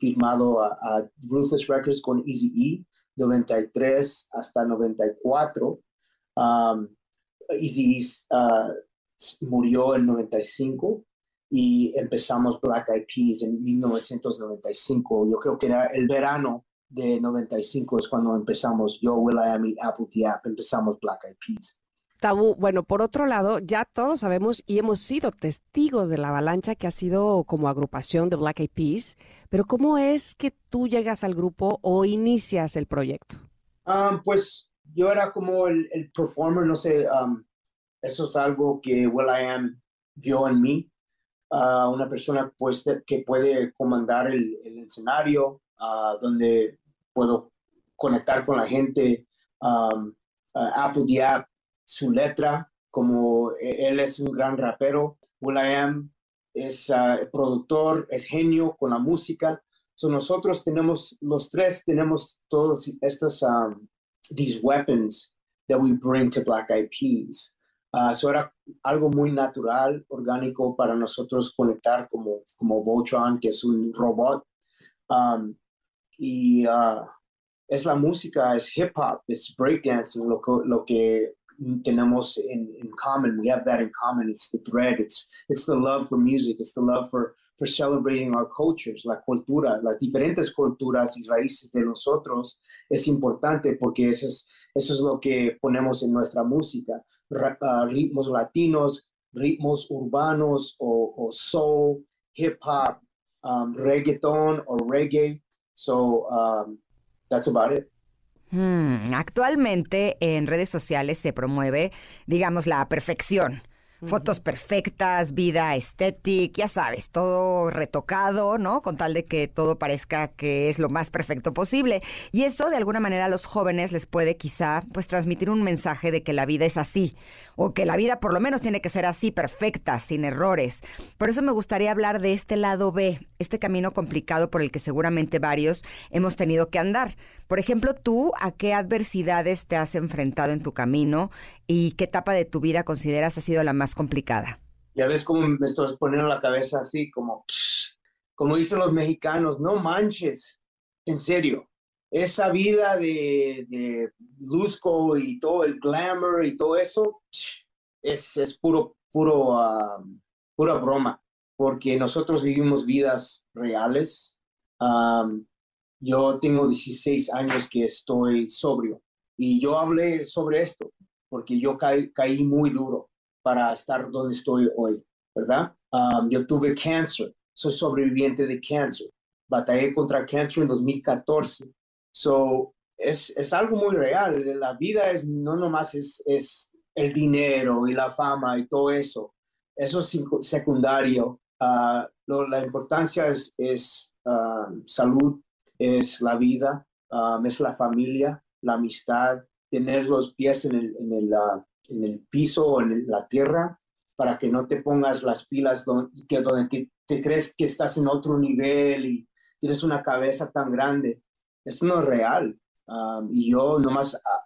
[SPEAKER 12] firmado a, Ruthless Records con Eazy-E, 93 hasta 94. Um, Eazy-E ah, s- murió en 95 y empezamos Black Eyed Peas en 1995. Yo creo que era el verano de 95 es cuando empezamos, yo, Will.i.am y Apple Diab, empezamos Black Eyed Peas.
[SPEAKER 2] Tabú, bueno, por otro lado, ya todos sabemos y hemos sido testigos de la avalancha que ha sido como agrupación de Black Eyed Peas, pero ¿cómo es que tú llegas al grupo o inicias el proyecto?
[SPEAKER 12] Um, pues yo era como el, performer, no sé, um, eso es algo que Will.i.am vio en mí, Ah, una persona pues que puede comandar el, escenario, ah, donde puedo conectar con la gente. Um, ah, Apple Diab, su letra, como e- él es un gran rapero, Will.i.am es ah, productor, es genio con la música. So nosotros tenemos, los tres tenemos todos estos, um, these weapons that we bring to Black Eyed Peas. So era algo muy natural, orgánico para nosotros conectar como, como Voltron, que es un robot. Um, y ah, es la música, es hip hop, es breakdancing, lo, que- lo que tenemos in, in common. We have that in common. It's the thread. It's it's the love for music. It's the love for for celebrating our cultures, la cultura, las diferentes culturas y raíces de nosotros es importante porque eso es, eso es lo que ponemos en nuestra música. Ra- ah, ritmos latinos, ritmos urbanos o, o soul, hip hop, um, reggaeton o reggae. So um, that's about it.
[SPEAKER 1] Hmm, Actualmente en redes sociales se promueve, digamos, la perfección. Fotos perfectas, vida estética, ya sabes, todo retocado, ¿no? Con tal de que todo parezca que es lo más perfecto posible. Y eso de alguna manera a los jóvenes les puede quizá pues transmitir un mensaje de que la vida es así, o que la vida por lo menos tiene que ser así, perfecta, sin errores. Por eso me gustaría hablar de este lado B, este camino complicado por el que seguramente varios hemos tenido que andar. Por ejemplo, tú, ¿a qué adversidades te has enfrentado en tu camino y qué etapa de tu vida consideras ha sido la más complicada?
[SPEAKER 12] Ya ves cómo me estoy poniendo la cabeza así, como, como dicen los mexicanos, no manches, en serio. Esa vida de, de luzco y todo el glamour y todo eso, es, es puro, puro, ah, pura broma, porque nosotros vivimos vidas reales. Am, yo tengo 16 años que estoy sobrio y yo hablé sobre esto porque yo caí, caí muy duro para estar donde estoy hoy, ¿verdad? Um, yo tuve cáncer, soy sobreviviente de cáncer. Batallé contra cáncer en 2014. So, es, es algo muy real. La vida es, no nomás es, es el dinero y la fama y todo eso. Eso es secu- secundario. Ah, lo- la importancia es, es ah, salud, es la vida, ah, es la familia, la amistad, tener los pies en el, en el, ah, en el piso o en el- la tierra para que no te pongas las pilas don- que donde te, te crees que estás en otro nivel y tienes una cabeza tan grande. Eso no es real. Um, y yo nomás ah,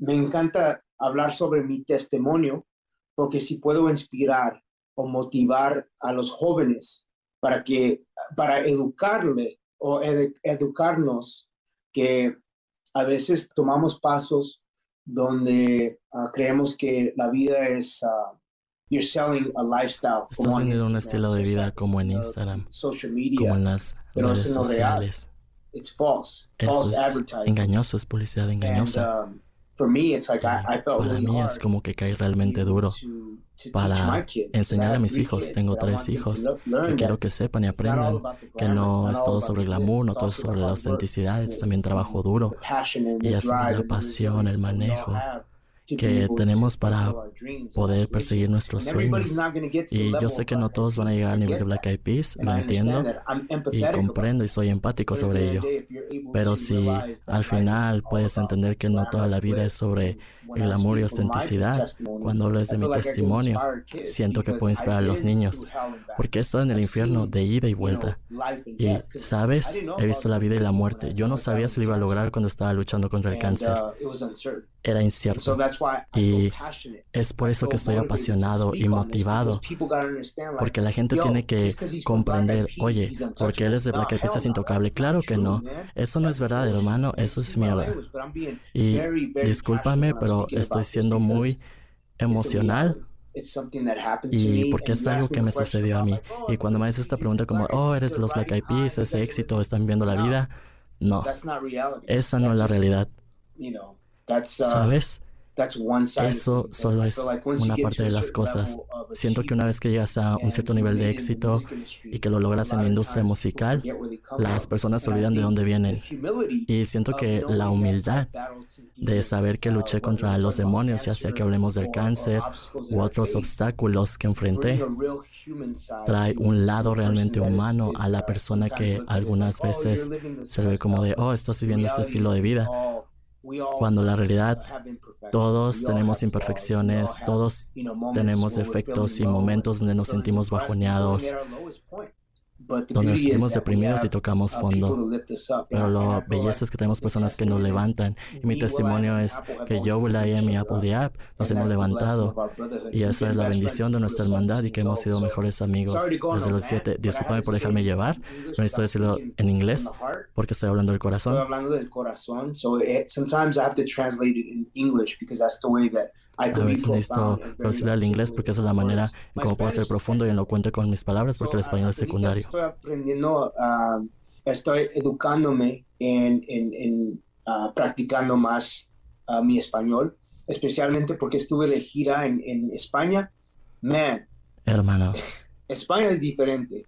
[SPEAKER 12] me encanta hablar sobre mi testimonio porque si puedo inspirar o motivar a los jóvenes para que para educarle o edu- educarnos que a veces tomamos pasos donde ah, creemos que la vida es ah, you're selling a lifestyle
[SPEAKER 13] Estás vendiendo un
[SPEAKER 12] Instagram,
[SPEAKER 13] estilo de vida
[SPEAKER 12] social-
[SPEAKER 13] como en
[SPEAKER 12] uh,
[SPEAKER 13] Instagram,
[SPEAKER 12] social media,
[SPEAKER 13] como en las redes sociales.
[SPEAKER 12] It's false,
[SPEAKER 13] Eso
[SPEAKER 12] false
[SPEAKER 13] es engañoso, es publicidad engañosa.
[SPEAKER 12] And, um, for me, it's like I, I felt
[SPEAKER 13] Para
[SPEAKER 12] really
[SPEAKER 13] mí es como que cae realmente duro para enseñarle a mis hijos. Tengo tres hijos que quiero que sepan y aprendan que no es todo sobre
[SPEAKER 12] the
[SPEAKER 13] glamour, no todo sobre la autenticidad, es también trabajo duro. y es la pasión, el manejo que tenemos para poder perseguir nuestros sueños. Y yo sé que no todos van a llegar al nivel de Black Eyed Peas, lo entiendo y comprendo y soy empático sobre ello. Pero si al final puedes entender que no toda la vida es sobre el glamour y ostenticidad, cuando hables de mi testimonio, siento que puedo inspirar a los niños, porque he estado en el infierno de ida y vuelta. Y, ¿sabes? He visto la vida y la muerte. Yo no sabía si lo iba a lograr cuando estaba luchando contra el cáncer.
[SPEAKER 12] uh.
[SPEAKER 13] Era
[SPEAKER 12] So
[SPEAKER 13] incierto. Y es por eso que estoy apasionado y motivado. Porque la gente tiene que comprender, oye, porque él es de Black Eyed Peas es intocable. Claro que no. Eso no es verdad, hermano. Eso es mierda. Y discúlpame, pero estoy siendo muy emocional y porque es algo que
[SPEAKER 12] me
[SPEAKER 13] sucedió a mí.
[SPEAKER 12] oh,
[SPEAKER 13] Y cuando me haces esta pregunta como, oh, eres de los Black Eyed Peas, ese éxito, están viviendo la vida. No,
[SPEAKER 12] that's not reality.
[SPEAKER 13] esa no es la realidad.
[SPEAKER 12] Uh,
[SPEAKER 13] ¿Sabes? Eso solo es una parte de las cosas. Siento que una vez que llegas a un cierto nivel de éxito y que lo logras en la industria musical, las personas se olvidan de dónde vienen. Y siento que la humildad de saber que luché contra los demonios, ya sea que hablemos del cáncer u otros obstáculos que enfrenté, trae un lado realmente humano a la persona que algunas veces se ve como de, oh, estás viviendo este estilo de vida. Cuando la realidad, todos tenemos imperfecciones, todos tenemos defectos y momentos donde nos sentimos bajoneados, donde nos sentimos deprimidos y tocamos fondo. Pero la belleza es que tenemos personas que nos levantan. Y mi testimonio es que yo, Will.i.am y Apple the App nos hemos levantado. Y esa es la bendición de nuestra hermandad y que hemos sido mejores amigos desde los siete. Discúlpame por dejarme llevar. No necesito decirlo en inglés porque estoy hablando del
[SPEAKER 12] Estoy
[SPEAKER 13] corazón.
[SPEAKER 12] hablando del corazón, so sometimes I have to translate it in English because that's the way that
[SPEAKER 13] A si necesito traducirlo al inglés porque esa es la manera en cómo puedo ser profundo y elocuente con mis palabras porque el español es secundario.
[SPEAKER 12] Estoy aprendiendo, ah, estoy educándome en, en, en ah, practicando más ah, mi español, especialmente porque estuve de gira en, en España. Man,
[SPEAKER 13] Hermano, [laughs]
[SPEAKER 12] España es diferente.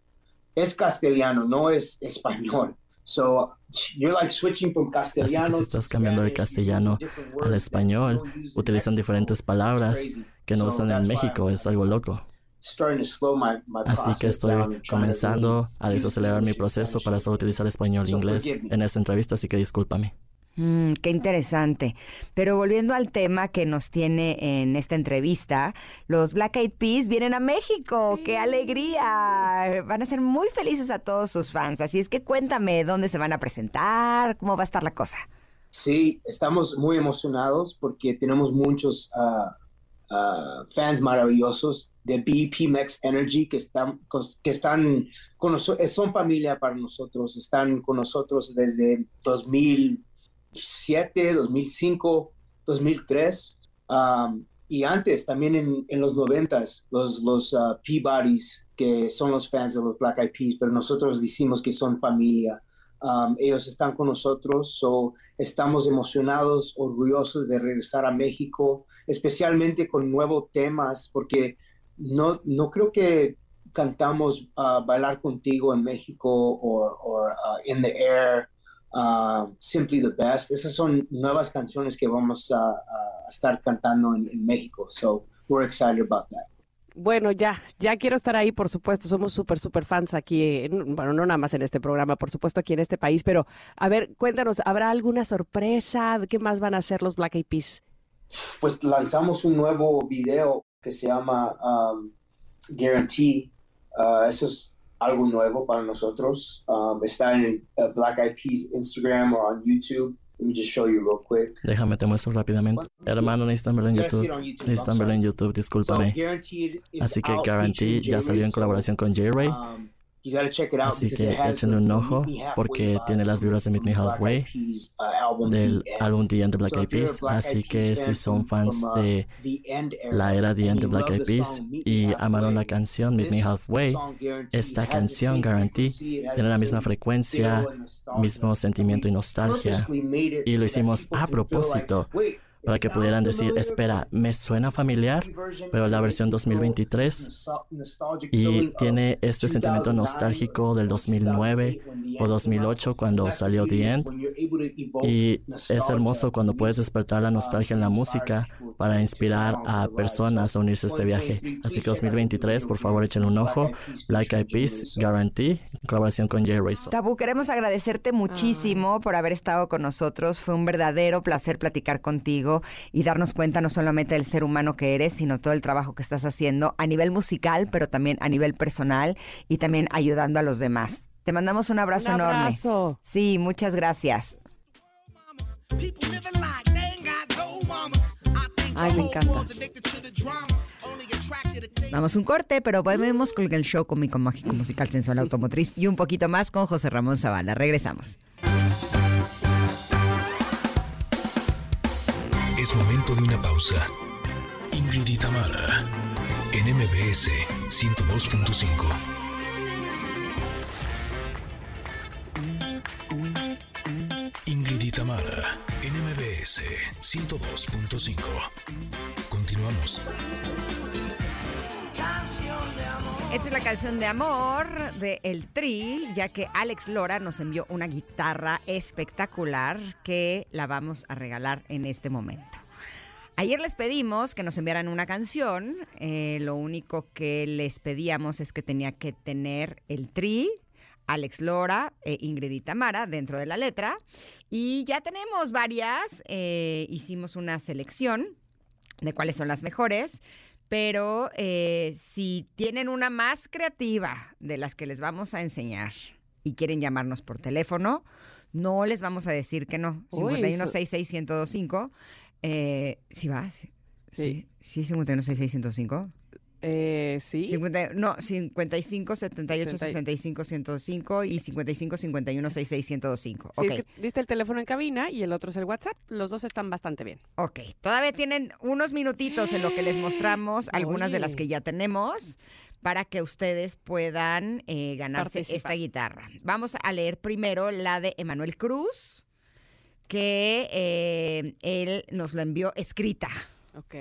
[SPEAKER 12] Es castellano, no es español. So you're like switching from
[SPEAKER 13] así que si estás cambiando del castellano al español, utilizan diferentes palabras que no usan en México, es algo loco. Así que estoy comenzando a desacelerar mi proceso para solo utilizar español e inglés en esta entrevista, así que discúlpame.
[SPEAKER 1] Mm, qué interesante. Pero volviendo al tema que nos tiene en esta entrevista, los Black Eyed Peas vienen a México. ¡Qué alegría! Van a ser muy felices a todos sus fans. Así es que cuéntame dónde se van a presentar, cómo va a estar la cosa.
[SPEAKER 12] Sí, estamos muy emocionados porque tenemos muchos ah, ah, fans maravillosos de BP Max Energy que están, que están con nosotros, son familia para nosotros, están con nosotros desde 2007, 2005, 2003 um, y antes también en, en los 90 los, los ah, Peabodys que son los fans de los Black Eyed Peas, pero nosotros decimos que son familia. Um, ellos están con nosotros, so estamos emocionados, orgullosos de regresar a México, especialmente con nuevos temas, porque no, no creo que cantamos ah, Bailar Contigo en México o ah, In the Air, ah, Simply the Best. Esas son nuevas canciones que vamos a, a estar cantando en, en México, so we're excited about that.
[SPEAKER 2] Bueno, ya, ya quiero estar ahí, por supuesto. Somos súper, súper fans aquí, en- bueno, no nada más en este programa, por supuesto aquí en este país, pero a ver, cuéntanos, ¿habrá alguna sorpresa? ¿Qué más van a hacer los Black Eyed Peas?
[SPEAKER 12] pues lanzamos un nuevo video que se llama um, Guarantee. Uh, eso es algo nuevo para nosotros. Um, está en uh, Black Eyed Peas Instagram o on YouTube. Let me just show you real quick.
[SPEAKER 13] Déjame te muestro rápidamente. Hermano, necesitan verlo en YouTube. Necesitan verlo en. YouTube, discúlpame.
[SPEAKER 12] Guaranteed
[SPEAKER 13] Así que
[SPEAKER 12] out
[SPEAKER 13] Guarantee
[SPEAKER 12] featuring
[SPEAKER 13] ya salió en colaboración con J-Ray.
[SPEAKER 12] You gotta check it out
[SPEAKER 13] Así que échenle un ojo porque
[SPEAKER 12] vibe
[SPEAKER 13] tiene las vibras de Meet Me Halfway
[SPEAKER 12] uh,
[SPEAKER 13] del álbum The End de Black Eyed Peas. Así que si son fans
[SPEAKER 12] uh,
[SPEAKER 13] de la era The End de
[SPEAKER 12] you
[SPEAKER 13] Black Eyed Peas y amaron la canción Meet Me Halfway, esta canción Guarantee tiene la misma frecuencia, mismo sentimiento y nostalgia. Y lo hicimos a propósito
[SPEAKER 12] "Wait,
[SPEAKER 13] para que pudieran decir, espera, me suena familiar, pero la versión 2023 y tiene este sentimiento nostálgico del 2009 o 2008 cuando salió The End. Y es hermoso cuando puedes despertar la nostalgia en la música para inspirar a personas a unirse a este viaje. Así que 2023, por favor, echen un ojo. Black Eyed Peas, Guarantee, en colaboración con Jay Razor.
[SPEAKER 1] Tabu, queremos agradecerte muchísimo por haber estado con nosotros. Fue un verdadero placer platicar contigo y darnos cuenta no solamente del ser humano que eres, sino todo el trabajo que estás haciendo a nivel musical, pero también a nivel personal y también ayudando a los demás. Te mandamos un abrazo
[SPEAKER 2] Un
[SPEAKER 1] enorme.
[SPEAKER 2] abrazo.
[SPEAKER 1] Sí, muchas gracias.
[SPEAKER 2] Ay, me encanta.
[SPEAKER 1] Vamos un corte, pero volvemos con el show cómico mágico musical sensual automotriz y un poquito más con José Ramón Zavala. Regresamos.
[SPEAKER 3] Momento de una pausa. Ingrid y Tamara, en MBS 102.5. Ingrid y Tamara, en MBS 102.5. Continuamos.
[SPEAKER 1] Esta es la canción de amor de El Tri, ya que Alex Lora nos envió una guitarra espectacular que la vamos a regalar en este momento. Ayer les pedimos que nos enviaran una canción. eh, lo único que les pedíamos es que tenía que tener el Tri, Alex Lora e Ingrid y Tamara dentro de la letra. Y ya tenemos varias. eh, hicimos una selección de cuáles son las mejores. Pero eh, si tienen una más creativa de las que les vamos a enseñar y quieren llamarnos por teléfono, no les vamos a decir que no.
[SPEAKER 2] Uy,
[SPEAKER 1] 51661025. Eh, ¿Sí va? Sí, sí, sí 51661025.
[SPEAKER 2] Eh, sí.
[SPEAKER 1] 50 no, 55 78
[SPEAKER 2] Setenta y-
[SPEAKER 1] 65 105 y 55 51 66 1025.
[SPEAKER 2] Sí,
[SPEAKER 1] Ok.
[SPEAKER 2] es que diste el teléfono en cabina y el otro es el WhatsApp. Los dos están bastante bien.
[SPEAKER 1] Ok, todavía tienen unos minutitos en lo que les mostramos [gasps] algunas de las que ya tenemos para que ustedes puedan eh, ganarse esta guitarra. Vamos a leer primero la de Emanuel Cruz, que eh, él nos la envió escrita.
[SPEAKER 2] Ok.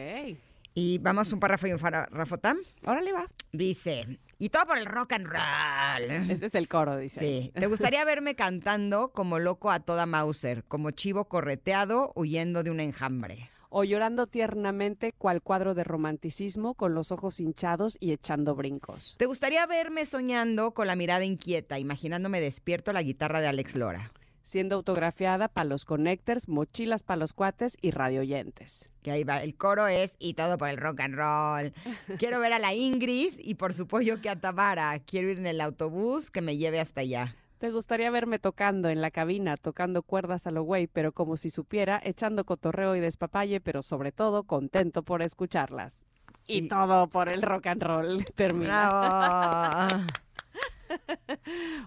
[SPEAKER 1] Y vamos un párrafo y un párrafo tam.
[SPEAKER 2] Órale, va.
[SPEAKER 1] Dice, y todo por el rock and roll.
[SPEAKER 2] Este es el coro, dice.
[SPEAKER 1] Sí. ¿Te gustaría verme cantando como loco a toda Mauser, como chivo correteado huyendo de un enjambre?
[SPEAKER 2] O llorando tiernamente cual cuadro de romanticismo con los ojos hinchados y echando brincos.
[SPEAKER 1] ¿Te gustaría verme soñando con la mirada inquieta, imaginándome despierto la guitarra de Alex Lora?
[SPEAKER 2] Siendo autografiada para los connectors, mochilas para los cuates y radioyentes.
[SPEAKER 1] Que ahí va, el coro es y todo por el rock and roll. [laughs] Quiero ver a la Ingrid y por su pollo que a Tamara. Quiero ir en el autobús que me lleve hasta allá.
[SPEAKER 2] ¿Te gustaría verme tocando en la cabina, tocando cuerdas a lo güey, pero como si supiera, echando cotorreo y despapalle, pero sobre todo contento por escucharlas? Y, todo por el rock and roll. [laughs] Termina.
[SPEAKER 1] Bravo.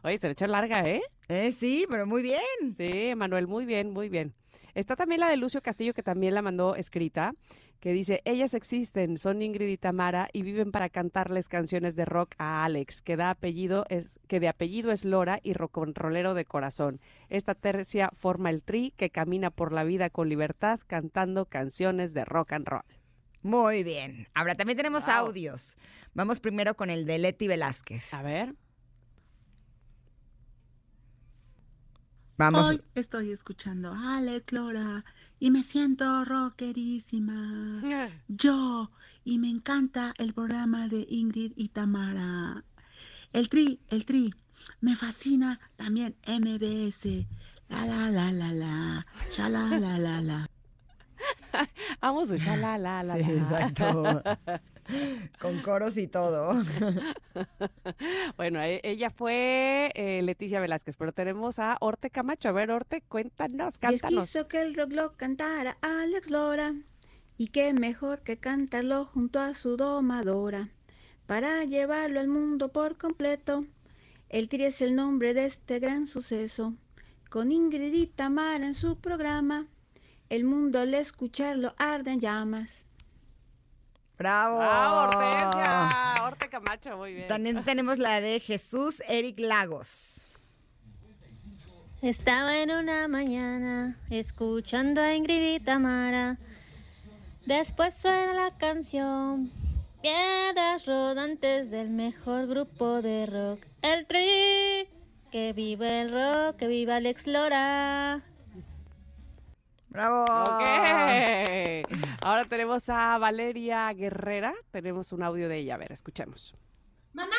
[SPEAKER 2] Oye, se le echó larga, ¿eh?
[SPEAKER 1] Eh, sí, pero muy bien.
[SPEAKER 2] Sí, Manuel, muy bien, muy bien. Está también la de Lucio Castillo, que también la mandó escrita, que dice, ellas existen, son Ingrid y Tamara, y viven para cantarles canciones de rock a Alex, que, da apellido es, que de apellido es Lora y rock'n'rollero de corazón. Esta tercia forma el tri que camina por la vida con libertad cantando canciones de rock and roll.
[SPEAKER 1] Muy bien. Ahora también tenemos audios. Vamos primero con el de Leti Velázquez.
[SPEAKER 2] A ver.
[SPEAKER 1] Vamos.
[SPEAKER 14] Hoy estoy escuchando a Alex Lora y me siento rockerísima. [laughs] Yo, y me encanta el programa de Ingrid y Tamara. El tri, el tri, me fascina también MBS. La la la la la, ya la la la la.
[SPEAKER 2] Vamos a usar la la la.
[SPEAKER 1] Sí, exacto. [laughs] Con coros y todo. [laughs]
[SPEAKER 2] Bueno, e- ella fue eh, Leticia Velázquez, pero tenemos a Orte Camacho. A ver, Orte, cuéntanos,
[SPEAKER 15] Dios
[SPEAKER 2] cántanos.
[SPEAKER 15] quiso que el rock lo cantara Alex Lora. Y qué mejor que cantarlo junto a su domadora. Para llevarlo al mundo por completo. El Tri es el nombre de este gran suceso. Con Ingrid y Tamara en su programa. El mundo al escucharlo arde en llamas.
[SPEAKER 1] ¡Bravo!
[SPEAKER 2] ¡Ah, Hortensia! Orte Camacho, muy bien.
[SPEAKER 1] También [laughs] tenemos la de Jesús Eric Lagos.
[SPEAKER 7] Estaba en una mañana escuchando a Ingrid y Tamara. Después suena la canción Piedras rodantes del mejor grupo de rock, el Tri. Que viva el rock, que viva Alex Lora.
[SPEAKER 1] ¡Bravo!
[SPEAKER 2] Ok. Ahora tenemos a Valeria Guerrera. Tenemos un audio de ella. A ver, escuchemos.
[SPEAKER 16] ¡Mamá!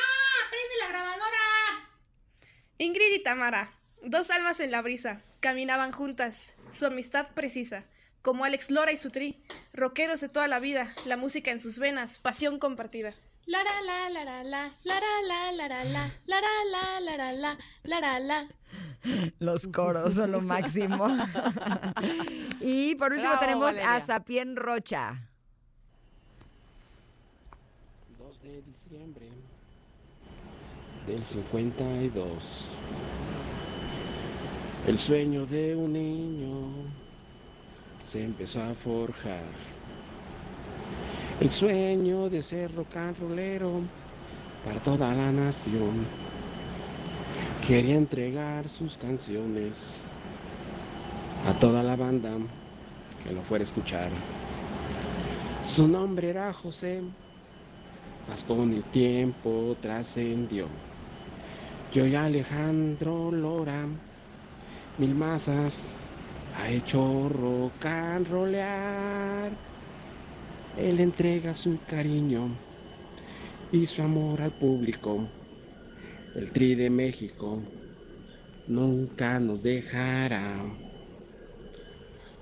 [SPEAKER 16] ¡Prende la grabadora! Ingrid y Tamara, dos almas en la brisa, caminaban juntas, su amistad precisa, como Alex Lora y su tri, rockeros de toda la vida, la música en sus venas, pasión compartida. La la la la la la la la la la la la la la la la la la la la [laughs]
[SPEAKER 1] Los coros son lo máximo. [laughs] y por último
[SPEAKER 2] Bravo,
[SPEAKER 1] tenemos a. Sapien Rocha.
[SPEAKER 17] 2 de diciembre del 52. El sueño de un niño se empezó a forjar. El sueño de ser rock and rollero para toda la nación. Quería entregar sus canciones a toda la banda que lo fuera a escuchar. Su nombre era José, mas con el tiempo trascendió. Yo y Alejandro Lora, mil masas, ha hecho rock and rollear. Él entrega su cariño y su amor al público. El Tri de México nunca nos dejará.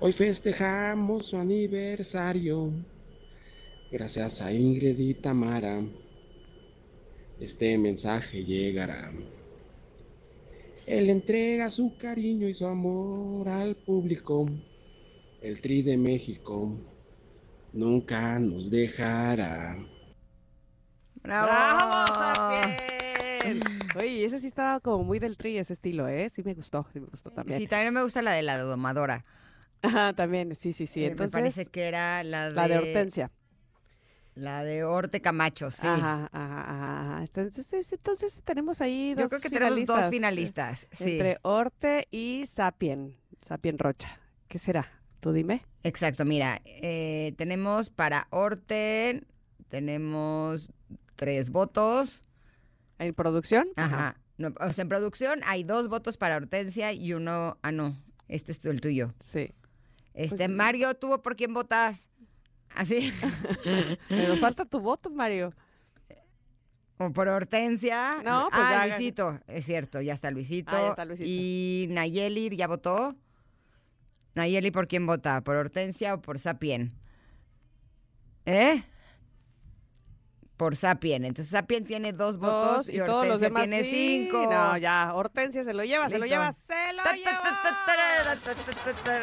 [SPEAKER 17] Hoy festejamos su aniversario. Gracias a Ingrid y Tamara, este mensaje llegará. Él entrega su cariño y su amor al público. El Tri de México nunca nos dejará.
[SPEAKER 2] ¡Bravo! Oye, ese sí estaba como muy del tri, ese estilo, ¿eh? Sí me gustó, sí me gustó también.
[SPEAKER 1] Sí, también me gusta la de la domadora.
[SPEAKER 2] Ajá, también, sí, sí, sí.
[SPEAKER 1] Eh,
[SPEAKER 2] Entonces,
[SPEAKER 1] me parece que era la de...
[SPEAKER 2] la de Hortensia.
[SPEAKER 1] La de Orte Camacho, sí.
[SPEAKER 2] Ajá, ajá, ajá. Entonces, entonces tenemos ahí dos
[SPEAKER 1] Yo creo que tenemos dos finalistas, sí.
[SPEAKER 2] Entre Orte y Sapien, Sapien Rocha. ¿Qué será? Tú dime.
[SPEAKER 1] Exacto, mira, eh, tenemos para Orte, tenemos tres votos.
[SPEAKER 2] ¿En producción?
[SPEAKER 1] Ajá. No, o sea, en producción hay dos votos para Hortensia y uno, ah, no, este es el tuyo.
[SPEAKER 2] Sí.
[SPEAKER 1] Este,
[SPEAKER 2] Pues-
[SPEAKER 1] Mario, ¿tú por quién votas? Así. [laughs]
[SPEAKER 2] Pero falta tu voto, Mario.
[SPEAKER 1] O por Hortensia.
[SPEAKER 2] No, pues
[SPEAKER 1] ah,
[SPEAKER 2] ya-
[SPEAKER 1] Luisito, es cierto, ya está Luisito.
[SPEAKER 2] Ah, ya está Luisito.
[SPEAKER 1] Y Nayeli, ¿ya votó? Nayeli, ¿por quién vota? ¿Por Hortensia o por Sapien? ¿Eh? Por Sapien. Entonces Sapien tiene dos votos
[SPEAKER 2] Dos,
[SPEAKER 1] y,
[SPEAKER 2] y todos los
[SPEAKER 1] Hortensia
[SPEAKER 2] demás
[SPEAKER 1] tiene
[SPEAKER 2] sí.
[SPEAKER 1] cinco.
[SPEAKER 2] No, ya, Hortensia se lo lleva, se lo lleva, se lo
[SPEAKER 1] Ta,
[SPEAKER 2] lleva.
[SPEAKER 1] ta, ta.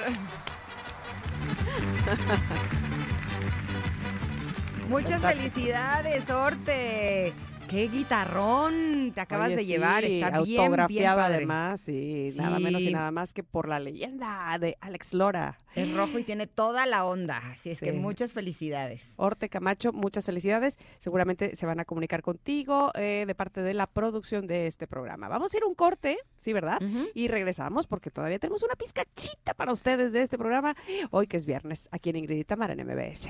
[SPEAKER 1] [laughs] Muchas felicidades, Orte. Qué guitarrón te acabas
[SPEAKER 2] Oye,
[SPEAKER 1] de llevar.
[SPEAKER 2] sí,
[SPEAKER 1] Está bien, bien
[SPEAKER 2] autografiado
[SPEAKER 1] padre.
[SPEAKER 2] además, y nada menos y nada más que por la leyenda de Alex Lora.
[SPEAKER 1] Es rojo y tiene toda la onda. Así es que muchas felicidades.
[SPEAKER 2] Orte Camacho, muchas felicidades. Seguramente se van a comunicar contigo eh, de parte de la producción de este programa. Vamos a ir un corte, sí, ¿verdad? Y regresamos porque todavía tenemos una pizcachita para ustedes de este programa. Hoy que es viernes, aquí en Ingrid y Tamara en MBS.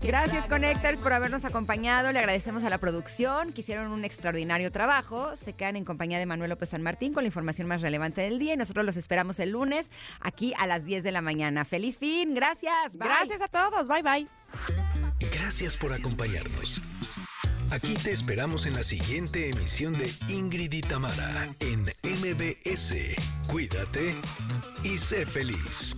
[SPEAKER 1] Gracias, Connectors, por habernos acompañado. Le agradecemos a la producción, que hicieron un extraordinario trabajo. Se quedan en compañía de Manuel López San Martín con la información más relevante del día y nosotros los esperamos el lunes aquí a las 10 de la mañana. ¡Feliz fin! Gracias. Bye.
[SPEAKER 2] Gracias a todos. Bye, bye.
[SPEAKER 3] Gracias por acompañarnos. Aquí te esperamos en la siguiente emisión de Ingrid y Tamara en MBS. Cuídate y sé feliz.